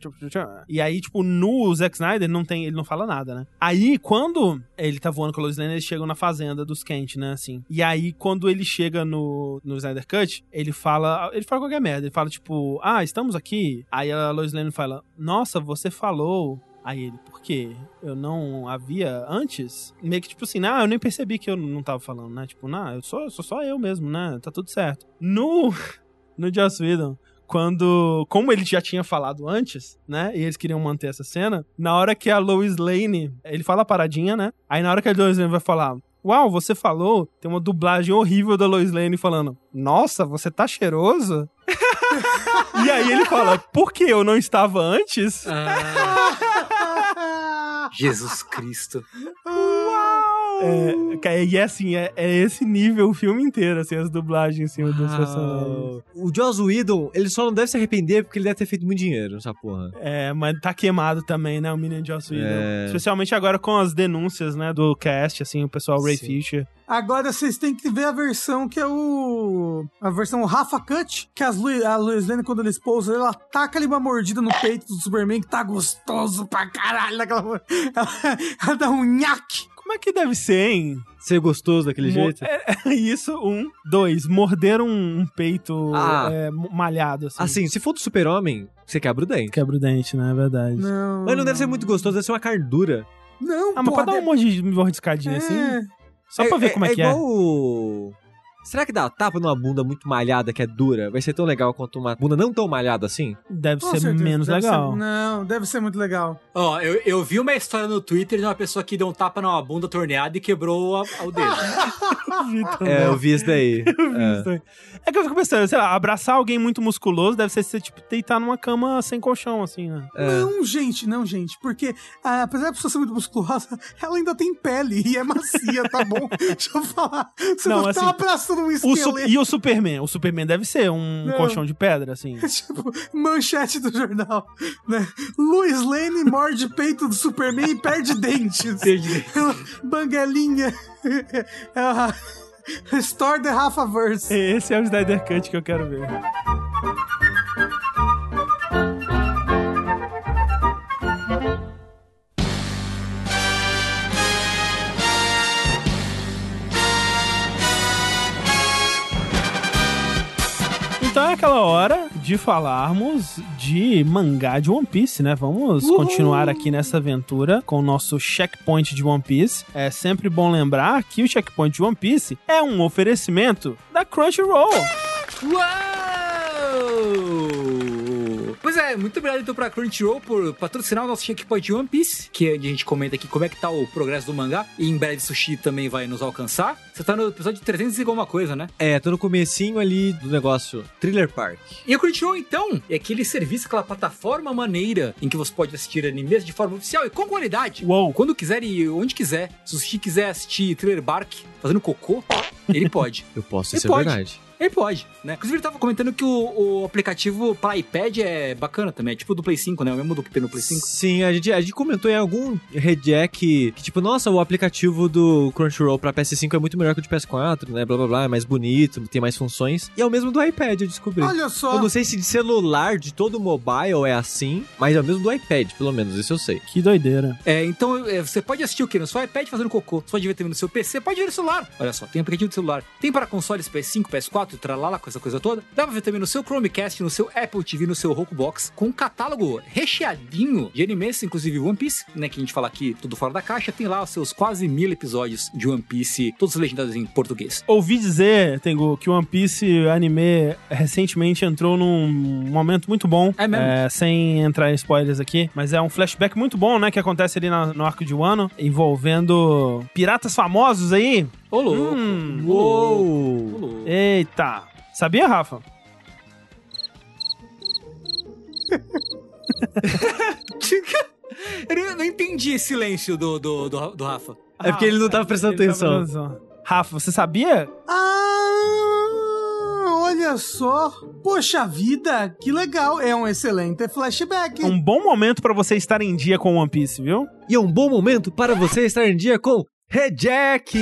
Speaker 1: E aí, tipo, no Zack Snyder não tem, ele não fala nada, né? Aí, quando ele tá voando com a Lois Lane, eles chegam na fazenda dos Kent, né, assim. E aí, quando ele chega no, no Snyder Cut, ele fala, ele fala qualquer merda, ele fala, tipo, ah, estamos aqui. Aí a Lois Lane fala, nossa, você falou Aí ele, por quê? Eu não havia antes? Meio que tipo assim, ah, eu nem percebi que eu não tava falando, né? Tipo, não, eu sou, sou só eu mesmo, né? Tá tudo certo. No, (laughs) no Joss Whedon, quando, como ele já tinha falado antes, né? E eles queriam manter essa cena, na hora que a Lois Lane, ele fala a paradinha, né? Aí na hora que a Lois Lane vai falar, Uau, você falou, tem uma dublagem horrível da Lois Lane falando, nossa, você tá cheiroso? (laughs) e aí ele fala, por que eu não estava antes?
Speaker 2: Ah, (laughs) Jesus Cristo. (laughs)
Speaker 1: É, e é assim, é, é esse nível o filme inteiro, assim, as dublagens em cima dos personagens.
Speaker 4: O Joss Whedon, ele só não deve se arrepender porque ele deve ter feito muito dinheiro nessa porra.
Speaker 1: É, mas tá queimado também, né, o Minion Joss Whedon.
Speaker 4: É.
Speaker 1: Especialmente agora com as denúncias, né, do cast, assim, o pessoal Ray
Speaker 4: Sim.
Speaker 1: Fisher.
Speaker 3: Agora vocês têm que ver a versão que é o. A versão Rafa Cut, que as Lu... a Lois Lane, quando eles pousam, ela taca ali uma mordida no peito do Superman, que tá gostoso pra caralho. Naquela... (laughs) Ela... ela dá um nhaque.
Speaker 1: Como é que deve ser, hein?
Speaker 4: Ser gostoso daquele
Speaker 1: Mo-
Speaker 4: jeito?
Speaker 1: é, (laughs) é isso, um. Dois, morder um, um peito
Speaker 4: Ah.
Speaker 1: é, malhado, assim.
Speaker 4: Assim, se for do super-homem, você quebra o dente.
Speaker 1: Quebra o dente, né? É verdade.
Speaker 3: Não.
Speaker 4: Mas não deve ser muito gostoso, deve ser uma carne dura.
Speaker 3: Não,
Speaker 1: Ah, mas pode dar uma mordi- mordiscadinha, assim?
Speaker 3: É.
Speaker 1: Só pra ver como é, que
Speaker 4: igual
Speaker 1: é.
Speaker 4: o... Será que dar tapa numa bunda muito malhada, que é dura, vai ser tão legal quanto uma bunda não tão malhada assim?
Speaker 1: Deve
Speaker 3: Com
Speaker 1: ser
Speaker 3: certeza,
Speaker 1: menos
Speaker 3: deve
Speaker 1: legal.
Speaker 3: ser- Não, deve ser muito legal.
Speaker 2: Ó, eu, eu vi uma história no Twitter de uma pessoa que deu um tapa numa bunda torneada e quebrou a- o dedo. (laughs)
Speaker 1: Vi também.
Speaker 4: É, eu vi isso daí. (laughs)
Speaker 1: Isso também. É que eu fico pensando, sei lá, abraçar alguém muito musculoso deve ser, ser tipo, deitar numa cama sem colchão, assim, né?
Speaker 4: É.
Speaker 3: Não, gente, não, gente. Porque ah, apesar da pessoa ser muito musculosa, ela ainda tem pele e é macia, tá bom? (laughs) Deixa eu falar. Você não,
Speaker 1: Não,
Speaker 3: tá
Speaker 1: assim,
Speaker 3: abraçando um
Speaker 1: O
Speaker 3: esqueleto.
Speaker 1: e o Superman? O Superman deve ser um
Speaker 3: Não.
Speaker 1: colchão de pedra, assim. (laughs)
Speaker 3: Tipo, manchete do jornal, né? Lois Lane morde peito do Superman e perde dentes. Banguelinha. Ah, Restore the Rafa-verse.
Speaker 1: Esse é o Snyder Cut que eu quero ver. É aquela hora de falarmos de mangá de One Piece, né? Vamos continuar aqui nessa aventura com o nosso checkpoint de One Piece. É sempre bom lembrar que o checkpoint de One Piece é um oferecimento da Crunchyroll.
Speaker 2: Uou! Pois é, muito obrigado então pra Crunchyroll por patrocinar o nosso Checkpoint One Piece, que a gente comenta aqui como é que tá o progresso do mangá, e em breve Sushi também vai nos alcançar. Você tá no episódio 300 e alguma coisa, né?
Speaker 4: É, tô no comecinho ali do negócio Thriller Park.
Speaker 2: E a Crunchyroll, então, é aquele serviço, aquela plataforma maneira em que você pode assistir animes de forma oficial e com qualidade.
Speaker 1: Uou.
Speaker 2: Quando quiser e onde quiser. Se o Sushi quiser assistir Thriller Bark fazendo cocô, ele pode. (laughs)
Speaker 4: Eu posso,
Speaker 2: Ele
Speaker 4: isso é
Speaker 2: pode.
Speaker 4: verdade.
Speaker 2: Ele pode, né? Inclusive, ele tava comentando que o, o aplicativo para iPad é bacana também. É tipo do Play 5, né? O mesmo do que tem no Play 5.
Speaker 4: Sim, a gente, a gente comentou em algum Rejack que, tipo, nossa, o aplicativo do Crunchyroll pra PS5 é muito melhor que o de PS4, né? Blá blá blá, é mais bonito, tem mais funções. E é o mesmo do iPad, eu descobri.
Speaker 3: Olha só.
Speaker 4: Eu não sei se de celular, de todo mobile é assim, mas é o mesmo do iPad, pelo menos, isso eu sei.
Speaker 1: Que doideira.
Speaker 2: É, então é, você pode assistir o quê? No seu iPad fazendo cocô. Você pode ver também no seu PC, pode ver no celular. Olha só, tem aplicativo do celular. Tem para consoles PS5, PS4, tralala, com essa coisa toda. Dá pra ver também no seu Chromecast, no seu Apple TV, no seu Rokubox, com um catálogo recheadinho de animes, inclusive One Piece, né? Que a gente fala aqui tudo fora da caixa. Tem lá os seus quase mil episódios de One Piece, todos legendados em português.
Speaker 1: Ouvi dizer, Tengu, que One Piece anime recentemente entrou num momento muito bom.
Speaker 2: É mesmo?
Speaker 1: sem entrar em spoilers aqui, mas é um flashback muito bom, né? Que acontece ali na- no arco de Wano, envolvendo piratas famosos aí.
Speaker 2: Ô, louco.
Speaker 1: Hum,
Speaker 2: Ô, louco.
Speaker 1: Eita. Sabia, Rafa? (laughs)
Speaker 2: Eu não, entendi esse silêncio do, do, do, do Rafa.
Speaker 4: É porque ele não tava prestando
Speaker 1: Ele tava
Speaker 4: atenção.
Speaker 1: atenção. Rafa, você sabia?
Speaker 3: Ah, olha só. Poxa vida, que legal. É um excelente flashback.
Speaker 1: Um bom momento pra você estar em dia com One Piece, viu?
Speaker 4: E é um bom momento para você estar em dia com Rejack!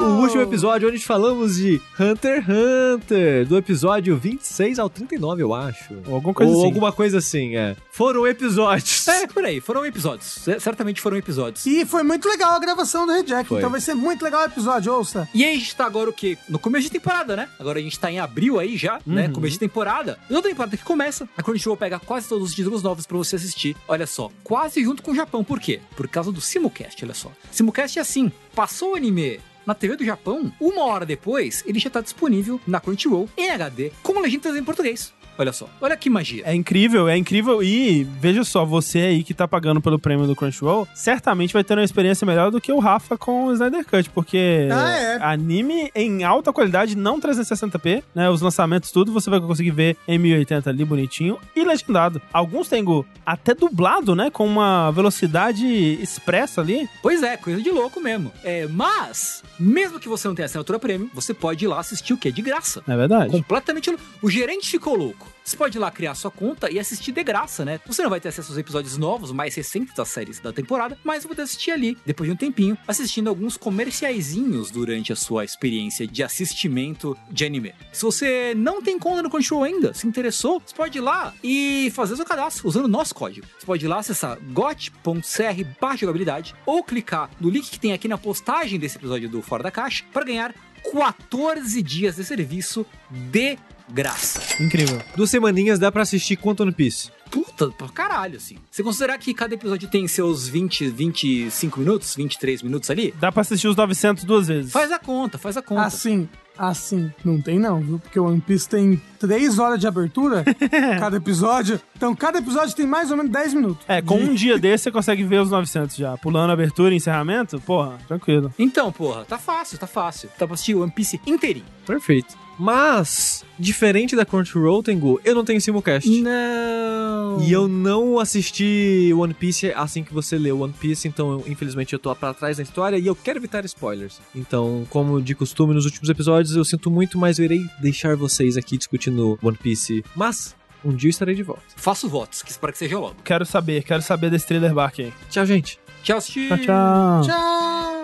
Speaker 4: O último episódio onde falamos de Hunter x Hunter, do episódio 26 ao 39, eu acho.
Speaker 1: Ou alguma coisa
Speaker 4: Ou
Speaker 1: assim.
Speaker 4: alguma coisa assim, é. Foram episódios.
Speaker 2: É, por aí, foram episódios. C- Certamente foram episódios.
Speaker 3: E foi muito legal a gravação do Rejack, então vai ser muito legal o episódio, ouça.
Speaker 2: E aí a gente tá agora o quê? No começo de temporada, né? Agora a gente tá em abril aí já, né? Começo de temporada. E outra temporada que começa, a Crunchyroll pega quase todos os títulos novos pra você assistir. Olha só, quase junto com o Japão. Por quê? Por causa do Simulcast, olha só. Simulcast é assim, passou o anime na TV do Japão, uma hora depois, ele já tá disponível na Crunchyroll em HD, com legendas em português. Olha só. Olha que magia.
Speaker 1: É incrível, é incrível. E veja só, você aí que tá pagando pelo prêmio do Crunchyroll, certamente vai ter uma experiência melhor do que o Rafa com o Snyder Cut, porque
Speaker 3: Ah, é.
Speaker 1: anime em alta qualidade, não 360p, né? Os lançamentos, tudo, você vai conseguir ver em 1080 ali bonitinho e legendado. Alguns tem até dublado, né? Com uma velocidade expressa ali.
Speaker 2: Pois é, coisa de louco mesmo. É, mas, mesmo que você não tenha assinatura premium, você pode ir lá assistir o quê? De graça.
Speaker 1: É verdade.
Speaker 2: Completamente louco. O gerente ficou louco. Você pode ir lá criar sua conta e assistir de graça, né? Você não vai ter acesso aos episódios novos, mais recentes das séries da temporada, mas você vai poder assistir ali, depois de um tempinho, assistindo alguns comerciaizinhos durante a sua experiência de assistimento de anime. Se você não tem conta no Crunchyroll ainda, se interessou, você pode ir lá e fazer seu cadastro usando o nosso código. Você pode ir lá acessar got.cr barra jogabilidade ou clicar no link que tem aqui na postagem desse episódio do Fora da Caixa para ganhar 14 dias de serviço de graça.
Speaker 1: Incrível.
Speaker 4: Duas semaninhas dá pra assistir quanto One Piece?
Speaker 2: Puta, pra caralho, assim. Você considerar que cada episódio tem seus 20, 25 minutos, 23 minutos ali?
Speaker 1: Dá pra assistir os 900 duas vezes.
Speaker 2: Faz a conta, faz a conta.
Speaker 3: Assim, assim, não tem não, viu? Porque o One Piece tem três horas de abertura, (laughs) cada episódio. Então, cada episódio tem mais ou menos 10 minutos.
Speaker 1: É, com um dia desse você consegue ver os 900 já. Pulando abertura e encerramento, porra, tranquilo.
Speaker 2: Então, porra, tá fácil, tá fácil. Dá pra assistir o One Piece inteirinho.
Speaker 4: Perfeito. Mas, diferente da Crunchyroll, Tengu, eu não tenho simulcast.
Speaker 2: Não.
Speaker 4: E eu não assisti One Piece assim que você leu One Piece, então eu, infelizmente eu tô pra trás da história e eu quero evitar spoilers. Então, como de costume nos últimos episódios, eu sinto muito, mas eu irei deixar vocês aqui discutindo One Piece. Mas, um dia eu estarei de volta.
Speaker 2: Faço votos, que espero que seja logo.
Speaker 1: Quero saber, quero saber desse trailer bark aí.
Speaker 4: Tchau, gente.
Speaker 2: Tchau, assisti.
Speaker 1: Tchau, tchau.
Speaker 3: Tchau!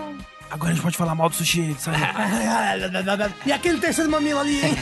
Speaker 1: Agora a gente pode falar mal do sushi. Aí. (laughs)
Speaker 3: E aquele terceiro mamilo ali, hein?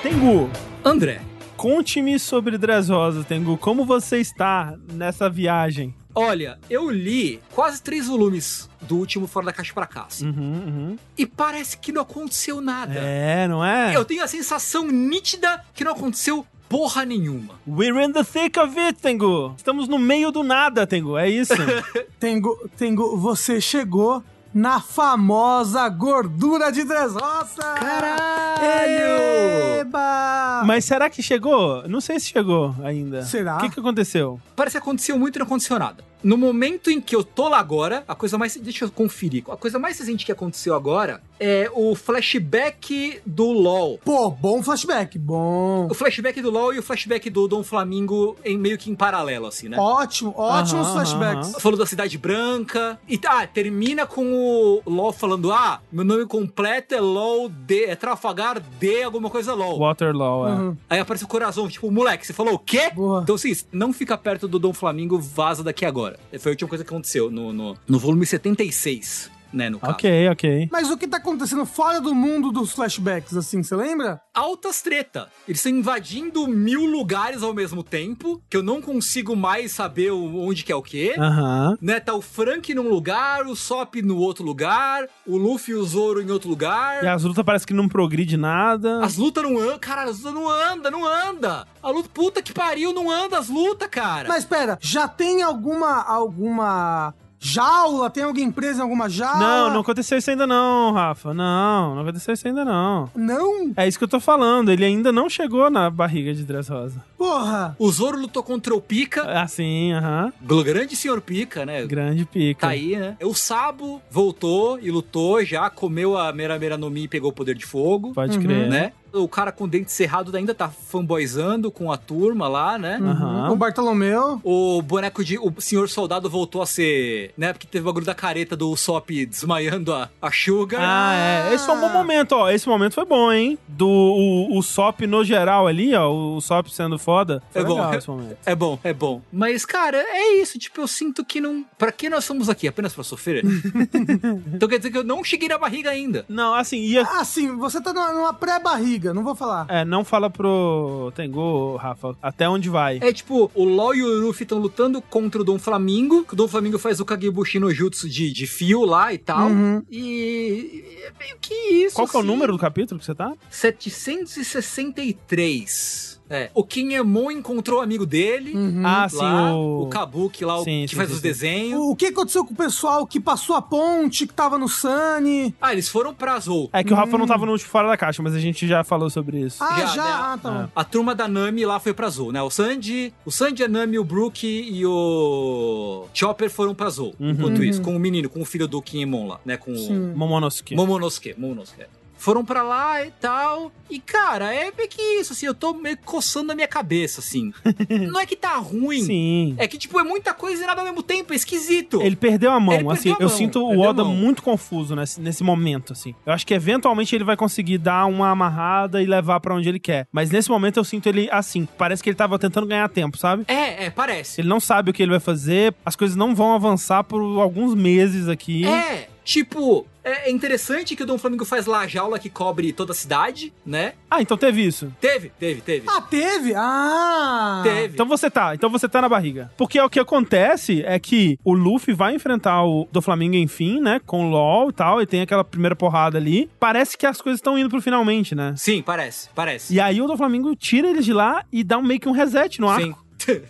Speaker 1: Tengu,
Speaker 2: André,
Speaker 1: conte-me sobre Dress Rosa, Tengu. Como você está nessa viagem?
Speaker 2: olha, eu li quase três volumes do último Fora da Caixa pra cá. assim,
Speaker 1: Uhum, uhum.
Speaker 2: E parece que não aconteceu nada.
Speaker 1: É, não é?
Speaker 2: Eu tenho a sensação nítida que não aconteceu porra nenhuma.
Speaker 1: We're in the thick of it, Tengu. Estamos no meio do nada, Tengu. É isso. (laughs)
Speaker 3: Tengo, Tengo, você chegou na famosa gordura de Dressrosa!
Speaker 2: Caralho!
Speaker 3: Eba!
Speaker 1: Mas será que chegou? Não sei se chegou ainda.
Speaker 3: Será?
Speaker 1: O que, que aconteceu?
Speaker 2: Parece que aconteceu muito e não aconteceu nada. No momento em que eu tô lá agora, a coisa mais. Deixa eu conferir. A coisa mais recente que aconteceu agora é o flashback do LOL.
Speaker 3: Pô, bom flashback, bom.
Speaker 2: O flashback do LOL e o flashback do Dom Flamingo em meio que em paralelo, assim, né?
Speaker 3: Ótimo, ótimos flashbacks.
Speaker 1: aham.
Speaker 2: Falou da Cidade Branca. E tá, termina com o LOL falando: Ah, meu nome completo é LOL D, é Trafalgar D, alguma coisa LOL.
Speaker 1: Waterlaw, é.
Speaker 3: Uhum.
Speaker 2: Aí aparece o coração, tipo, moleque, você falou o quê?
Speaker 3: Boa.
Speaker 2: Então, assim, não fica perto do Dom Flamingo, vaza daqui agora. Foi a última coisa que aconteceu no, no, no volume 76, né, no caso.
Speaker 1: Ok, ok.
Speaker 3: Mas o que tá acontecendo fora do mundo dos flashbacks, assim, você lembra?
Speaker 2: Altas treta. Eles estão invadindo mil lugares ao mesmo tempo, que eu não consigo mais saber onde que é o quê.
Speaker 1: Aham.
Speaker 2: Né, tá o Frank num lugar, o Sop no outro lugar, o Luffy e o Zoro em outro lugar.
Speaker 1: E as lutas parece que não progride nada.
Speaker 2: As lutas não andam, cara, as lutas não anda, não anda. A luta, puta que pariu, não anda as lutas, cara.
Speaker 3: Mas pera, já tem alguma alguma jaula? Tem alguém preso em alguma jaula?
Speaker 1: Não, não aconteceu isso ainda não, Rafa. Não, não aconteceu isso ainda não.
Speaker 3: Não?
Speaker 1: É isso que eu tô falando. Ele ainda não chegou na barriga de Dress Rosa.
Speaker 3: Porra!
Speaker 2: O Zoro lutou contra o Pika,
Speaker 1: Assim, aham.
Speaker 2: o grande senhor Pika, né?
Speaker 1: Grande pica.
Speaker 2: Tá aí, né? O Sabo voltou e lutou já, comeu a Mera Mera no Mi e pegou o poder de fogo,
Speaker 1: Pode
Speaker 3: Uhum.
Speaker 1: crer.
Speaker 2: né? O cara com dente cerrado ainda tá fanboyzando com a turma lá, né?
Speaker 1: Aham.
Speaker 3: O Bartolomeu.
Speaker 2: O boneco de. O senhor soldado voltou a ser. Né? Porque teve o bagulho da careta do Sop desmaiando a, a Sugar.
Speaker 1: Ah, é. Esse foi um bom momento, ó. Esse momento foi bom, hein? Do o, o SOP no geral ali, ó. O SOP sendo foda. Foi
Speaker 2: É bom.
Speaker 1: legal esse momento.
Speaker 2: É bom, é bom. Mas, cara, é isso. Tipo, eu sinto que não. Pra que nós estamos aqui? Apenas pra sofrer? (laughs) então quer dizer que eu não cheguei na barriga ainda.
Speaker 1: Não, assim, ia.
Speaker 3: Ah, sim, você tá numa pré-barriga. Não vou falar.
Speaker 1: É, não fala pro Tengu, Rafa, até onde vai.
Speaker 2: É tipo, o LOL e o Luffy estão lutando contra o Dom Flamingo, que o Dom Flamingo faz o Kagebushi no Jutsu de, de fio lá e tal.
Speaker 3: Uhum.
Speaker 2: E é meio que isso.
Speaker 1: Qual que é o
Speaker 2: assim.
Speaker 1: número do capítulo que você tá?
Speaker 2: 763. É. O Kinemon encontrou o amigo dele.
Speaker 3: Uhum.
Speaker 1: Ah, sim,
Speaker 2: lá,
Speaker 1: o...
Speaker 2: o Kabuki lá, o
Speaker 1: Sim,
Speaker 2: que
Speaker 1: sim,
Speaker 2: faz
Speaker 1: sim,
Speaker 2: os
Speaker 1: sim.
Speaker 2: desenhos.
Speaker 3: O que aconteceu com o pessoal que passou a ponte, que tava no Sunny?
Speaker 2: Ah, eles foram pra Zou.
Speaker 1: É que o Rafa não tava no último Fora da Caixa, mas a gente já falou sobre isso.
Speaker 3: Ah,
Speaker 2: Já,
Speaker 3: já?
Speaker 2: né?
Speaker 3: Ah, tá bom.
Speaker 2: A turma da Nami lá foi pra Zou, né? O Sanji, o Sanji, a Nami, o Brook e o Chopper foram pra Zou.
Speaker 1: Uhum.
Speaker 2: Enquanto
Speaker 3: Uhum.
Speaker 2: isso, com o menino, com o filho do Kinemon lá, né? Com o.
Speaker 1: Momonosuke.
Speaker 2: Momonosuke. Momonosuke. Foram pra lá e tal. E, cara, é meio que isso, assim, eu tô meio coçando a minha cabeça, assim. (laughs) Não é que tá ruim.
Speaker 1: Sim.
Speaker 2: É que, tipo, é muita coisa e nada ao mesmo tempo, é esquisito.
Speaker 1: Ele perdeu a mão,
Speaker 2: Ele
Speaker 1: assim. eu
Speaker 2: mão,
Speaker 1: sinto o Oda muito confuso nesse, nesse momento, assim. Eu acho que eventualmente ele vai conseguir dar uma amarrada e levar pra onde ele quer. Mas nesse momento eu sinto ele assim. Parece que ele tava tentando ganhar tempo, sabe?
Speaker 2: É, é, parece.
Speaker 1: Ele não sabe o que ele vai fazer, as coisas não vão avançar por alguns meses aqui.
Speaker 2: É, tipo, é é interessante que o Dom Flamingo faz lá a jaula que cobre toda a cidade, né?
Speaker 1: Ah, então teve isso.
Speaker 2: Teve, teve, teve.
Speaker 3: Ah, teve? Ah!
Speaker 2: Teve.
Speaker 1: Então você tá, então você tá na barriga. Porque o que acontece é que o Luffy vai enfrentar o do Flamengo enfim, né? Com o LOL e tal, e tem aquela primeira porrada ali. Parece que as coisas estão indo pro finalmente, né?
Speaker 2: Sim, parece, parece.
Speaker 1: E aí o do Flamengo tira eles de lá e dá um, meio que um reset no arco.
Speaker 2: Sim. (laughs)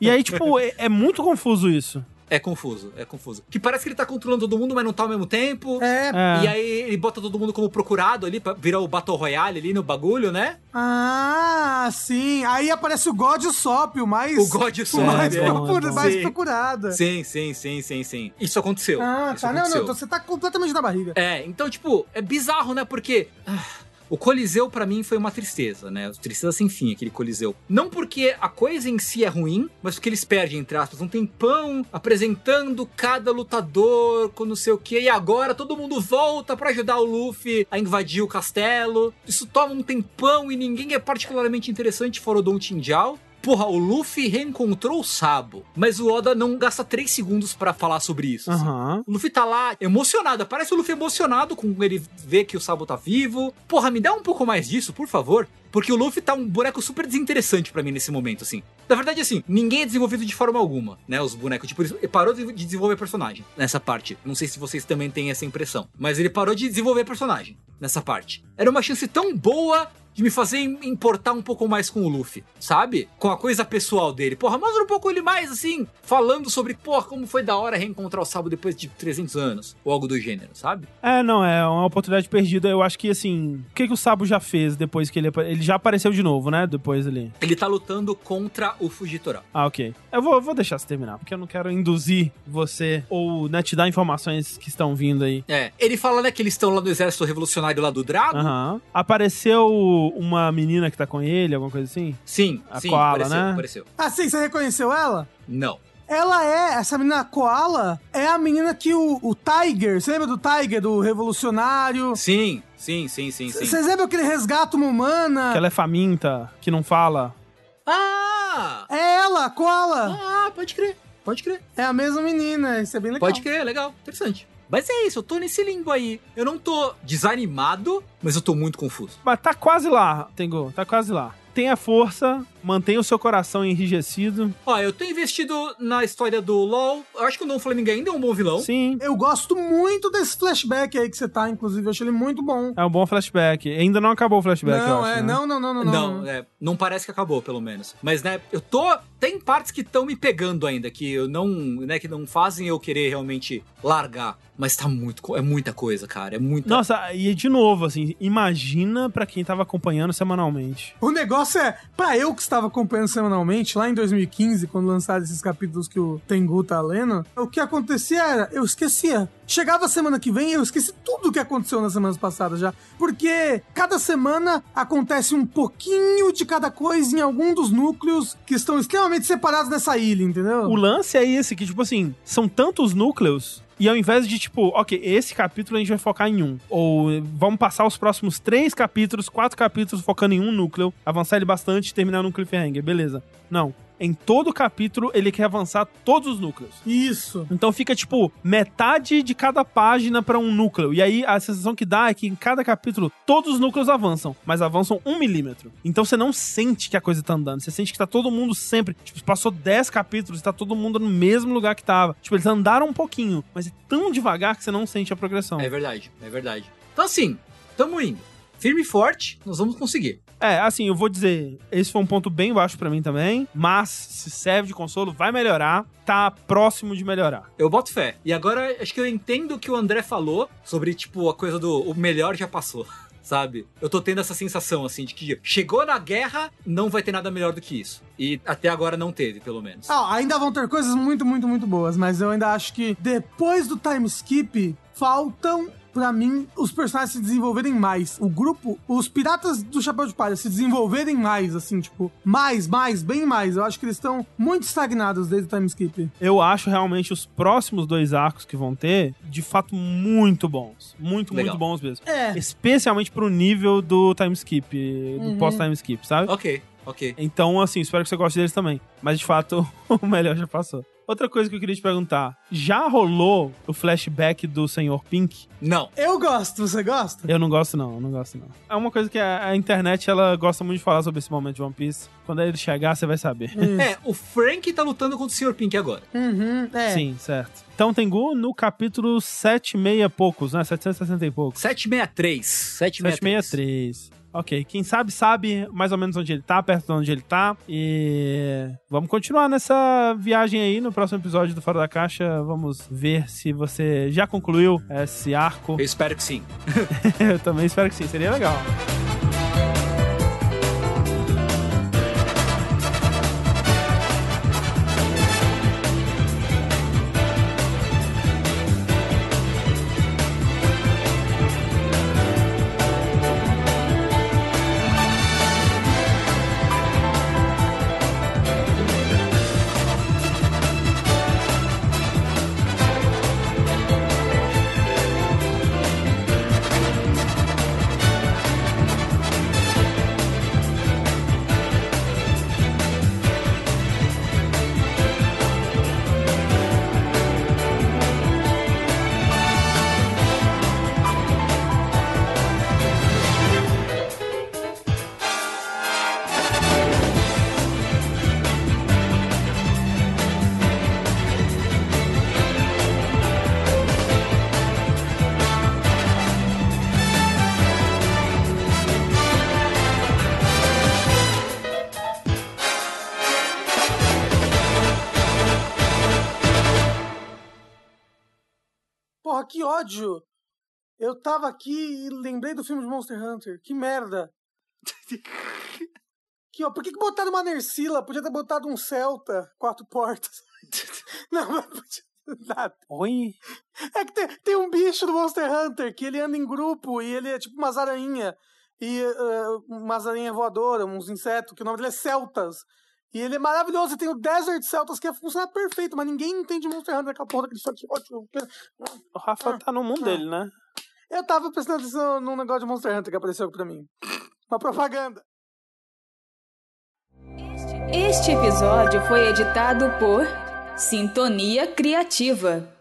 Speaker 1: E aí, tipo, é, é muito confuso isso.
Speaker 2: É confuso, é confuso. Que parece que ele tá controlando todo mundo, mas não tá ao mesmo tempo.
Speaker 3: É.
Speaker 1: É.
Speaker 2: E aí ele bota todo mundo como procurado ali pra virar o Battle Royale ali no bagulho, né?
Speaker 3: Ah, sim. Aí aparece o God Sop, o mais.
Speaker 2: O God
Speaker 3: o
Speaker 2: Sop,
Speaker 3: mais,
Speaker 2: é.
Speaker 3: procura-
Speaker 1: Bom,
Speaker 3: mais
Speaker 2: sim.
Speaker 3: procurado.
Speaker 2: Sim, sim, sim, sim, sim. Isso aconteceu.
Speaker 3: Ah,
Speaker 2: Isso
Speaker 3: tá. Não, não,
Speaker 2: aconteceu.
Speaker 3: então você tá completamente na barriga.
Speaker 2: É, então, tipo, é bizarro, né? Porque. ah, o Coliseu, pra mim, foi uma tristeza, né? Tristeza sem fim, aquele Coliseu. Não porque a coisa em si é ruim, mas porque eles perdem, entre aspas, um tempão apresentando cada lutador com não sei o quê. E agora todo mundo volta pra ajudar o Luffy a invadir o castelo. Isso toma um tempão e ninguém é particularmente interessante fora o Don Tinjal. Porra, o Luffy reencontrou o Sabo, mas o Oda não gasta 3 segundos pra falar sobre isso. assim. O Luffy tá lá emocionado. Parece o Luffy emocionado com ele ver que o Sabo tá vivo. Porra, me dá um pouco mais disso, por favor. Porque o Luffy tá um boneco super desinteressante pra mim nesse momento, assim. Na verdade, assim, ninguém é desenvolvido de forma alguma, né? Os bonecos. Tipo, ele parou de desenvolver personagem nessa parte. Não sei se vocês também têm essa impressão. Mas ele parou de desenvolver personagem nessa parte. Era uma chance tão boa de me fazer im- importar um pouco mais com o Luffy, sabe? Com a coisa pessoal dele. Porra, mostra um pouco ele mais, assim, falando sobre, porra, como foi da hora reencontrar o Sabo depois de 300 anos, ou algo do gênero, sabe?
Speaker 1: É, não, é uma oportunidade perdida. Eu acho que, assim, o que, que o Sabo já fez depois que ele... Ele já apareceu de novo, né? Depois ali.
Speaker 2: Ele tá lutando contra o Fujitora.
Speaker 1: Ah, ok. Eu vou, vou deixar você terminar, porque eu não quero induzir você ou, né, te dar informações que estão vindo aí.
Speaker 2: É, ele fala, né, que eles estão lá no exército revolucionário lá do Drago.
Speaker 1: Aham. Apareceu uma menina que tá com ele, alguma coisa assim?
Speaker 2: Sim,
Speaker 1: A
Speaker 2: sim,
Speaker 1: Koala,
Speaker 2: apareceu,
Speaker 1: né?
Speaker 2: apareceu.
Speaker 3: Ah, sim, você reconheceu ela?
Speaker 2: Não.
Speaker 3: Ela é, essa menina Koala, é a menina que o, o Tiger, você lembra do Tiger, do Revolucionário?
Speaker 2: Sim, sim, sim, sim, sim.
Speaker 3: Vocês lembram que ele resgata uma humana?
Speaker 1: Que ela é faminta, que não fala.
Speaker 2: Ah!
Speaker 3: É ela, a Koala.
Speaker 2: Ah, pode crer, pode crer.
Speaker 3: É a mesma menina, isso é bem legal.
Speaker 2: Pode crer, legal, interessante. Mas é isso, eu tô nesse limbo aí. Eu não tô desanimado, mas eu tô muito confuso.
Speaker 1: Mas tá quase lá, Tengu, tá quase lá. Tenha força, mantenha o seu coração enrijecido.
Speaker 2: Ó, eu tô investido na história do LoL. Eu acho que o Don Flamingo ainda é um bom vilão.
Speaker 1: Sim,
Speaker 3: Eu gosto muito desse flashback aí que você tá, inclusive, eu achei ele muito bom.
Speaker 1: é um bom flashback. Ainda não acabou o flashback, eu
Speaker 3: não,
Speaker 1: acho,
Speaker 3: é,
Speaker 1: né?
Speaker 3: não, não, não, não,
Speaker 2: Não,
Speaker 3: não.
Speaker 2: é, não parece que acabou, pelo menos. Mas, né, eu tô. Tem partes que estão me pegando ainda, que eu não. né, que não fazem eu querer realmente largar. Mas tá muito. É muita coisa, cara. É muita.
Speaker 1: Nossa, e de novo, assim, imagina pra quem tava acompanhando semanalmente.
Speaker 3: O negócio é, pra eu que estava acompanhando semanalmente, lá em 2015, quando lançaram esses capítulos que o Tengu tá lendo, o que acontecia era, eu esquecia. Chegava a semana que vem, eu esqueci tudo o que aconteceu nas semanas passadas já. Porque cada semana acontece um pouquinho de cada coisa em algum dos núcleos que estão extremamente separados nessa ilha, entendeu?
Speaker 1: O lance é esse, que, tipo assim, são tantos núcleos. E ao invés de, tipo, ok, esse capítulo a gente vai focar em um. Ou vamos passar os próximos três capítulos, quatro capítulos focando em um núcleo, avançar ele bastante e terminar num cliffhanger, beleza. Não. Em todo capítulo ele quer avançar todos os núcleos.
Speaker 3: Isso.
Speaker 1: Então fica tipo metade de cada página pra um núcleo. E aí a sensação que dá é que em cada capítulo todos os núcleos avançam, mas avançam um milímetro. Então você não sente que a coisa tá andando. Você sente que tá todo mundo sempre. Tipo, passou 10 capítulos e tá todo mundo no mesmo lugar que tava. Tipo, eles andaram um pouquinho, mas é tão devagar que você não sente a progressão.
Speaker 2: É verdade, é verdade. Então assim, tamo indo. Firme e forte, nós vamos conseguir.
Speaker 1: É, assim, eu vou dizer, esse foi um ponto bem baixo pra mim também, mas se serve de consolo, vai melhorar, tá próximo de melhorar.
Speaker 2: Eu boto fé. E agora acho que eu entendo o que o André falou sobre, tipo, a coisa do o melhor já passou. (laughs) Sabe? Eu tô tendo essa sensação, assim, de que chegou na guerra, não vai ter nada melhor do que isso. E até agora não teve, pelo menos.
Speaker 3: Ah, ainda vão ter coisas muito, muito, muito boas, mas eu ainda acho que depois do time skip, faltam, pra mim, os personagens se desenvolverem mais. O grupo, os piratas do Chapéu de Palha se desenvolverem mais, assim, tipo, mais, mais, bem mais. Eu acho que eles estão muito estagnados desde o time skip.
Speaker 1: Eu acho realmente os próximos dois arcos que vão ter, de fato, muito bons. Muito,
Speaker 2: Legal.
Speaker 1: muito bons mesmo.
Speaker 3: É.
Speaker 1: Especialmente pro nível do time skip, do
Speaker 3: Uhum.
Speaker 1: pós-time skip, sabe?
Speaker 2: Ok, ok.
Speaker 1: Então, assim, espero que você goste deles também. Mas, de fato, (laughs) o melhor já passou. Outra coisa que eu queria te perguntar. Já rolou o flashback do Senhor Pink?
Speaker 2: Não.
Speaker 3: Eu gosto, você gosta?
Speaker 1: Eu não gosto, não. Eu não gosto, não. É uma coisa que a, a internet, ela gosta muito de falar sobre esse momento de One Piece. Quando ele chegar, você vai saber.
Speaker 2: É, o Frank tá lutando contra o Sr. Pink agora.
Speaker 3: Uhum, é.
Speaker 1: Sim, certo. Então, Tengu, no capítulo 76 e poucos, né? 760 e poucos.
Speaker 2: 763. 763.
Speaker 1: 763. Ok, quem sabe, sabe mais ou menos onde ele tá, perto de onde ele tá. E vamos continuar nessa viagem aí no próximo episódio do Fora da Caixa. Vamos ver se você já concluiu esse arco.
Speaker 2: Eu espero que sim. (laughs)
Speaker 1: Eu também espero que sim, seria legal.
Speaker 3: Eu tava aqui e lembrei do filme de Monster Hunter. Que merda! (laughs) que, ó, por que, que botaram uma Nercila? Podia ter botado um Celta, quatro portas. (laughs) Não, mas podia nada.
Speaker 1: Oi?
Speaker 3: É que tem, tem um bicho do Monster Hunter que ele anda em grupo e ele é tipo umas aranha. E uh, umas aranha voadora, uns insetos, que o nome dele é Celtas. E ele é maravilhoso, e tem o Desert Celtas que funciona perfeito, mas ninguém entende Monster Hunter com a porra daquele. Ótimo.
Speaker 1: O Rafa tá no mundo dele, né?
Speaker 3: Eu tava prestando atenção num negócio de Monster Hunter que apareceu pra mim. Uma propaganda.
Speaker 5: Este episódio foi editado por Sintonia Criativa.